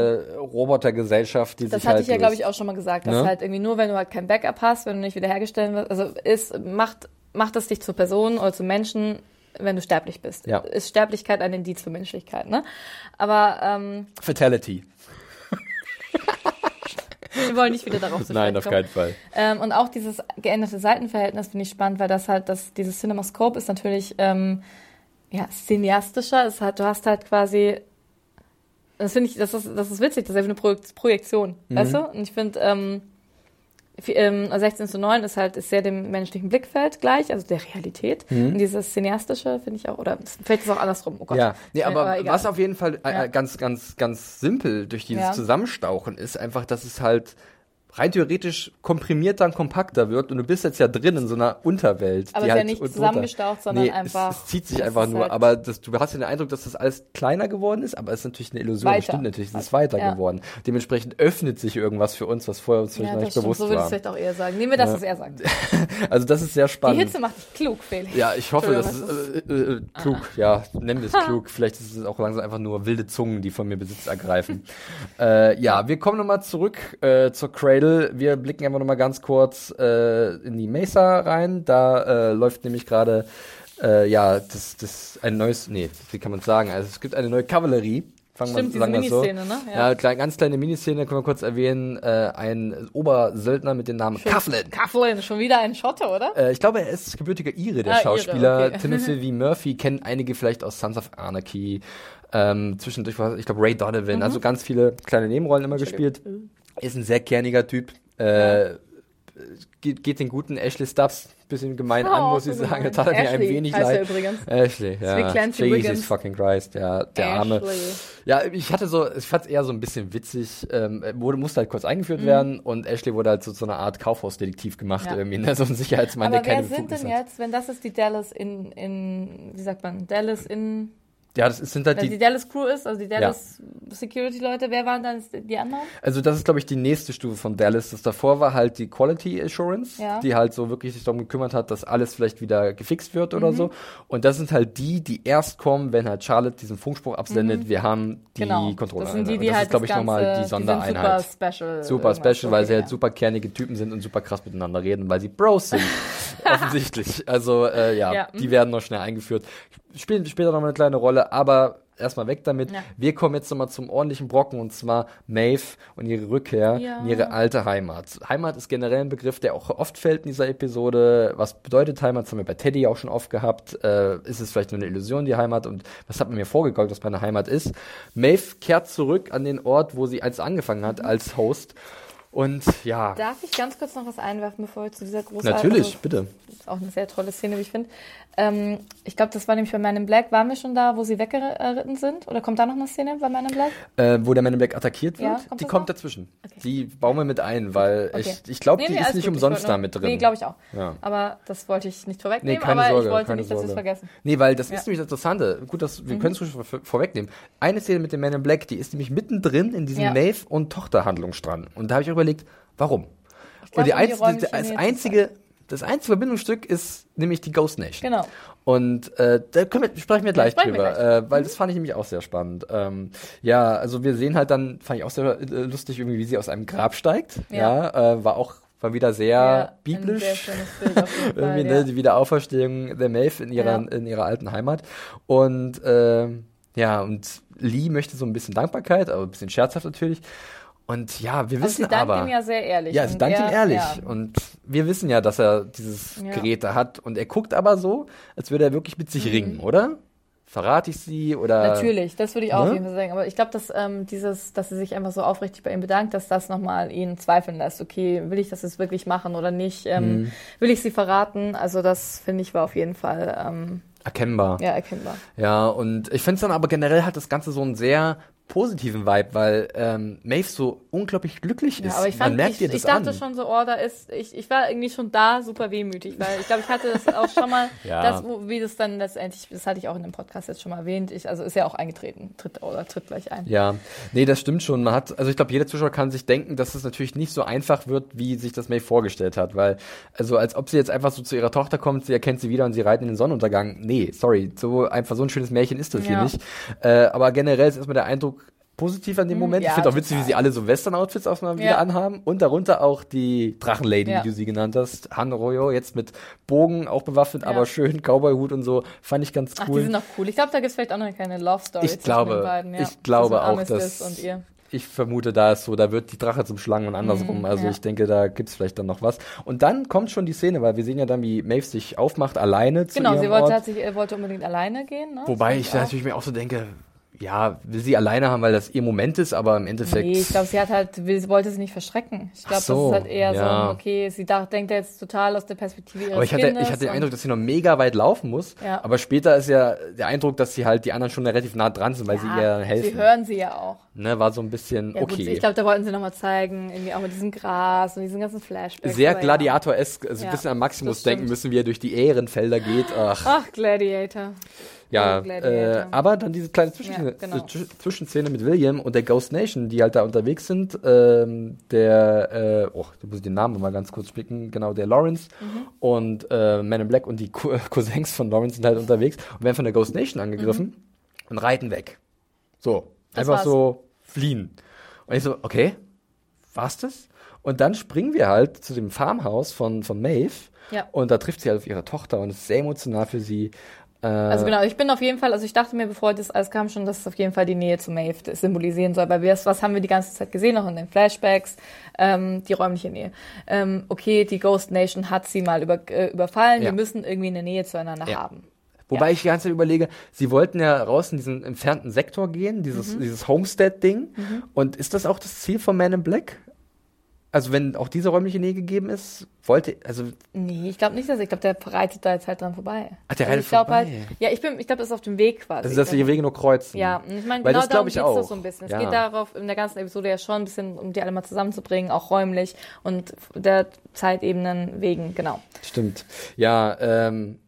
Robotergesellschaft, die Das sich hatte halt ich ja, glaube ich, auch schon mal gesagt, dass Ne? halt irgendwie nur, wenn du halt kein Backup hast, wenn du nicht wiederhergestellt wirst, also ist, macht, macht es dich zur Person oder zum Menschen, wenn du sterblich bist. Ja. Ist Sterblichkeit ein Indiz für Menschlichkeit, ne? Aber ähm, Fatality. wir wollen nicht wieder darauf zu Nein, auf kommen. keinen Fall. Ähm, und auch dieses geänderte Seitenverhältnis finde ich spannend, weil das halt, das, dieses CinemaScope ist natürlich ähm, ja, cineastischer. Es hat, du hast halt quasi, das finde ich, das ist, das ist witzig, das ist einfach eine Projek- Projektion, Mhm. weißt du? Und ich finde, ähm, ähm, 16 zu 9 ist halt ist sehr dem menschlichen Blickfeld gleich, also der Realität. Mhm. Und dieses cineastische finde ich auch, oder vielleicht ist es auch andersrum, oh Gott. Ja, nee, Äh, aber was auf jeden Fall äh, Ja. ganz, ganz, ganz simpel durch dieses Ja. Zusammenstauchen ist, einfach, dass es halt rein theoretisch komprimierter und kompakter wird und du bist jetzt ja drin in so einer Unterwelt. Aber die es ist ja halt nicht drunter- zusammengestaucht, sondern nee, einfach- Es, es zieht sich einfach nur, halt- aber das, du hast ja den Eindruck, dass das alles kleiner geworden ist, aber es ist natürlich eine Illusion. Das Weiter. stimmt natürlich, es ist weiter Ja. geworden. Dementsprechend öffnet sich irgendwas für uns, was vorher uns vielleicht Ja, nicht stimmt. bewusst So würde ich es war. vielleicht auch eher sagen. Nehmen wir das, was er sagt. Also das ist sehr Die spannend. Hitze macht dich klug, Felix. Ja, ich hoffe, das ist Entschuldigung, äh, äh, klug. Ja, nennen wir es klug. Vielleicht ist es auch langsam einfach nur wilde Zungen, die von mir Besitz ergreifen. äh, ja, wir kommen nochmal zurück äh, zur Cradle. Wir blicken einfach nochmal ganz kurz äh, in die Mesa rein. Da äh, läuft nämlich gerade äh, ja das, das ein neues, nee, wie kann man sagen? Also es gibt eine neue Kavallerie. Fangen Stimmt, diese sagen wir es so. Miniszene, ne? Ja, klein, ganz kleine Miniszene können wir kurz erwähnen. Äh, ein Obersöldner mit dem Namen Coughlin. Coughlin, schon wieder ein Schotte, oder? Äh, ich glaube, er ist gebürtiger Ire, der Ah, Ire, Schauspieler. okay. Timothy V. Murphy kennen einige vielleicht aus Sons of Anarchy. Ähm, zwischendurch war, ich glaube, Ray Donovan. Mhm. Also ganz viele kleine Nebenrollen immer gespielt. Ist ein sehr kerniger Typ. Äh, geht, geht den guten Ashley Stubbs bisschen gemein an, Oh, muss ich so sagen. gemein. Da tat er mir ein wenig leid. übrigens. Ashley, ja. Jesus Wiggins. fucking Christ, ja. Der arme. Ashley. Ja, ich hatte so, ich fand es eher so ein bisschen witzig, ähm, wurde, musste halt kurz Mhm. eingeführt werden und Ashley wurde halt so zu einer Art Kaufhausdetektiv gemacht, Ja. irgendwie, ne? so ein Sicherheitsmann, Aber der keine wer sind Befugnis denn hat. jetzt, wenn das ist die Dallas in, in wie sagt man, Dallas in, Ja, das sind halt also die, die, Dallas Crew ist, also die Dallas Security Leute, wer waren dann die anderen? also das ist glaube ich die nächste Stufe von Dallas. Das davor war halt die Quality Assurance, Ja. die halt so wirklich sich darum gekümmert hat, dass alles vielleicht wieder gefixt wird Mhm. oder so. Und das sind halt die, die erst kommen, wenn halt Charlotte diesen Funkspruch absendet, wir haben die Mhm. Genau. Kontrolle. Das sind die, Und die das halt ist glaube ich nochmal die Sondereinheit. super special. Super special, weil sie halt ja. super kernige Typen sind und super krass miteinander reden, weil sie Bros sind. Offensichtlich. Also, äh, ja, Ja, die mhm. werden noch schnell eingeführt. Spielen später noch mal eine kleine Rolle, aber erstmal weg damit. Ja. Wir kommen jetzt nochmal zum ordentlichen Brocken und zwar Maeve und ihre Rückkehr Ja. in ihre alte Heimat. Heimat ist generell ein Begriff, der auch oft fällt in dieser Episode. Was bedeutet Heimat? Das haben wir bei Teddy auch schon oft gehabt. Äh, ist es vielleicht nur eine Illusion, die Heimat? Und was hat man mir vorgegaukelt, was meine Heimat ist? Maeve kehrt zurück an den Ort, wo sie einst angefangen hat, als Host. Und ja, Darf ich ganz kurz noch was einwerfen, bevor wir zu dieser großartigen... natürlich, bitte. Das ist auch eine sehr tolle Szene, wie ich finde. Ähm, ich glaube, das war nämlich bei Man in Black. Waren wir schon da, wo sie weggeritten sind? Oder kommt da noch eine Szene bei Man in Black? Äh, wo der Man in Black attackiert wird, Ja, kommt die kommt noch? dazwischen. Okay. Die bauen wir mit ein, weil Okay. ich, ich glaube, Nee, die nee, ist alles nicht gut. Umsonst wollte da mit drin. Nee, glaube ich auch. Ja. Aber das wollte ich nicht Nee, vorwegnehmen, keine aber Sorge, ich wollte keine nicht, dass wir es Sorge. vergessen. Nee, weil das Ja. Mhm. ist nämlich das Interessante. Gut, dass wir können es ruhig vor, vorwegnehmen. Eine Szene mit dem Man in Black, die ist nämlich mittendrin in diesem Ja. Maeve- und Tochterhandlungsstrang. Und da habe ich auch überlegt, warum? Glaub, und die die einz- räumliche das, einzige, das einzige Verbindungsstück ist nämlich die Ghost Nation. Genau. Und äh, da können wir, sprechen wir gleich sprechen wir drüber, gleich. Äh, weil das fand ich nämlich auch sehr spannend. Ähm, ja, also wir sehen halt dann, fand ich auch sehr äh, lustig, irgendwie, wie sie aus einem Grab steigt. Ja, Ja. äh, war auch war wieder sehr Ja, biblisch. sehr irgendwie, ja. ne, die Wiederauferstehung der Maeve in ihrer, Ja. in ihrer alten Heimat. Und ähm, ja, und Lee möchte so ein bisschen Dankbarkeit, aber ein bisschen scherzhaft natürlich. Und ja, wir wissen sie dankt aber. ihm ja sehr ehrlich. Ja, sie dankt ihm ehrlich. Ja. Und wir wissen ja, dass er dieses Ja. Gerät da hat. Und er guckt aber so, als würde er wirklich mit sich ringen, oder? Verrate ich sie oder? Mhm. Natürlich, das würde ich auch Ne? auf jeden Fall sagen. Aber ich glaube, dass ähm, dieses, dass sie sich einfach so aufrichtig bei ihm bedankt, dass das nochmal ihn zweifeln lässt. Okay, will ich das jetzt wirklich machen oder nicht? Ähm, Mhm. Will ich sie verraten? Also das finde ich war auf jeden Fall ähm, Erkennbar. ja erkennbar. Ja, und ich finde es dann aber generell hat das Ganze so einen sehr positiven Vibe, weil ähm, Maeve so unglaublich glücklich Ja, ist. aber ich Man fand, merkt ich, ihr das ich dachte an. schon so, oh, da ist, ich, ich war irgendwie schon da super wehmütig, weil ich glaube, ich hatte das auch schon mal, Ja. das, wo, wie das dann letztendlich, das hatte ich auch in dem Podcast jetzt schon mal erwähnt, ich, also ist ja auch eingetreten, tritt oder tritt gleich ein. Ja, nee, das stimmt schon. Man hat, also ich glaube, jeder Zuschauer kann sich denken, dass es natürlich nicht so einfach wird, wie sich das May vorgestellt hat, weil, also als ob sie jetzt einfach so zu ihrer Tochter kommt, sie erkennt sie wieder und sie reiten in den Sonnenuntergang. Nee, sorry, so einfach so ein schönes Märchen ist das hier Ja. nicht. Äh, aber generell ist erstmal der Eindruck positiv an dem Moment. ich ja, finde auch witzig, wie sie alle so Western-Outfits auch mal wieder Ja. anhaben und darunter auch die Drachenlady, Ja. wie du sie genannt hast, Han Royo, jetzt mit Bogen auch bewaffnet, aber schön Cowboy-Hut und so, fand ich ganz Ach, cool. die sind noch cool. Ich glaube, da gibt es vielleicht auch noch eine kleine Love Story Ich zwischen glaube, den beiden. Ich glaube auch, dass und ihr. ich vermute, da ist so, da wird die Drache zum Schlangen und andersrum. Mhm, also ich denke, da gibt's vielleicht dann noch was. Und dann kommt schon die Szene, weil wir sehen ja dann, wie Maeve sich aufmacht, alleine zu Genau, sie wollte, Ort. hat sich, wollte unbedingt alleine gehen. Ne? Wobei ich fand natürlich mir auch so denke, ja, will sie alleine haben, weil das ihr Moment ist, aber im Endeffekt. Nee, ich glaube, sie hat halt, will, sie wollte sie nicht verschrecken. Ich glaube, so, das ist halt eher ja. so, okay, sie dacht, denkt jetzt total aus der Perspektive ihres aber ich hatte, Kindes. ich hatte den Eindruck, dass sie noch mega weit laufen muss. Ja. Aber später ist ja der Eindruck, dass sie halt die anderen schon relativ nah dran sind, weil sie ihr ja, helfen. sie hören sie ja auch. ne, war so ein bisschen Ja, gut, okay. ich glaube, da wollten sie nochmal zeigen, irgendwie auch mit diesem Gras und diesen ganzen Flashbacks. Sehr ja. Gladiator-esk, also ein Ja, bisschen an Maximus denken müssen, wie er durch die Ehrenfelder geht. Ach. Ach, Gladiator. Ja, äh, aber dann diese kleine Zwischenszene, Ja, genau. Zwisch- Zwischenszene mit William und der Ghost Nation, die halt da unterwegs sind. Ähm, der, äh, oh, da muss ich den Namen mal ganz kurz spicken. Genau, der Lawrence Mhm. und äh, Man in Black und die Cou- Cousins von Lawrence sind halt unterwegs und werden von der Ghost Nation angegriffen und reiten weg. So, Mhm. Das einfach war's. so fliehen. Und ich so, okay, war's das? Und dann springen wir halt zu dem Farmhaus von, von Maeve. Ja. Und da trifft sie halt auf ihre Tochter und es ist sehr emotional für sie. Äh, Also genau, ich bin auf jeden Fall, also ich dachte mir, bevor das alles kam, schon, dass es auf jeden Fall die Nähe zu Maeve symbolisieren soll, weil wir, was haben wir die ganze Zeit gesehen, auch in den Flashbacks, ähm, die räumliche Nähe. Ähm, okay, die Ghost Nation hat sie mal über, äh, überfallen, Ja. wir müssen irgendwie eine Nähe zueinander Ja. haben. Wobei ich die ganze Zeit überlege, sie wollten ja raus in diesen entfernten Sektor gehen, dieses, Mhm. dieses Homestead-Ding. Und ist das auch das Ziel von Man in Black? Also wenn auch diese räumliche Nähe gegeben ist, wollte, also, Nee, ich glaube nicht, dass ich glaube, der reitet da jetzt halt dran vorbei. Ach, der Also reitet ich glaub vorbei. Halt, ja, ich bin, ich glaube, das ist auf dem Weg quasi. also dass die Wege nur kreuzen. Ja, ich meine, genau das darum auch. doch so ein bisschen. Es Ja. geht darauf in der ganzen Episode ja schon ein bisschen, um die alle mal zusammenzubringen, auch räumlich und der Zeitebenen wegen, genau. Stimmt. Ja, ähm,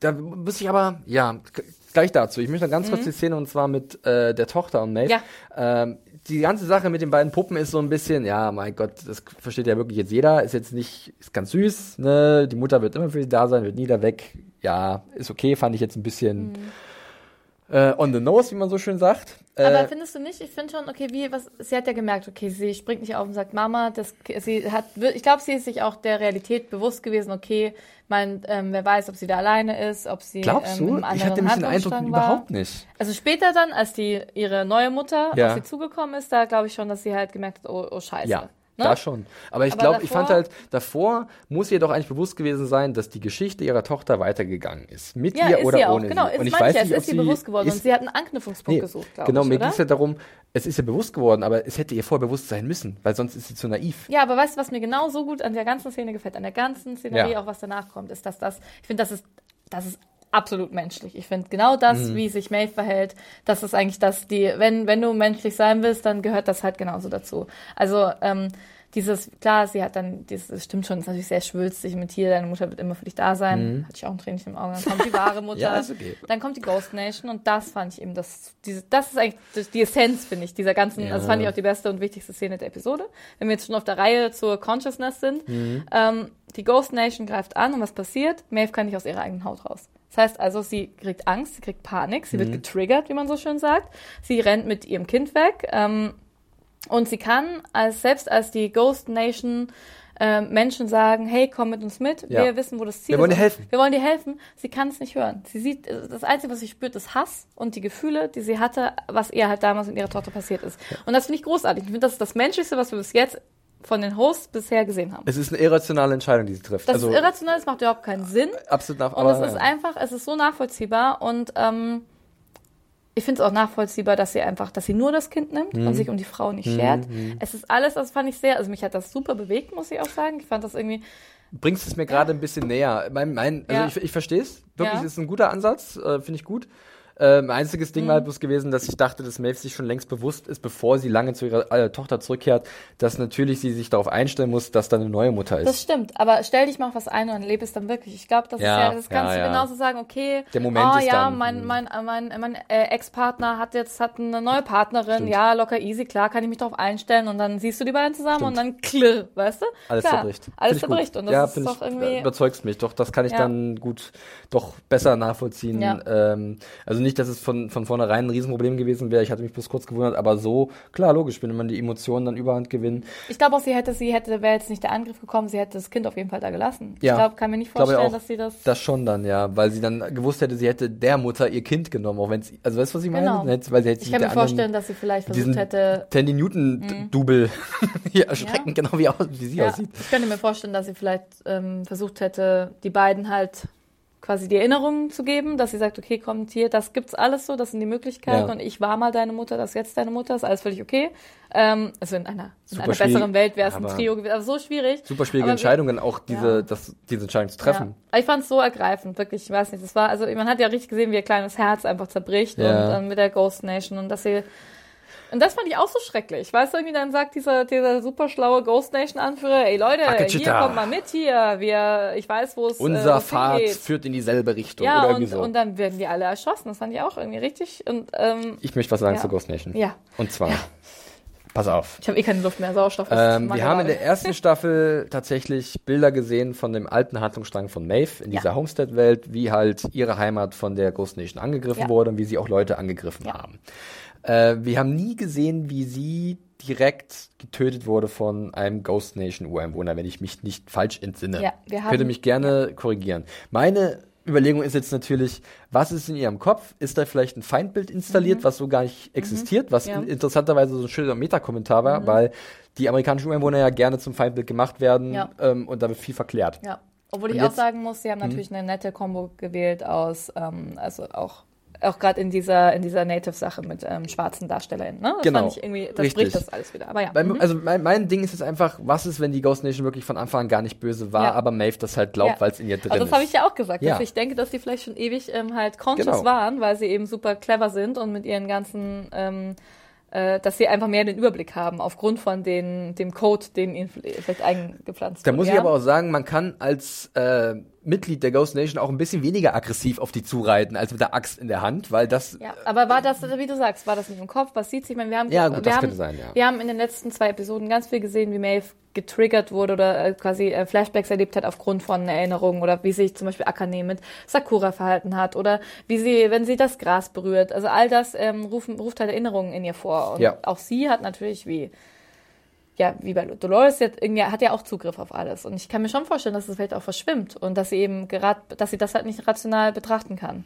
da muss ich aber, ja, gleich dazu. Ich möchte noch ganz kurz die Szene und zwar mit äh, der Tochter und Maeve. Mhm. Ja. Ähm, die ganze Sache mit den beiden Puppen ist so ein bisschen, ja, mein Gott, das versteht ja wirklich jetzt jeder. Ist jetzt nicht, ist ganz süß, ne? Die Mutter wird immer für sie da sein, wird nie da weg. Ja, ist okay, fand ich jetzt ein bisschen. äh, on the nose, wie man so schön sagt. Äh, Aber findest du nicht? Ich finde schon, okay, wie, was, sie hat ja gemerkt, okay, sie springt nicht auf und sagt, Mama, das, sie hat, ich glaube, sie ist sich auch der Realität bewusst gewesen, okay, mein, ähm, wer weiß, ob sie da alleine ist, ob sie, glaubst ähm, du? Ich hatte nämlich den Eindruck war. überhaupt nicht. Also später dann, als die, ihre neue Mutter Ja. auf sie zugekommen ist, da glaube ich schon, dass sie halt gemerkt hat, oh, oh scheiße. Ja, Ne? da schon. Aber ich glaube, ich fand halt, davor muss ihr doch eigentlich bewusst gewesen sein, dass die Geschichte ihrer Tochter weitergegangen ist. Mit Ja, ihr ist oder sie auch. ohne Genau, sie. Und ich weiß es nicht, ob ist ihr sie bewusst geworden und sie hat einen Anknüpfungspunkt Nee, gesucht, glaube genau, ich, mir oder? ging es ja darum, es ist ihr bewusst geworden, aber es hätte ihr vorher bewusst sein müssen, weil sonst ist sie zu naiv. Ja, aber weißt du, was mir genau so gut an der ganzen Szene gefällt, an der ganzen Szenerie, Ja. auch was danach kommt, ist, dass das, ich finde, das ist, das ist absolut menschlich. Ich finde genau das, Mhm. wie sich Maeve verhält, das ist eigentlich das, die, wenn, wenn du menschlich sein willst, dann gehört das halt genauso dazu. Also, ähm, dieses, klar, sie hat dann, dieses, das stimmt schon, ist natürlich sehr schwülstig mit hier, deine Mutter wird immer für dich da sein. Hatte ich auch ein Tränchen im Auge. Dann kommt die wahre Mutter. Mhm. Ja, okay. Dann kommt die Ghost Nation und das fand ich eben, das, diese, das ist eigentlich die Essenz, finde ich, dieser ganzen, Ja. das fand ich auch die beste und wichtigste Szene der Episode. Wenn wir jetzt schon auf der Reihe zur Consciousness sind, Mhm. ähm, die Ghost Nation greift an und was passiert? Maeve kann nicht aus ihrer eigenen Haut raus. Das heißt also, sie kriegt Angst, sie kriegt Panik, sie Mhm. wird getriggert, wie man so schön sagt. Sie rennt mit ihrem Kind weg ähm, und sie kann, als, selbst als die Ghost Nation äh, Menschen sagen, hey, komm mit uns mit, Ja. wir wissen, wo das Ziel Wir wollen ist. dir helfen. Wir wollen dir helfen. Sie kann es nicht hören. Sie sieht, das Einzige, was sie spürt, ist Hass und die Gefühle, die sie hatte, was ihr halt damals mit ihrer Tochter passiert ist. Und das finde ich großartig. Ich finde, das ist das Menschlichste, was wir bis jetzt von den Hosts bisher gesehen haben. Es ist eine irrationale Entscheidung, die sie trifft. Das also ist irrational, das macht überhaupt keinen Sinn. absolut nach, Und es ist einfach, es ist so nachvollziehbar und ähm, ich finde es auch nachvollziehbar, dass sie einfach, dass sie nur das Kind nimmt Mhm. und sich um die Frau nicht schert. Es ist alles, das fand ich sehr, also mich hat das super bewegt, muss ich auch sagen. Ich fand das irgendwie, bringst es mir gerade ein bisschen näher. Mein, mein, also Ja. ich, ich verstehe es. Wirklich, Ja. ist ein guter Ansatz, äh, finde ich gut. Ähm, einziges Mhm. Ding war halt bloß gewesen, dass ich dachte, dass Maeve sich schon längst bewusst ist, bevor sie lange zu ihrer äh, Tochter zurückkehrt, dass natürlich sie sich darauf einstellen muss, dass da eine neue Mutter ist. das stimmt. Aber stell dich mal auf was ein und lebe es dann wirklich. Ich glaube, das Ja, ist ja, das kannst ja, du genauso sagen, okay, Der Moment oh ist ja, dann, mein, hm. mein, mein, mein äh, Ex-Partner hat jetzt hat eine neue Partnerin, Stimmt. ja, locker easy, klar, kann ich mich darauf einstellen und dann siehst du die beiden zusammen und dann klirr, weißt du? Alles Klar, zerbricht. Alles zerbricht und das ja, ist doch ich, irgendwie. Überzeugst mich, doch, das kann ich dann gut, doch besser nachvollziehen. Ja. Ähm, also nicht, dass es von, von vornherein ein Riesenproblem gewesen wäre, ich hatte mich bloß kurz gewundert, aber so, klar, logisch, wenn man die Emotionen dann überhand gewinnen. Ich glaube auch, sie hätte, sie hätte, wäre jetzt nicht der Angriff gekommen, sie hätte das Kind auf jeden Fall da gelassen. Ja. Ich glaube, kann mir nicht vorstellen, auch. dass sie das. Das schon dann, ja, weil sie dann gewusst hätte, sie hätte der Mutter ihr Kind genommen, auch wenn sie, also weißt du, was ich meine? Genau. Hätte- Weil sie hätte ich kann mir vorstellen, dass sie vielleicht versucht hätte. Tandy Newton-Double hier erschrecken, genau wie, aus, wie sie Ja, aussieht. ich könnte mir vorstellen, dass sie vielleicht ähm, versucht hätte, die beiden halt quasi die Erinnerungen zu geben, dass sie sagt, okay, kommt hier, das gibt's alles so, das sind die Möglichkeiten Ja. und ich war mal deine Mutter, das ist jetzt deine Mutter, ist alles völlig okay. Ähm, also in einer, in einer besseren Welt wäre es ein Trio gewesen, aber so schwierig. Super schwierige Aber Entscheidung, dann auch diese, Ja. das, diese Entscheidung zu treffen. Ja. Ich fand es so ergreifend, wirklich, ich weiß nicht, das war, also man hat ja richtig gesehen, wie ihr kleines Herz einfach zerbricht und ähm, mit der Ghost Nation und dass sie und das fand ich auch so schrecklich. Weißt du, irgendwie dann sagt dieser, dieser super schlaue Ghost Nation Anführer, ey Leute, hier kommt mal mit hier, wir, ich weiß, wo es, äh, Unser wo's Pfad hingeht. führt in dieselbe Richtung Ja, oder irgendwie und, so. und dann werden die alle erschossen. Das fand ich auch irgendwie richtig. Und ähm, ich möchte was sagen Ja. zu Ghost Nation. ja, Und zwar, pass auf. ich habe eh keine Luft mehr, Sauerstoff. Ähm, wir haben in der ersten Staffel tatsächlich Bilder gesehen von dem alten Handlungsstrang von Maeve in Ja. dieser Homestead-Welt, wie halt ihre Heimat von der Ghost Nation angegriffen Ja. wurde und wie sie auch Leute angegriffen Ja. haben. Äh, wir haben nie gesehen, wie sie direkt getötet wurde von einem Ghost Nation Ureinwohner, wenn ich mich nicht falsch entsinne. Ja, wir haben- Könnte mich gerne korrigieren. Meine Überlegung ist jetzt natürlich, was ist in ihrem Kopf? Ist da vielleicht ein Feindbild installiert, was so gar nicht existiert, was Mhm. Ja. in, interessanterweise so ein schöner Metakommentar war, weil die amerikanischen Ureinwohner ja gerne zum Feindbild gemacht werden Ja. ähm, und da wird viel verklärt. Ja, obwohl ich Und auch jetzt- Mhm. sagen muss, sie haben natürlich eine nette Kombo gewählt aus, ähm, also auch auch gerade in dieser in dieser Native-Sache mit ähm, schwarzen DarstellerInnen. Ne? Das Genau, irgendwie, das richtig. bricht das alles wieder. Aber ja. Beim, mhm. Also mein, mein Ding ist jetzt einfach, was ist, wenn die Ghost Nation wirklich von Anfang an gar nicht böse war, Ja. aber Maeve das halt glaubt, Ja. weil es in ihr drin Aber das ist. habe ich ja auch gesagt. Ja. Ich denke, dass die vielleicht schon ewig ähm, halt conscious Genau. waren, weil sie eben super clever sind und mit ihren ganzen, ähm, äh, dass sie einfach mehr den Überblick haben aufgrund von den, dem Code, den ihnen vielleicht eingepflanzt Da wurde. muss ich aber auch sagen, man kann als äh, Mitglied der Ghost Nation auch ein bisschen weniger aggressiv auf die zureiten, als mit der Axt in der Hand, weil das Ja, aber war das, wie du sagst, war das in ihrem Kopf? Was sieht sich? Ich meine, wir haben, Ja, gut, wir das haben, könnte sein, ja. Wir haben in den letzten zwei Episoden ganz viel gesehen, wie Maeve getriggert wurde oder äh, quasi äh, Flashbacks erlebt hat aufgrund von Erinnerungen oder wie sich zum Beispiel Akane mit Sakura verhalten hat oder wie sie, wenn sie das Gras berührt. Also all das ähm, rufen, ruft halt Erinnerungen in ihr vor. Und Ja. auch sie hat natürlich wie ja, wie bei Dolores jetzt irgendwie hat ja auch Zugriff auf alles. Und ich kann mir schon vorstellen, dass es vielleicht auch verschwimmt und dass sie eben gerade, dass sie das halt nicht rational betrachten kann.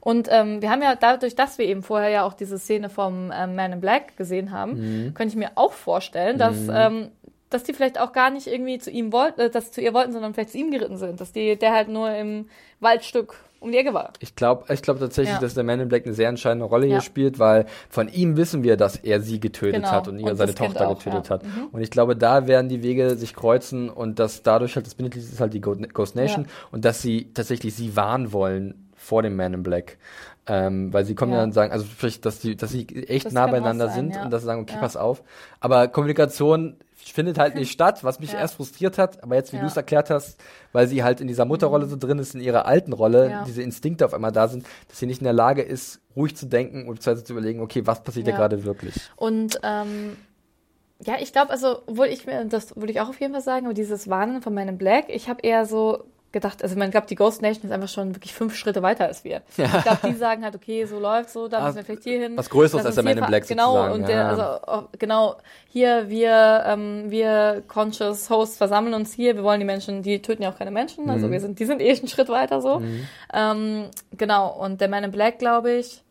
Und ähm, wir haben ja dadurch, dass wir eben vorher ja auch diese Szene vom ähm, Man in Black gesehen haben, könnte ich mir auch vorstellen, dass ähm, dass die vielleicht auch gar nicht irgendwie zu ihm wollten, äh, dass zu ihr wollten, sondern vielleicht zu ihm geritten sind, dass die der halt nur im Waldstück um die Ecke war. Ich glaube ich glaub tatsächlich, Ja. dass der Man in Black eine sehr entscheidende Rolle hier spielt, weil von ihm wissen wir, dass er sie getötet Genau. hat und, Und seine Tochter auch, getötet ja. Mhm. hat. Und ich glaube, da werden die Wege sich kreuzen und dass dadurch halt das Bindeglied ist halt die Ghost Nation und dass sie tatsächlich sie warnen wollen vor dem Man in Black. Ähm, weil sie kommen ja. Ja. dann sagen, also vielleicht, dass die, dass sie echt Das nah beieinander sein, sind ja. und dass sie sagen, okay, Ja. pass auf. Aber Kommunikation findet halt nicht statt, was mich Ja. erst frustriert hat, aber jetzt, wie Ja. du es erklärt hast, weil sie halt in dieser Mutterrolle so drin ist, in ihrer alten Rolle, Ja. diese Instinkte auf einmal da sind, dass sie nicht in der Lage ist, ruhig zu denken und zu überlegen, okay, was passiert Ja. hier gerade wirklich? Und ähm, ja, ich glaube, also, obwohl ich mir, das würde ich auch auf jeden Fall sagen, aber dieses Warnen von meinem Black, ich habe eher so gedacht, also man glaubt, die Ghost Nation ist einfach schon wirklich fünf Schritte weiter als wir. Ich glaube, die sagen halt, okay, so läuft so, da Ah, müssen wir vielleicht hier hin. was Größeres als der Man in Black Genau, und der, ja. also oh, genau, hier, wir, ähm, wir Conscious Hosts versammeln uns hier, wir wollen die Menschen, die töten ja auch keine Menschen, Mhm. also wir sind, die sind eh einen Schritt weiter so. Ähm, genau, und der Man in Black, glaube ich,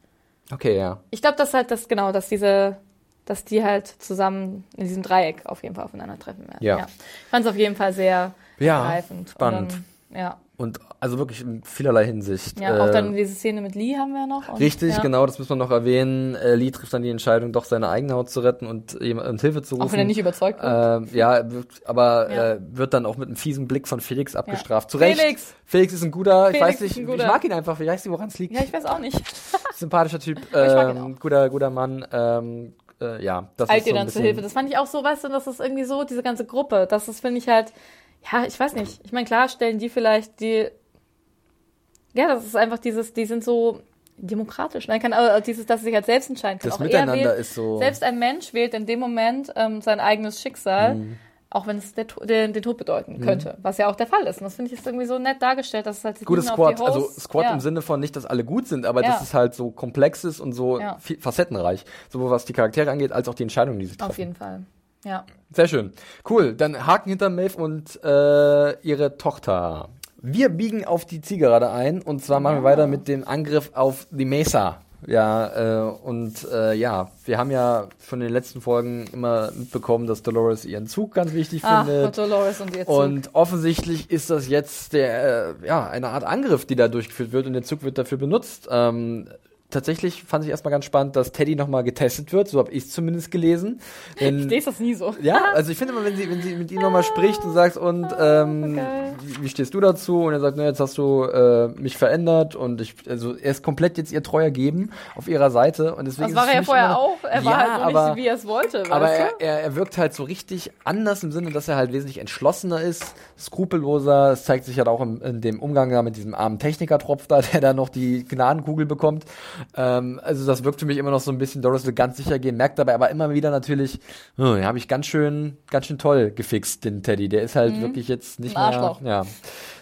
Okay, ja. ich glaube, dass halt das, genau, dass diese, dass die halt zusammen in diesem Dreieck auf jeden Fall aufeinandertreffen werden. Ja. Ich fand es auf jeden Fall sehr Ja, greifend. spannend. Ja. Und also wirklich in vielerlei Hinsicht. Ja, auch Äh, dann diese Szene mit Lee haben wir noch. Und, Richtig, ja. genau, das müssen wir noch erwähnen. Äh, Lee trifft dann die Entscheidung, doch seine eigene Haut zu retten und, jemand- Hilfe zu rufen. Auch wenn er nicht überzeugt wird. Ähm, ja, er wird, aber Ja. äh, wird dann auch mit einem fiesen Blick von Felix abgestraft. Ja. Zu Recht. Felix! Felix ist ein guter, ich Felix weiß ist nicht, ich mag ihn einfach, ich weiß nicht, woran es liegt. ja, ich weiß auch nicht. Sympathischer Typ, ich ähm, guter, guter Mann, ähm, äh, ja. Das Eilt ist so ein dann bisschen- Hilfe. Das fand ich auch so, weißt du, das ist irgendwie so, diese ganze Gruppe. Das ist, finde ich halt, ja, ich weiß nicht. Ich meine, klar stellen die vielleicht die, ja, das ist einfach dieses, die sind so demokratisch. Man kann aber dieses, dass sie sich halt selbst entscheiden kann. Das auch er Miteinander wählt, ist so- Selbst ein Mensch wählt in dem Moment ähm, sein eigenes Schicksal. Mhm. Auch wenn es der, To- den, Tod bedeuten könnte, was ja auch der Fall ist. Und das finde ich ist irgendwie so nett dargestellt, dass es halt die Gutes Squad, also Squad ja. im Sinne von nicht, dass alle gut sind, aber Ja. dass es halt so komplex ist und so Ja. facettenreich. Sowohl was die Charaktere angeht, als auch die Entscheidungen, die sie treffen. Auf jeden Fall. Ja. Sehr schön. Cool. Dann Haken hinter Maeve und äh, ihre Tochter. Wir biegen auf die Zielgerade ein und zwar machen wir weiter mit dem Angriff auf die Mesa. Ja, äh, und äh, ja, wir haben ja schon in den letzten Folgen immer mitbekommen, dass Dolores ihren Zug ganz wichtig Ach, findet. Dolores und ihr Zug. Und offensichtlich ist das jetzt der, äh, ja, eine Art Angriff, die da durchgeführt wird und der Zug wird dafür benutzt. Ähm, tatsächlich fand ich erstmal ganz spannend, dass Teddy nochmal getestet wird, so habe ich es zumindest gelesen. Denn, ich lese das nie so. ja, also ich finde immer, wenn sie, wenn sie mit ihm nochmal spricht und sagt, und ähm, geil. wie, stehst du dazu? Und er sagt, na, jetzt hast du äh, mich verändert und ich, also er ist komplett jetzt ihr treu ergeben auf ihrer Seite und deswegen Das war er ja vorher immer- auch. Er war Ja, halt so aber- nicht, wie er es wollte. Weißt aber du? er, er, er wirkt halt so richtig anders im Sinne, dass er halt wesentlich entschlossener ist, skrupelloser. Es zeigt sich halt auch im, in dem Umgang da mit diesem armen Technikertropf da, der da noch die Gnadenkugel bekommt. Ähm, also das wirkt für mich immer noch so ein bisschen, Doris will ganz sicher gehen, merkt dabei aber immer wieder natürlich, oh, den habe ich ganz schön, ganz schön toll gefixt, den Teddy. Der ist halt wirklich jetzt nicht Mhm. Mehr, ja,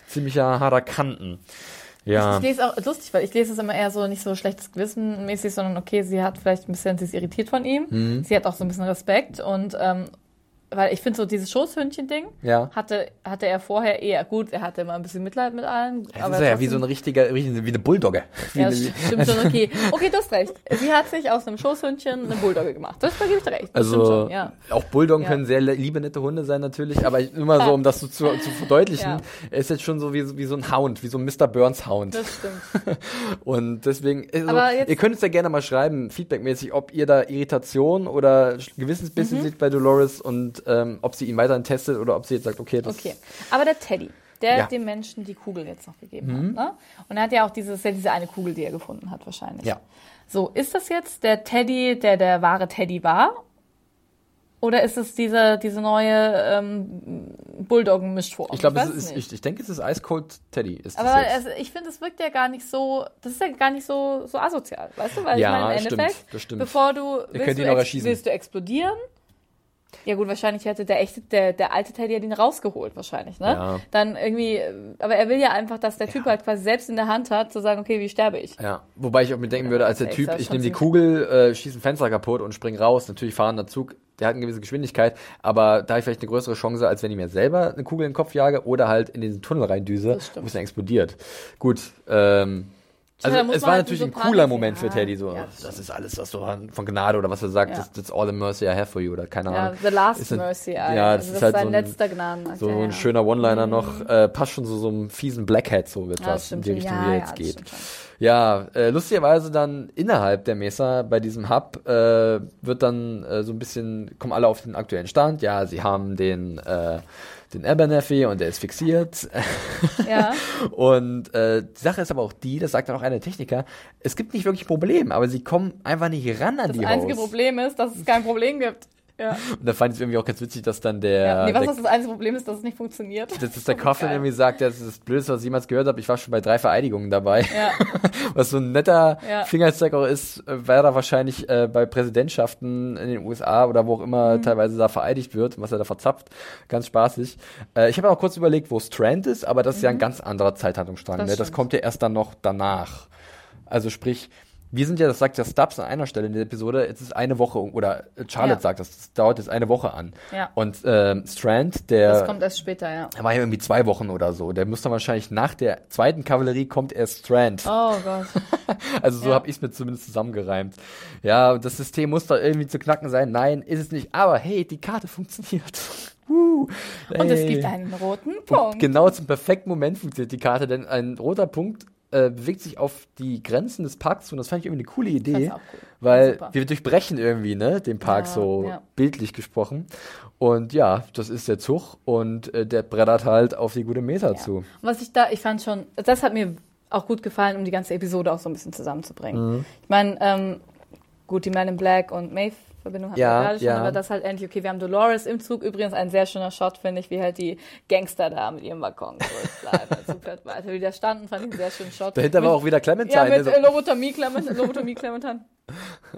ziemlicher harter Kanten. Ja. Ich lese auch, lustig, weil ich lese es immer eher so nicht so schlechtes Gewissen mäßig, sondern okay, sie hat vielleicht ein bisschen, sie ist irritiert von ihm. Mhm. Sie hat auch so ein bisschen Respekt und, ähm, weil ich finde so dieses Schoßhündchen-Ding Ja. hatte, hatte er vorher eher gut, er hatte immer ein bisschen Mitleid mit allen. Das aber ist ja wie so ein richtiger, wie eine Bulldogge. Ja, das stimmt schon, okay. Okay, du hast recht. Sie hat sich aus einem Schoßhündchen eine Bulldogge gemacht. Das da gebe ich dir recht. Das stimmt Also schon, ja. auch Bulldoggen Ja. können sehr liebe, nette Hunde sein natürlich, aber immer so, um das so zu, zu verdeutlichen, er ist jetzt schon so wie, wie so ein Hound, wie so ein Mr. Burns Hound. Das stimmt. Und deswegen, also, jetzt- ihr könnt uns ja gerne mal schreiben, feedbackmäßig, ob ihr da Irritation oder Gewissensbissen Mhm. seht bei Dolores und ähm, ob sie ihn weiterhin testet oder ob sie jetzt sagt, okay, das Okay. Aber der Teddy, der Ja. Mhm. dem Menschen die Kugel jetzt noch gegeben hat. Ne? Und er hat ja auch dieses, diese eine Kugel, die er gefunden hat, wahrscheinlich. Ja. So, ist das jetzt der Teddy, der der wahre Teddy war? Oder ist es diese, diese neue ähm, Bulldoggen-Mischform? ich glaube, weiß es ist, nicht. ich, ich denke, es ist Ice Cold Teddy. Ist Aber also, ich finde, es wirkt ja gar nicht so, das ist ja gar nicht so, so asozial, weißt du? Weil Ja, ich meine, im stimmt, Endeffekt, das stimmt. bevor du, willst du, willst du explodieren Ja gut, wahrscheinlich hätte der echte, der, der alte Teddy ja den rausgeholt, wahrscheinlich, ne? Ja. Dann irgendwie, aber er will ja einfach, dass der Typ halt quasi selbst in der Hand hat, zu sagen, okay, wie sterbe ich? Ja, wobei ich auch mir denken würde, als der Typ, ich nehme die Kugel, äh, schieße ein Fenster kaputt und spring raus. Natürlich fahrender Zug, der hat eine gewisse Geschwindigkeit, aber da habe ich vielleicht eine größere Chance, als wenn ich mir selber eine Kugel in den Kopf jage oder halt in diesen Tunnel reindüse, wo es dann explodiert. Gut, ähm, also muss es war halt natürlich so ein cooler. Moment für Ja, Teddy, so, ja, das das ist alles, was so von Gnade oder was er sagt, Ja. das, that's all the mercy I have for you oder keine Ja, Ahnung. the last Ist ein- mercy, ja, Alter. das also ist das halt ist sein so ein- letzter Gnadenakt. So ja, ein ja. schöner One-Liner noch, äh, passt schon so so einem fiesen Blackhead so Ja, etwas das in die. Richtung, ja, wie er ja, jetzt geht. Ja, äh, lustigerweise dann innerhalb der Mesa bei diesem Hub äh, wird dann äh, so ein bisschen, kommen alle auf den aktuellen Stand. Ja, sie haben den, äh, den Abernathy und der ist fixiert. Ja. und äh, die Sache ist aber auch die, das sagt dann auch einer der Techniker, es gibt nicht wirklich Probleme, aber sie kommen einfach nicht ran an Das die einzige Hosts. Problem ist, dass es kein Problem gibt. Ja. Und da fand ich es irgendwie auch ganz witzig, dass dann der, ja. Nee, was der ist das einzige Problem ist, dass es nicht funktioniert. dass, dass der Coughlin irgendwie sagt, das ist das Blödste, was ich jemals gehört habe. Ich war schon bei drei Vereidigungen dabei. Ja. Was so ein netter Ja. Fingerzeig auch ist, äh, wer da wahrscheinlich äh, bei Präsidentschaften in den USA oder wo auch immer Mhm. teilweise da vereidigt wird, was er da verzapft. Ganz spaßig. Äh, ich habe auch kurz überlegt, wo Strand ist, aber das ist ja ein ganz anderer Zeithandlungsstrang. Mhm. Das ne? das kommt ja erst dann noch danach. Also sprich, wir sind ja, das sagt ja Stubbs an einer Stelle in der Episode, jetzt ist eine Woche, oder äh, Charlotte Ja. sagt das, das dauert jetzt eine Woche an. Ja. Und ähm, Strand, der Das kommt erst später, ja. er war ja irgendwie zwei Wochen oder so. Der müsste wahrscheinlich nach der zweiten Kavallerie kommt erst Strand. Oh Gott. Also so Ja. habe ich es mir zumindest zusammengereimt. Ja, das System muss doch irgendwie zu knacken sein. Nein, ist es nicht. Aber hey, die Karte funktioniert. Uh, Und es gibt einen roten Und Punkt. Genau zum perfekten Moment funktioniert die Karte, denn ein roter Punkt äh, bewegt sich auf die Grenzen des Parks zu und das fand ich irgendwie eine coole Idee, cool. weil Super. wir durchbrechen irgendwie, ne, den Park Ja, so ja. bildlich gesprochen. Und ja, das ist der Zug und äh, der brettert halt auf die gute Meter zu. Und Was ich da, ich fand schon, das hat mir auch gut gefallen, um die ganze Episode auch so ein bisschen zusammenzubringen. Mhm. Ich meine, ähm, gut, die Man in Black und Maeve Verbindung hatten Ja, wir gerade schon, ja. aber das halt endlich, okay, wir haben Dolores im Zug, übrigens ein sehr schöner Shot, finde ich, wie halt die Gangster da mit ihrem Balkon zurückbleiben. Der Zug fährt weiter, wie der standen, fand ich einen sehr schönen Shot. Dahinter mit, war auch wieder Clementine. Ja, mit also, Lobotomie Clementine. Lobotomie Clementine.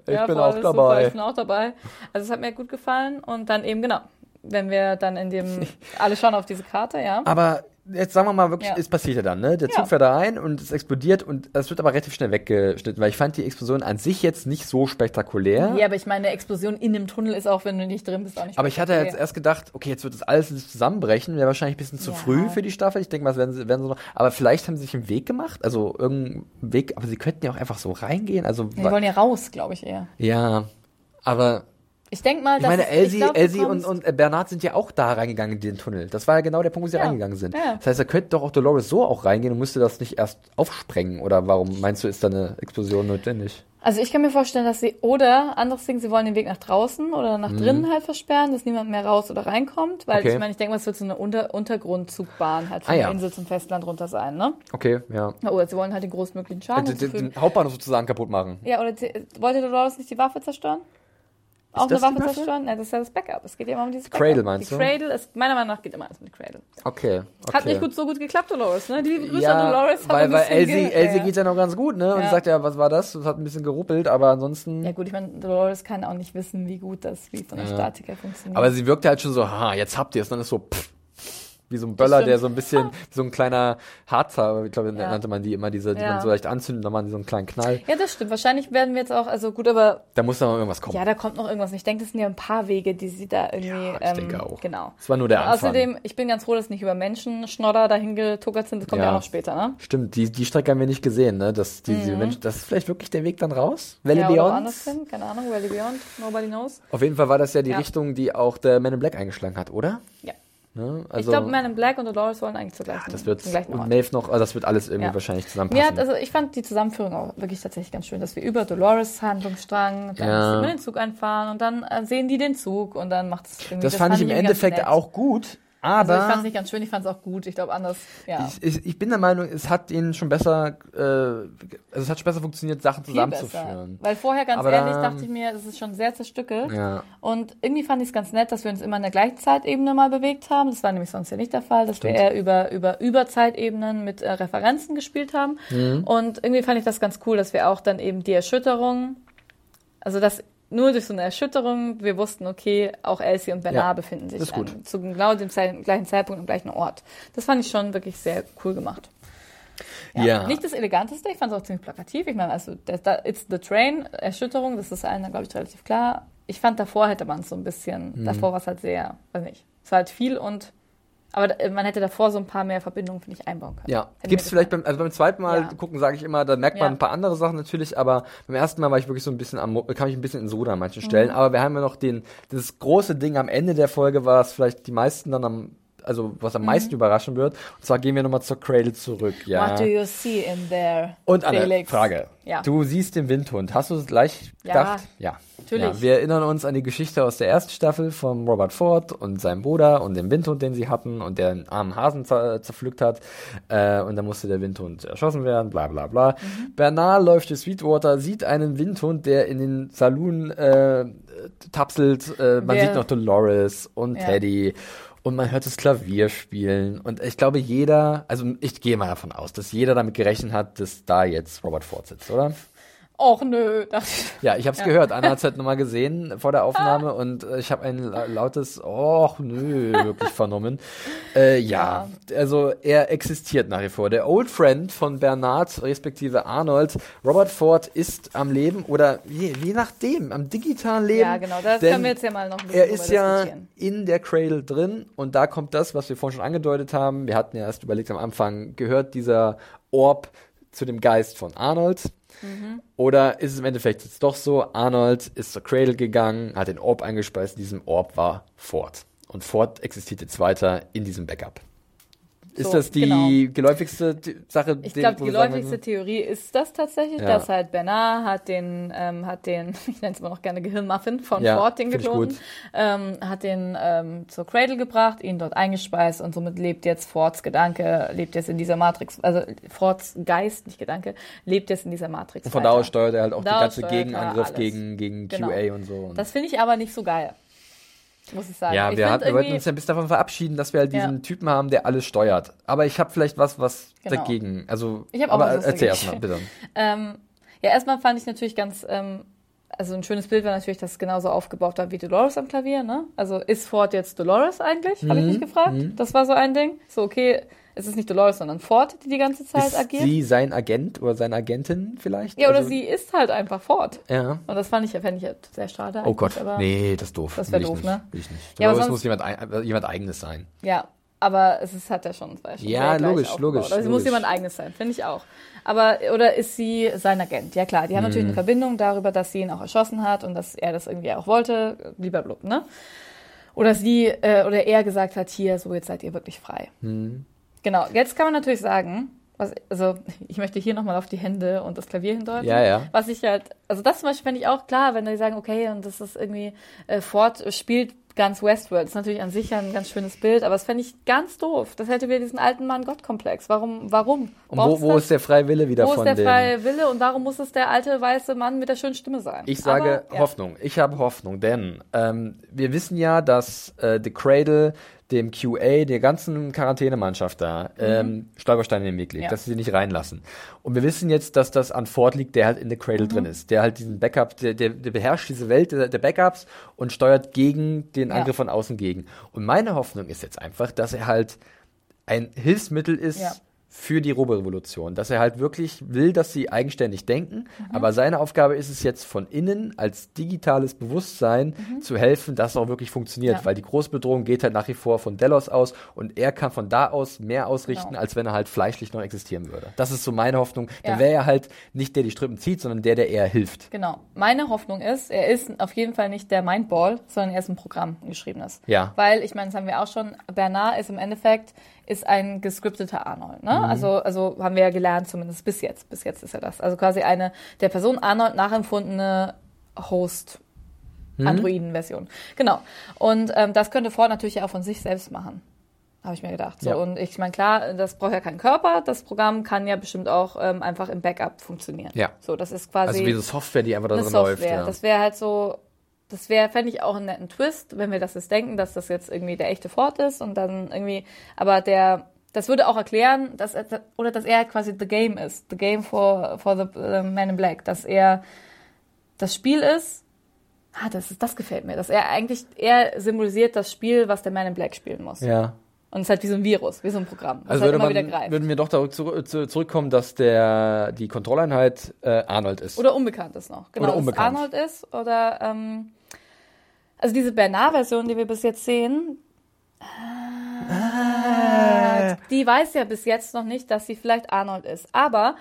ich ja, bin voll, auch dabei. Super, ich bin auch dabei. Also es hat mir gut gefallen und dann eben, genau, wenn wir dann in dem, alle schauen auf diese Karte, ja. Aber jetzt sagen wir mal wirklich, Ja. es passiert ja dann, ne? Der Zug Ja. fährt da rein und es explodiert und es wird aber relativ schnell weggeschnitten, weil ich fand die Explosion an sich jetzt nicht so spektakulär. Ja, aber ich meine, eine Explosion in einem Tunnel ist auch, wenn du nicht drin bist, auch nicht Aber ich hatte jetzt erst gedacht, okay, jetzt wird das alles zusammenbrechen, wäre wahrscheinlich ein bisschen zu Ja. früh für die Staffel. Ich denke mal, das werden sie, werden sie noch, aber vielleicht haben sie sich einen Weg gemacht, also irgendeinen Weg, aber sie könnten ja auch einfach so reingehen, also, Ja, die wollen ja raus, glaube ich eher. ja, aber Ich denke mal, ich dass meine, es- Elsie, glaub, Elsie und, und äh, Bernard sind ja auch da reingegangen in den Tunnel. Das war ja genau der Punkt, wo sie Ja. reingegangen sind. Ja. Das heißt, da könnte doch auch Dolores so auch reingehen und müsste das nicht erst aufsprengen. Oder warum meinst du, ist da eine Explosion notwendig? Also ich kann mir vorstellen, dass sie, oder anderes Ding, sie wollen den Weg nach draußen oder nach drinnen halt versperren, dass niemand mehr raus oder reinkommt. Weil Mhm. Okay. ich meine, ich denke mal, es wird so eine Unter Untergrundzugbahn halt von Ah, der ja. Insel zum Festland runter sein, ne? Okay, ja. Oder sie wollen halt den größtmöglichen Schaden Den, den, hinzufügen. den Hauptbahnhof sozusagen kaputt machen. Ja, oder wollte Dolores nicht die Waffe zerstören? Auch das eine Waffe zerstören? Nein, das ist ja das Backup. Es geht ja immer um dieses Cradle Backup. meinst die du? Cradle ist, meiner Meinung nach geht immer alles mit Cradle. Okay, okay. Hat nicht gut, so gut geklappt, Dolores, ne? Die Grüße ja, an Dolores. weil, weil Elsie, Elsie geht ja noch ganz gut, ne? Und Ja. sagt ja, was war das? Das hat ein bisschen geruppelt, aber ansonsten. Ja gut, ich meine, Dolores kann auch nicht wissen, wie gut das, wie so eine Ja. Statiker funktioniert. Aber sie wirkte halt schon so, ha, jetzt habt ihr es. Dann ist so, pff, wie so ein Böller, der so ein bisschen, so ein kleiner Harzer, ich glaube, Ja. nannte man die immer, diese, die Ja. man so leicht anzündet, dann machen die so einen kleinen Knall. ja, das stimmt. Wahrscheinlich werden wir jetzt auch, also gut, aber Da muss dann mal irgendwas kommen. ja, da kommt noch irgendwas. Ich denke, das sind ja ein paar Wege, die sie da irgendwie. Ja, ich ähm, denke auch. Genau. Das war nur der Und Anfang. Außerdem, ich bin ganz froh, dass nicht über Menschenschnodder dahin getuckert sind. Das kommt ja, Ja. auch noch später, ne? Stimmt, die, die Strecke haben wir nicht gesehen, ne? Das, die, diese Menschen, das ist vielleicht wirklich der Weg dann raus? Valley Mhm. ja, oder Beyond? woanders hin, keine Ahnung, Valley Beyond, nobody knows. Auf jeden Fall war das ja die. Richtung, die auch der Man in Black eingeschlagen hat, oder? Ja. Ne? ich glaube, Man in Black und Dolores wollen eigentlich zur gleichen, das wird, und. Maeve noch, also das wird alles irgendwie Ja. wahrscheinlich zusammenpassen. hat, also ich fand die Zusammenführung auch wirklich tatsächlich ganz schön, dass wir über Dolores Handlungsstrang, dann Ja. müssen wir den Zug einfahren und dann äh, sehen die den Zug und dann macht es irgendwie. das, fand ich im Endeffekt auch gut, Also aber ich fand es nicht ganz schön, ich fand es auch gut. Ich glaube anders, ja. ich, ich, ich bin der Meinung, es hat ihnen schon besser, äh, also es hat schon besser funktioniert, Sachen Viel besser. zusammenzuführen. Weil vorher, ganz Aber ehrlich, da- dachte ich mir, es ist schon sehr zerstückelt. Ja. Und irgendwie fand ich es ganz nett, dass wir uns immer in der gleichen Zeitebene mal bewegt haben. Das war nämlich sonst ja nicht der Fall, dass Stimmt. wir eher über, über Überzeitebenen mit äh, Referenzen gespielt haben. Mhm. Und irgendwie fand ich das ganz cool, dass wir auch dann eben die Erschütterung, also dass nur durch so eine Erschütterung, wir wussten, okay, auch Elsie und Bernard Ja, befinden sich an, zu genau dem gleichen Zeitpunkt am gleichen Ort. Das fand ich schon wirklich sehr cool gemacht. Ja. Nicht das eleganteste, ich fand es auch ziemlich plakativ. Ich meine, also der, da, It's the Train, Erschütterung, das ist allen, glaube ich, relativ klar. Ich fand, davor hätte man es so ein bisschen, Mhm. davor war es halt sehr, weiß nicht, es war halt viel und, aber da- man hätte davor so ein paar mehr Verbindungen, finde ich, einbauen können. Ja, gibt es vielleicht beim, also beim zweiten Mal Ja. gucken, sage ich immer, da merkt man Ja. ein paar andere Sachen natürlich, aber beim ersten Mal war ich wirklich so ein bisschen am, kam ich ein bisschen in Soda an manchen Stellen, Mhm. aber wir haben ja noch den, das große Ding am Ende der Folge, was vielleicht die meisten dann am, also was am meisten überraschen wird, und zwar gehen wir nochmal zur Cradle zurück, ja. Mhm. What do you see in there, Und eine Felix? Frage. Ja. Du siehst den Windhund. Hast du es gleich Ja, gedacht? Ja. Natürlich. Ja, wir erinnern uns an die Geschichte aus der ersten Staffel von Robert Ford und seinem Bruder und dem Windhund, den sie hatten und der einen armen Hasen zer zerpflückt hat. Äh, und dann musste der Windhund erschossen werden, bla bla bla. Mhm. Bernard läuft durch Sweetwater, sieht einen Windhund, der in den Saloon äh, tapselt. Äh, man Wer- sieht noch Dolores und Ja. Teddy. Und man hört das Klavier spielen. Und ich glaube, jeder, also ich gehe mal davon aus, dass jeder damit gerechnet hat, dass da jetzt Robert Ford sitzt, oder? Och nö, das, Ja, ich habe es Ja. gehört. Anna hat es halt nochmal gesehen vor der Aufnahme und äh, ich habe ein la- lautes Och nö wirklich vernommen. Äh, ja, also er existiert nach wie vor. Der Old Friend von Bernard respektive Arnold, Robert Ford ist am Leben oder je, je nachdem, am digitalen Leben. ja genau, das können wir jetzt ja mal noch ein bisschen er ist ja in der Cradle drin und da kommt das, was wir vorhin schon angedeutet haben. Wir hatten ja erst überlegt am Anfang, gehört dieser Orb zu dem Geist von Arnold? Mhm. Oder ist es im Endeffekt jetzt doch so, Arnold ist zur Cradle gegangen, hat den Orb eingespeist, in diesem Orb war Ford. Und Ford existiert jetzt weiter in diesem Backup. Ist So, das die genau. geläufigste die Sache? Ich glaube, die wir sagen läufigste würden? Theorie ist das tatsächlich, Ja. dass halt Bernard hat den, ähm, hat den, ich nenne es immer noch gerne Gehirnmuffin von Ja, Ford, den find ich geklonen, ähm, hat den ähm, zur Cradle gebracht, ihn dort eingespeist und somit lebt jetzt Fords Gedanke, lebt jetzt in dieser Matrix, also Fords Geist, nicht Gedanke, lebt jetzt in dieser Matrix. Und von da aus steuert er halt auch steuert er Gegenangriff gegen, gegen Genau. QA und so. Das finde ich aber nicht so geil. Muss ich sagen. ja, ich wir, hatten, wir wollten uns ja bis davon verabschieden, dass wir halt Ja. diesen Typen haben, der alles steuert. Aber ich habe vielleicht was, was Genau. dagegen. Also, Ich hab auch aber was, erzähl erstmal, bitte. Ähm, ja, erstmal fand ich natürlich ganz, ähm, also ein schönes Bild war natürlich, dass es genauso aufgebaut war wie Dolores am Klavier, ne? Also ist Ford jetzt Dolores eigentlich? Habe ich Mhm, mich gefragt. Das war so ein Ding. So, okay, es ist nicht Dolores, sondern Ford, die die ganze Zeit Ist agiert. sie sein Agent oder seine Agentin vielleicht? ja, oder Also- sie ist halt einfach Ford. Ja. Und das fand ich, fände ich halt sehr schade. Oh Gott, nee, das ist doof. Das wär Will ich doof, nicht. ne? Will ich nicht. Ja, aber es sonst- muss jemand, ein, jemand eigenes sein. Ja, aber es ist, hat ja schon, ja schon Ja, logisch, aufgebaut. logisch, Also es muss jemand eigenes sein, finde ich auch. Aber, oder ist sie sein Agent? Ja klar, die haben natürlich Mhm. eine Verbindung darüber, dass sie ihn auch erschossen hat und dass er das irgendwie auch wollte, lieber blub, ne? Oder sie, äh, oder er gesagt hat, hier, so, jetzt seid ihr wirklich frei. Mhm. Genau, jetzt kann man natürlich sagen, was, also ich möchte hier nochmal auf die Hände und das Klavier hindeuten. Ja, ja. Was ich halt, also das zum Beispiel fände ich auch klar, wenn die sagen, okay, und das ist irgendwie, äh, Ford spielt ganz Westworld. Das ist natürlich an sich ja ein ganz schönes Bild, aber das fände ich ganz doof. Das hätte wieder diesen alten Mann-Gott-Komplex. Warum, warum? Und wo, wo ist der freie Wille wieder wo von ist der freie Wille und warum muss es der alte weiße Mann mit der schönen Stimme sein? Ich sage Aber, ja. Hoffnung. Ich habe Hoffnung, denn ähm, wir wissen ja, dass äh, The Cradle dem QA, der ganzen Quarantänemannschaft da, ähm, Stolpersteine in den Weg legt, Mhm. Ja. dass sie sie nicht reinlassen. Und wir wissen jetzt, dass das an Ford liegt, der halt in The Cradle Mhm. drin ist, der halt diesen Backup, der, der, der beherrscht diese Welt der, der Backups und steuert gegen den Ja. Angriff von außen gegen. Und meine Hoffnung ist jetzt einfach, dass er halt ein Hilfsmittel ist Ja. Für die Roborevolution, dass er halt wirklich will, dass sie eigenständig denken, Mhm. aber seine Aufgabe ist es jetzt von innen als digitales Bewusstsein zu helfen, dass es auch wirklich funktioniert, Mhm. Ja. weil die Großbedrohung geht halt nach wie vor von Delos aus und er kann von da aus mehr ausrichten, Genau. als wenn er halt fleischlich noch existieren würde. Das ist so meine Hoffnung. Dann Ja. wäre er halt nicht der, der die Strippen zieht, sondern der, der eher hilft. Genau. Meine Hoffnung ist, er ist auf jeden Fall nicht der Mindball, sondern er ist ein Programm, ein geschriebenes. Ja. Weil, ich meine, das haben wir auch schon, Bernard ist im Endeffekt, ist ein gescripteter Arnold, ne? Mhm. Also, also haben wir ja gelernt, zumindest bis jetzt. Bis jetzt ist er das. Also quasi eine der Person Arnold nachempfundene Host. Mhm. Androiden-Version. Genau. Und ähm, das könnte Ford natürlich auch von sich selbst machen. Habe ich mir gedacht. So, Ja. Und ich meine, klar, das braucht ja keinen Körper. Das Programm kann ja bestimmt auch ähm, einfach im Backup funktionieren. Ja. So, das ist quasi Also wie eine Software, die einfach da drin Software. läuft. Ja. Das wäre halt so, das wäre, fände ich auch einen netten Twist, wenn wir das jetzt denken, dass das jetzt irgendwie der echte Ford ist und dann irgendwie, aber der, das würde auch erklären, dass er, oder dass er quasi the game ist, the game for, for the uh, Man in Black, dass er das Spiel ist, Ah, das, ist, das gefällt mir. Dass er eigentlich, er symbolisiert das Spiel, was der Man in Black spielen muss. Ja. Und es ist halt wie so ein Virus, wie so ein Programm. Das Also halt würde, wieder man, greift. würden wir doch darauf zu, zu, zurückkommen, dass der die Kontrolleinheit äh, Arnold ist. Oder unbekannt ist noch. Genau, Oder unbekannt. Arnold ist oder ähm, also diese Bernard-Version, die wir bis jetzt sehen, ah, die weiß ja bis jetzt noch nicht, dass sie vielleicht Arnold ist. Aber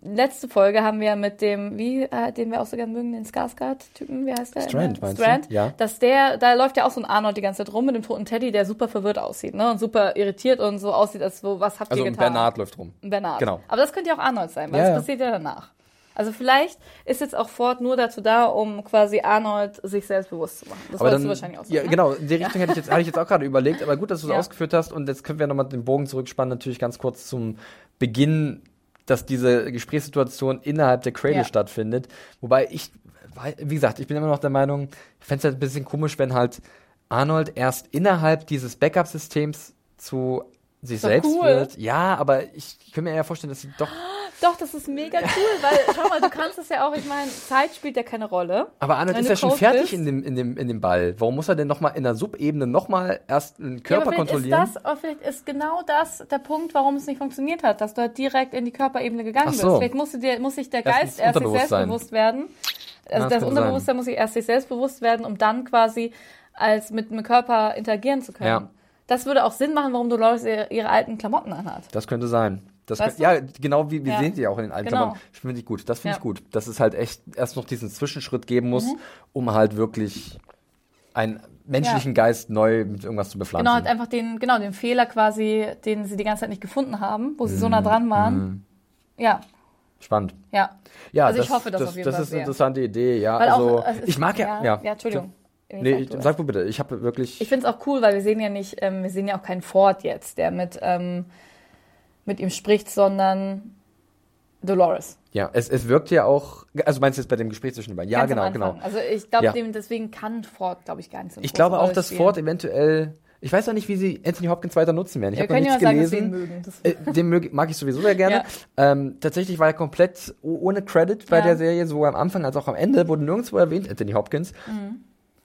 letzte Folge haben wir mit dem, wie, äh, den wir auch so gerne mögen, den Skarsgård-Typen, wie heißt der? Strand, meinst du? Strand. Ja. Dass der, da läuft ja auch so ein Arnold die ganze Zeit rum mit dem toten Teddy, der super verwirrt aussieht, ne? Und super irritiert und so aussieht, als so, was habt also ihr getan? Bernard läuft rum. Bernard. Genau. Aber das könnte ja auch Arnold sein, weil Ja, das ja. passiert ja danach. Also vielleicht ist jetzt auch Ford nur dazu da, um quasi Arnold sich selbst bewusst zu machen. Das Aber dann, du wahrscheinlich auch sagen. ja, ne? genau, in die Richtung hätte ich jetzt, hatte ich jetzt auch gerade überlegt, aber gut, dass du es Ja. ausgeführt hast und jetzt können wir nochmal den Bogen zurückspannen, natürlich ganz kurz zum Beginn, dass diese Gesprächssituation innerhalb der Cradle Ja. stattfindet. Wobei ich, wie gesagt, ich bin immer noch der Meinung, ich fände es halt ein bisschen komisch, wenn halt Arnold erst innerhalb dieses Backup-Systems zu sich selbst cool. wird. Ja, aber ich kann mir eher vorstellen, dass sie doch. Doch, das ist mega cool, weil schau mal, du kannst es ja auch, ich meine, Zeit spielt ja keine Rolle. Aber Arnold Wenn ist du ja schon fertig bist. in dem, in, dem, in dem Ball. Warum muss er denn nochmal in der Subebene nochmal erst einen Ja, Körper vielleicht kontrollieren? Ist das, vielleicht ist genau das der Punkt, warum es nicht funktioniert hat, dass du halt direkt in die Körperebene gegangen Ach bist. so. Vielleicht musste dir, muss sich der Geist erst sich selbstbewusst werden. Also Ja, das das Unterbewusstsein muss sich erst sich selbstbewusst werden, um dann quasi als mit dem Körper interagieren zu können. Ja. Das würde auch Sinn machen, warum Dolores ihre, ihre alten Klamotten anhat. Das könnte sein. Das Weißt könnt, ja, genau wie wir Ja. sehen sie auch in den alten Genau. Klamotten. Finde ich gut. Das finde Ja. ich gut. Dass es halt echt erst noch diesen Zwischenschritt geben muss, Mhm. um halt wirklich einen menschlichen Geist neu mit irgendwas zu bepflanzen. Genau, halt einfach den, genau, den Fehler quasi, den sie die ganze Zeit nicht gefunden haben, wo sie so Mhm. nah dran waren. Ja, Spannend. ja. Ja, Also ich hoffe das auf jeden das Fall ist eine interessante Idee. Ja, Weil also auch, es ist- ich mag ja, ja. Ja, Entschuldigung. Nee, Sag ich, sag du bitte. Ich habe wirklich. Ich finde es auch cool, weil wir sehen ja nicht, ähm, wir sehen ja auch keinen Ford jetzt, der mit, ähm, mit ihm spricht, sondern Dolores. ja, es, es wirkt ja auch. Also meinst du jetzt bei dem Gespräch zwischen den beiden? Ja, Ganz genau, genau. Also ich glaube, Ja. deswegen kann Ford, glaube ich, gar nicht so Ich glaube auch, Rolle dass spielen. Ford eventuell. Ich weiß auch nicht, wie sie Anthony Hopkins weiter nutzen werden. Ich habe noch nichts ja mal sagen, gelesen. Äh, den mög, mag ich sowieso sehr gerne. Ähm, tatsächlich war er komplett ohne Credit bei Ja. der Serie, sowohl am Anfang als auch am Ende, wurde nirgendwo erwähnt, Anthony Hopkins.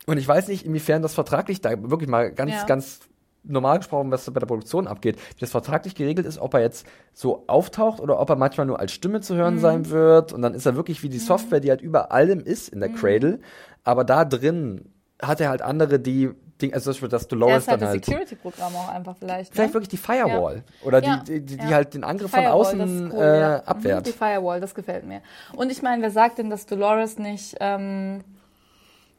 Und ich weiß nicht, inwiefern das vertraglich da wirklich mal ganz, Ja. ganz normal gesprochen, was bei der Produktion abgeht, wie das vertraglich geregelt ist, ob er jetzt so auftaucht oder ob er manchmal nur als Stimme zu Mhm. hören sein wird. Und dann ist er wirklich wie die Software, die halt über allem ist in der Mhm. Cradle. Aber da drin hat er halt andere, die, Ding, also das, das er Dolores ist halt dann halt. Security-Programm auch einfach vielleicht. Vielleicht ne? wirklich die Firewall. Oder Ja. die, die, die Ja. halt den Angriff Firewall, von außen cool, äh, ja. abwehrt. Mhm, Die Firewall, das gefällt mir. Und ich meine, wer sagt denn, dass Dolores nicht, ähm,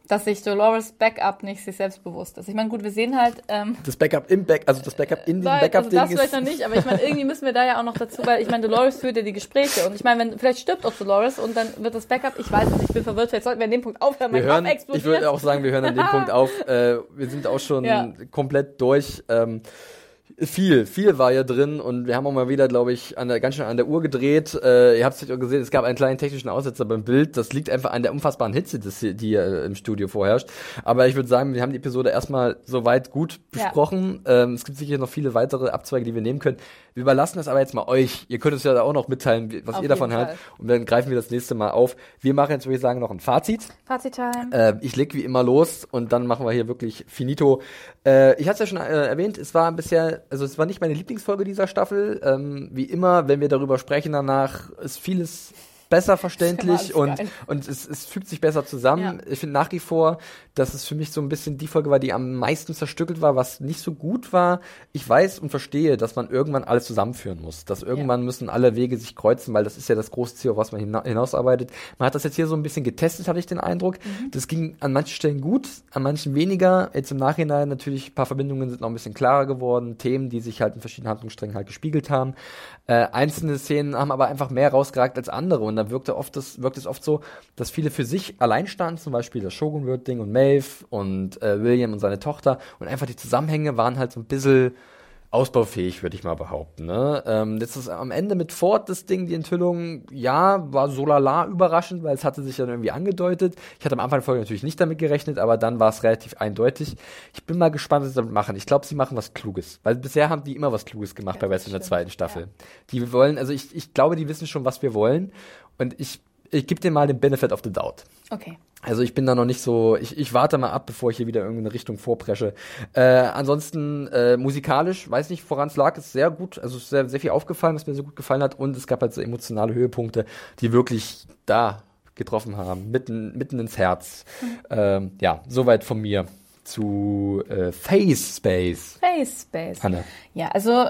dass sich Dolores Backup nicht sich selbstbewusst ist? Ich meine, gut, wir sehen halt, ähm, Das Backup im Back, also das Backup in dem Weil, also Backup-Ding das vielleicht noch nicht, aber ich meine, irgendwie müssen wir da ja auch noch dazu, weil ich meine, Dolores führt ja die Gespräche und ich meine, wenn vielleicht stirbt auch Dolores und dann wird das Backup, ich weiß es nicht, ich bin verwirrt, vielleicht sollten wir an dem Punkt aufhören, Wir mein hören, Kopf ich explodiert. würde auch sagen, wir hören an dem Punkt auf. Äh, wir sind auch schon Ja. komplett durch. Ähm, viel, viel war ja drin und wir haben auch mal wieder, glaube ich, an der, ganz schön an der Uhr gedreht. Äh, ihr habt es auch gesehen, es gab einen kleinen technischen Aussetzer beim Bild. Das liegt einfach an der unfassbaren Hitze, die hier äh, im Studio vorherrscht. Aber ich würde sagen, wir haben die Episode erstmal soweit gut Ja. besprochen. Ähm, es gibt sicher noch viele weitere Abzweige, die wir nehmen können. Wir überlassen das aber jetzt mal euch. Ihr könnt uns ja auch noch mitteilen, was Auf ihr davon. Fall. Und dann greifen wir das nächste Mal auf. Wir machen jetzt, würde ich sagen, noch ein Fazit. Fazit-Time. Äh, ich leg wie immer los und dann machen wir hier wirklich finito. Äh, ich hatte es ja schon äh, erwähnt, es war bisher, also es war nicht meine Lieblingsfolge dieser Staffel. Ähm, wie immer, wenn wir darüber sprechen danach, ist vieles besser verständlich und, geil. und es, es fügt sich besser zusammen. Ja. Ich finde nach wie vor, dass es für mich so ein bisschen die Folge war, die am meisten zerstückelt war, was nicht so gut war. Ich weiß und verstehe, dass man irgendwann alles zusammenführen muss. Dass irgendwann müssen alle Wege sich kreuzen, weil das ist ja das große Ziel, auf was man hina hinausarbeitet. Man hat das jetzt hier so ein bisschen getestet, hatte ich den Eindruck. Mhm. Das ging an manchen Stellen gut, an manchen weniger. Jetzt im Nachhinein natürlich ein paar Verbindungen sind noch ein bisschen klarer geworden. Themen, die sich halt in verschiedenen Handlungssträngen halt gespiegelt haben. Äh, einzelne Szenen haben aber einfach mehr rausgeragt als andere. Und da wirkte oft das, wirkt es oft so, dass viele für sich allein standen, zum Beispiel das Shogun-Ding und Maeve und äh, William und seine Tochter. Und einfach die Zusammenhänge waren halt so ein bisschen ausbaufähig, würde ich mal behaupten. Ne? Ähm, jetzt ist am Ende mit Ford das Ding, die Enthüllung, ja, war so lala überraschend, weil es hatte sich dann irgendwie angedeutet. Ich hatte am Anfang der Folge natürlich nicht damit gerechnet, aber dann war es relativ eindeutig. Ich bin mal gespannt, was sie damit machen. Ich glaube, sie machen was Kluges, weil bisher haben die immer was Kluges gemacht Ja, bei West in der zweiten Staffel. Die wollen, also ich, ich glaube, die wissen schon, was wir wollen und ich, ich gebe dir mal den Benefit of the Doubt. Okay. Also ich bin da noch nicht so, ich, ich warte mal ab, bevor ich hier wieder irgendeine Richtung vorpresche. Äh, ansonsten äh, musikalisch, weiß nicht, woran es lag, ist sehr gut, also sehr, sehr viel aufgefallen, was mir sehr gut gefallen hat und es gab halt so emotionale Höhepunkte, die wirklich da getroffen haben, mitten, mitten ins Herz. Mhm. Ähm, ja, soweit von mir zu äh, Face Space. Face Space. Hanne. Ja, also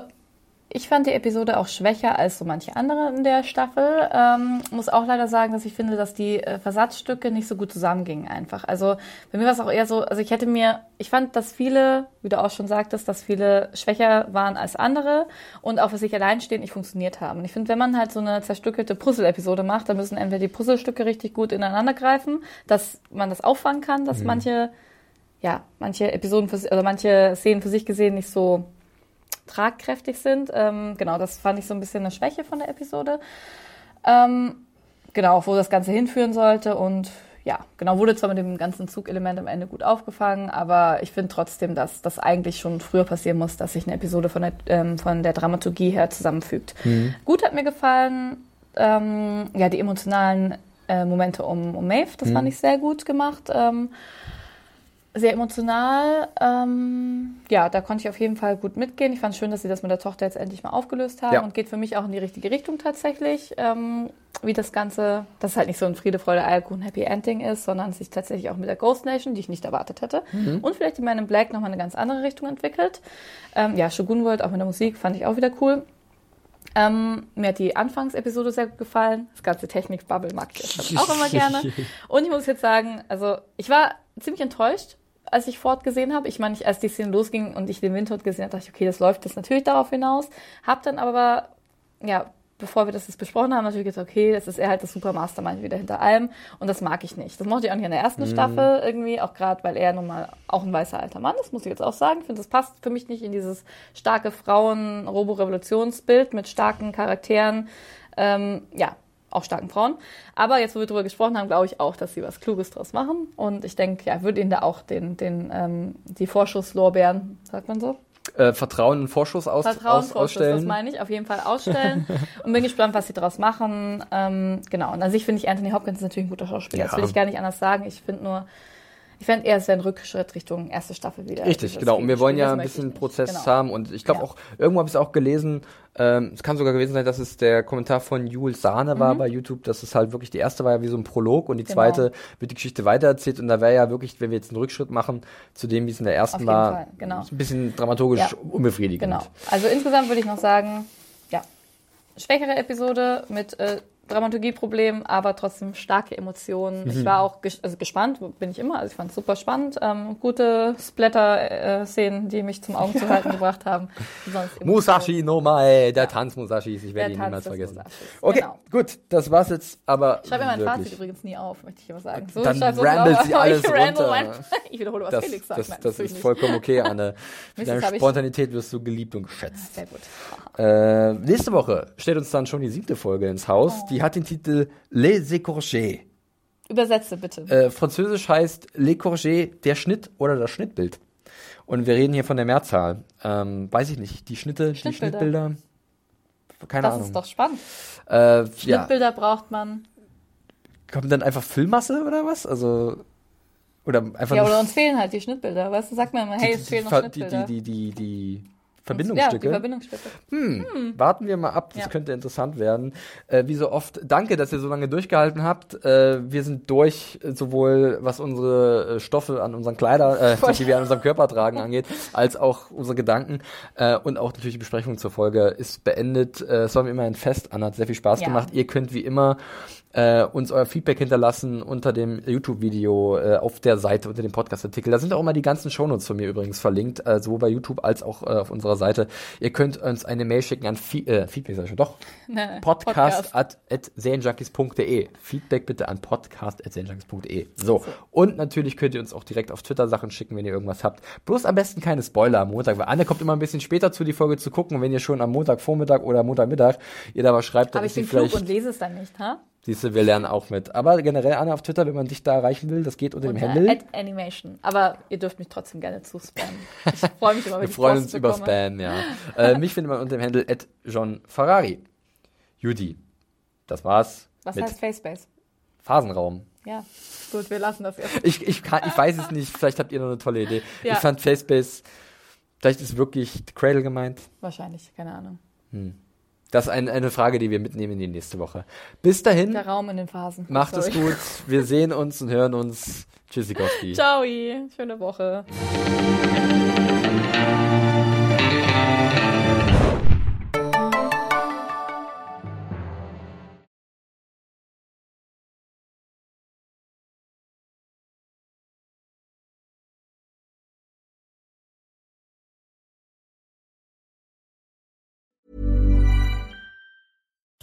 ich fand die Episode auch schwächer als so manche andere in der Staffel. Ähm, muss auch leider sagen, dass ich finde, dass die äh, Versatzstücke nicht so gut zusammengingen einfach. Also bei mir war es auch eher so, also ich hätte mir, ich fand, dass viele, wie du auch schon sagtest, dass viele schwächer waren als andere und auch für sich allein stehen nicht funktioniert haben. Und ich finde, wenn man halt so eine zerstückelte Puzzle-Episode macht, dann müssen entweder die Puzzlestücke richtig gut ineinander greifen, dass man das auffangen kann, dass mhm. manche, ja, manche Episoden für, oder manche Szenen für sich gesehen nicht so tragkräftig sind. Ähm, genau, das fand ich so ein bisschen eine Schwäche von der Episode. Ähm, genau, wo das Ganze hinführen sollte und ja, genau, wurde zwar mit dem ganzen Zugelement am Ende gut aufgefangen, aber ich finde trotzdem, dass das eigentlich schon früher passieren muss, dass sich eine Episode von der, ähm, von der Dramaturgie her zusammenfügt. Mhm. Gut hat mir gefallen, ähm, ja, die emotionalen äh, Momente um, um Maeve, das mhm. fand ich sehr gut gemacht. Ähm, sehr emotional. Ähm, ja, da konnte ich auf jeden Fall gut mitgehen. Ich fand es schön, dass sie das mit der Tochter jetzt endlich mal aufgelöst haben ja. und geht für mich auch in die richtige Richtung tatsächlich. Ähm, wie das Ganze, dass es halt nicht so ein Friede, Freude, Eierkuchen, Happy Ending ist, sondern sich tatsächlich auch mit der Ghost Nation, die ich nicht erwartet hätte, mhm. und vielleicht in meinem Black nochmal eine ganz andere Richtung entwickelt. Ähm, ja, Shogun World, auch mit der Musik, fand ich auch wieder cool. Ähm, mir hat die Anfangsepisode sehr gut gefallen. Das ganze Technik-Bubble mag ich auch immer gerne. Und ich muss jetzt sagen, also ich war ziemlich enttäuscht, als ich Ford gesehen habe. Ich meine, als die Szene losging und ich den Windhund gesehen habe, dachte ich, okay, das läuft jetzt natürlich darauf hinaus. Hab dann aber, ja, bevor wir das jetzt besprochen haben, natürlich gesagt, okay, das ist eher halt das Super Mastermind wieder hinter allem und das mag ich nicht. Das mochte ich auch nicht in der ersten mhm. Staffel irgendwie, auch gerade, weil er nun mal auch ein weißer alter Mann ist, muss ich jetzt auch sagen. Ich finde, das passt für mich nicht in dieses starke Frauen-Robo-Revolutionsbild mit starken Charakteren. Ähm, ja, auch starken Frauen. Aber jetzt, wo wir darüber gesprochen haben, glaube ich auch, dass sie was Kluges draus machen. Und ich denke, ja, würde ihnen da auch den, den, ähm, die Vorschusslorbeeren, sagt man so? Äh, Vertrauen und Vorschuss aus, Vertrauen, aus, Vorschuss, ausstellen. das meine ich, auf jeden Fall ausstellen. und bin gespannt, was sie daraus machen. Ähm, genau. Und an sich finde ich Anthony Hopkins natürlich ein guter Schauspieler. Ja. Das will ich gar nicht anders sagen. Ich finde nur, ich fände eher, es wäre ein Rückschritt Richtung erste Staffel wieder. Richtig, genau. Und wir wollen ja ein bisschen Prozess genau. haben. Und ich glaube ja. auch, irgendwo habe ich es auch gelesen, ähm, es kann sogar gewesen sein, dass es der Kommentar von Jules Sahne war mhm. bei YouTube, dass es halt wirklich, die erste war ja wie so ein Prolog und die genau. zweite wird die Geschichte weitererzählt. Und da wäre ja wirklich, wenn wir jetzt einen Rückschritt machen, zu dem, wie es in der ersten war, genau. ein bisschen dramaturgisch ja. unbefriedigend. Genau. Also insgesamt würde ich noch sagen, ja, schwächere Episode mit äh, Dramaturgieproblem, aber trotzdem starke Emotionen. Mhm. Ich war auch ges also gespannt, bin ich immer. Also ich fand es super spannend. Ähm, gute Splatter-Szenen, die mich zum Augen zu halten gebracht haben. Musashi no Mae, der Tanz Musashis. Ich werde ihn niemals vergessen. Musashis. Okay, genau. gut, das war's jetzt. Aber ich schreibe mir mein Fazit übrigens nie auf, möchte ich immer sagen. So, Dann ich so rambelt sie alles ich runter. Mein, ich wiederhole, was das, Felix sagt. Das, das ist vollkommen okay, Anne. Für deine Spontanität wirst du geliebt und geschätzt. Sehr gut. Äh, nächste Woche steht uns dann schon die siebte Folge ins Haus. Oh. Die hat den Titel Les Écorchés. Übersetze bitte. Äh, Französisch heißt Les Courgets, der Schnitt oder das Schnittbild. Und wir reden hier von der Mehrzahl. Ähm, weiß ich nicht, die Schnitte, die Schnittbilder. Keine das Ahnung. Das ist doch spannend. Äh, Schnittbilder ja. braucht man. Kommt dann einfach Füllmasse oder was? Also oder einfach. Ja, oder uns fehlen halt die Schnittbilder. Weißt du, sagt man immer, hey, es fehlen noch Schnittbilder. Die, die, die, die, Verbindungsstücke. Ja, Verbindungsstücke. Hm, hm. Warten wir mal ab, das ja. könnte interessant werden. Äh, wie so oft, danke, dass ihr so lange durchgehalten habt. Äh, wir sind durch, sowohl was unsere äh, Stoffe an unseren Kleider, äh, die wir an unserem Körper tragen angeht, als auch unsere Gedanken. Äh, und auch natürlich die Besprechung zur Folge ist beendet. Äh, es war mir immer ein Fest an, hat sehr viel Spaß ja. gemacht. Ihr könnt wie immer äh, uns euer Feedback hinterlassen unter dem YouTube-Video äh, auf der Seite, unter dem Podcast-Artikel. Da sind auch immer die ganzen Shownotes von mir übrigens verlinkt, äh, sowohl bei YouTube als auch äh, auf unserer Seite. Ihr könnt uns eine Mail schicken an Fe äh, Feedback, sag ich schon, doch, nee, podcast, at, at Feedback bitte an podcast at So. so. Und natürlich könnt ihr uns auch direkt auf Twitter Sachen schicken, wenn ihr irgendwas habt. Bloß am besten keine Spoiler am Montag, weil Anne kommt immer ein bisschen später zu, die Folge zu gucken. wenn ihr schon am Montagvormittag oder Montagmittag ihr da was schreibt, dann Aber ich bin klug und lese es dann nicht, ha? Siehst du, wir lernen auch mit. Aber generell, Anna, auf Twitter, wenn man dich da erreichen will, das geht unter, unter dem Handle. Ad Animation. Aber ihr dürft mich trotzdem gerne zuspammen. Ich freue mich immer, wenn Wir freuen uns über Spam, ja. äh, mich findet man unter dem Handle at John Ferrari. Judy, das war's. Was heißt Facebase? Phasenraum. ja, gut, wir lassen das jetzt. Ich, ich, kann, ich weiß es nicht, vielleicht habt ihr noch eine tolle Idee. Ja. Ich fand Facebase, vielleicht ist wirklich Cradle gemeint. Wahrscheinlich, keine Ahnung. Das ist ein, eine Frage, die wir mitnehmen in die nächste Woche. Bis dahin, Der Raum in den Phasen. macht es Sorry. gut. Wir sehen uns und hören uns. Tschüssikowski. Ciao, schöne Woche.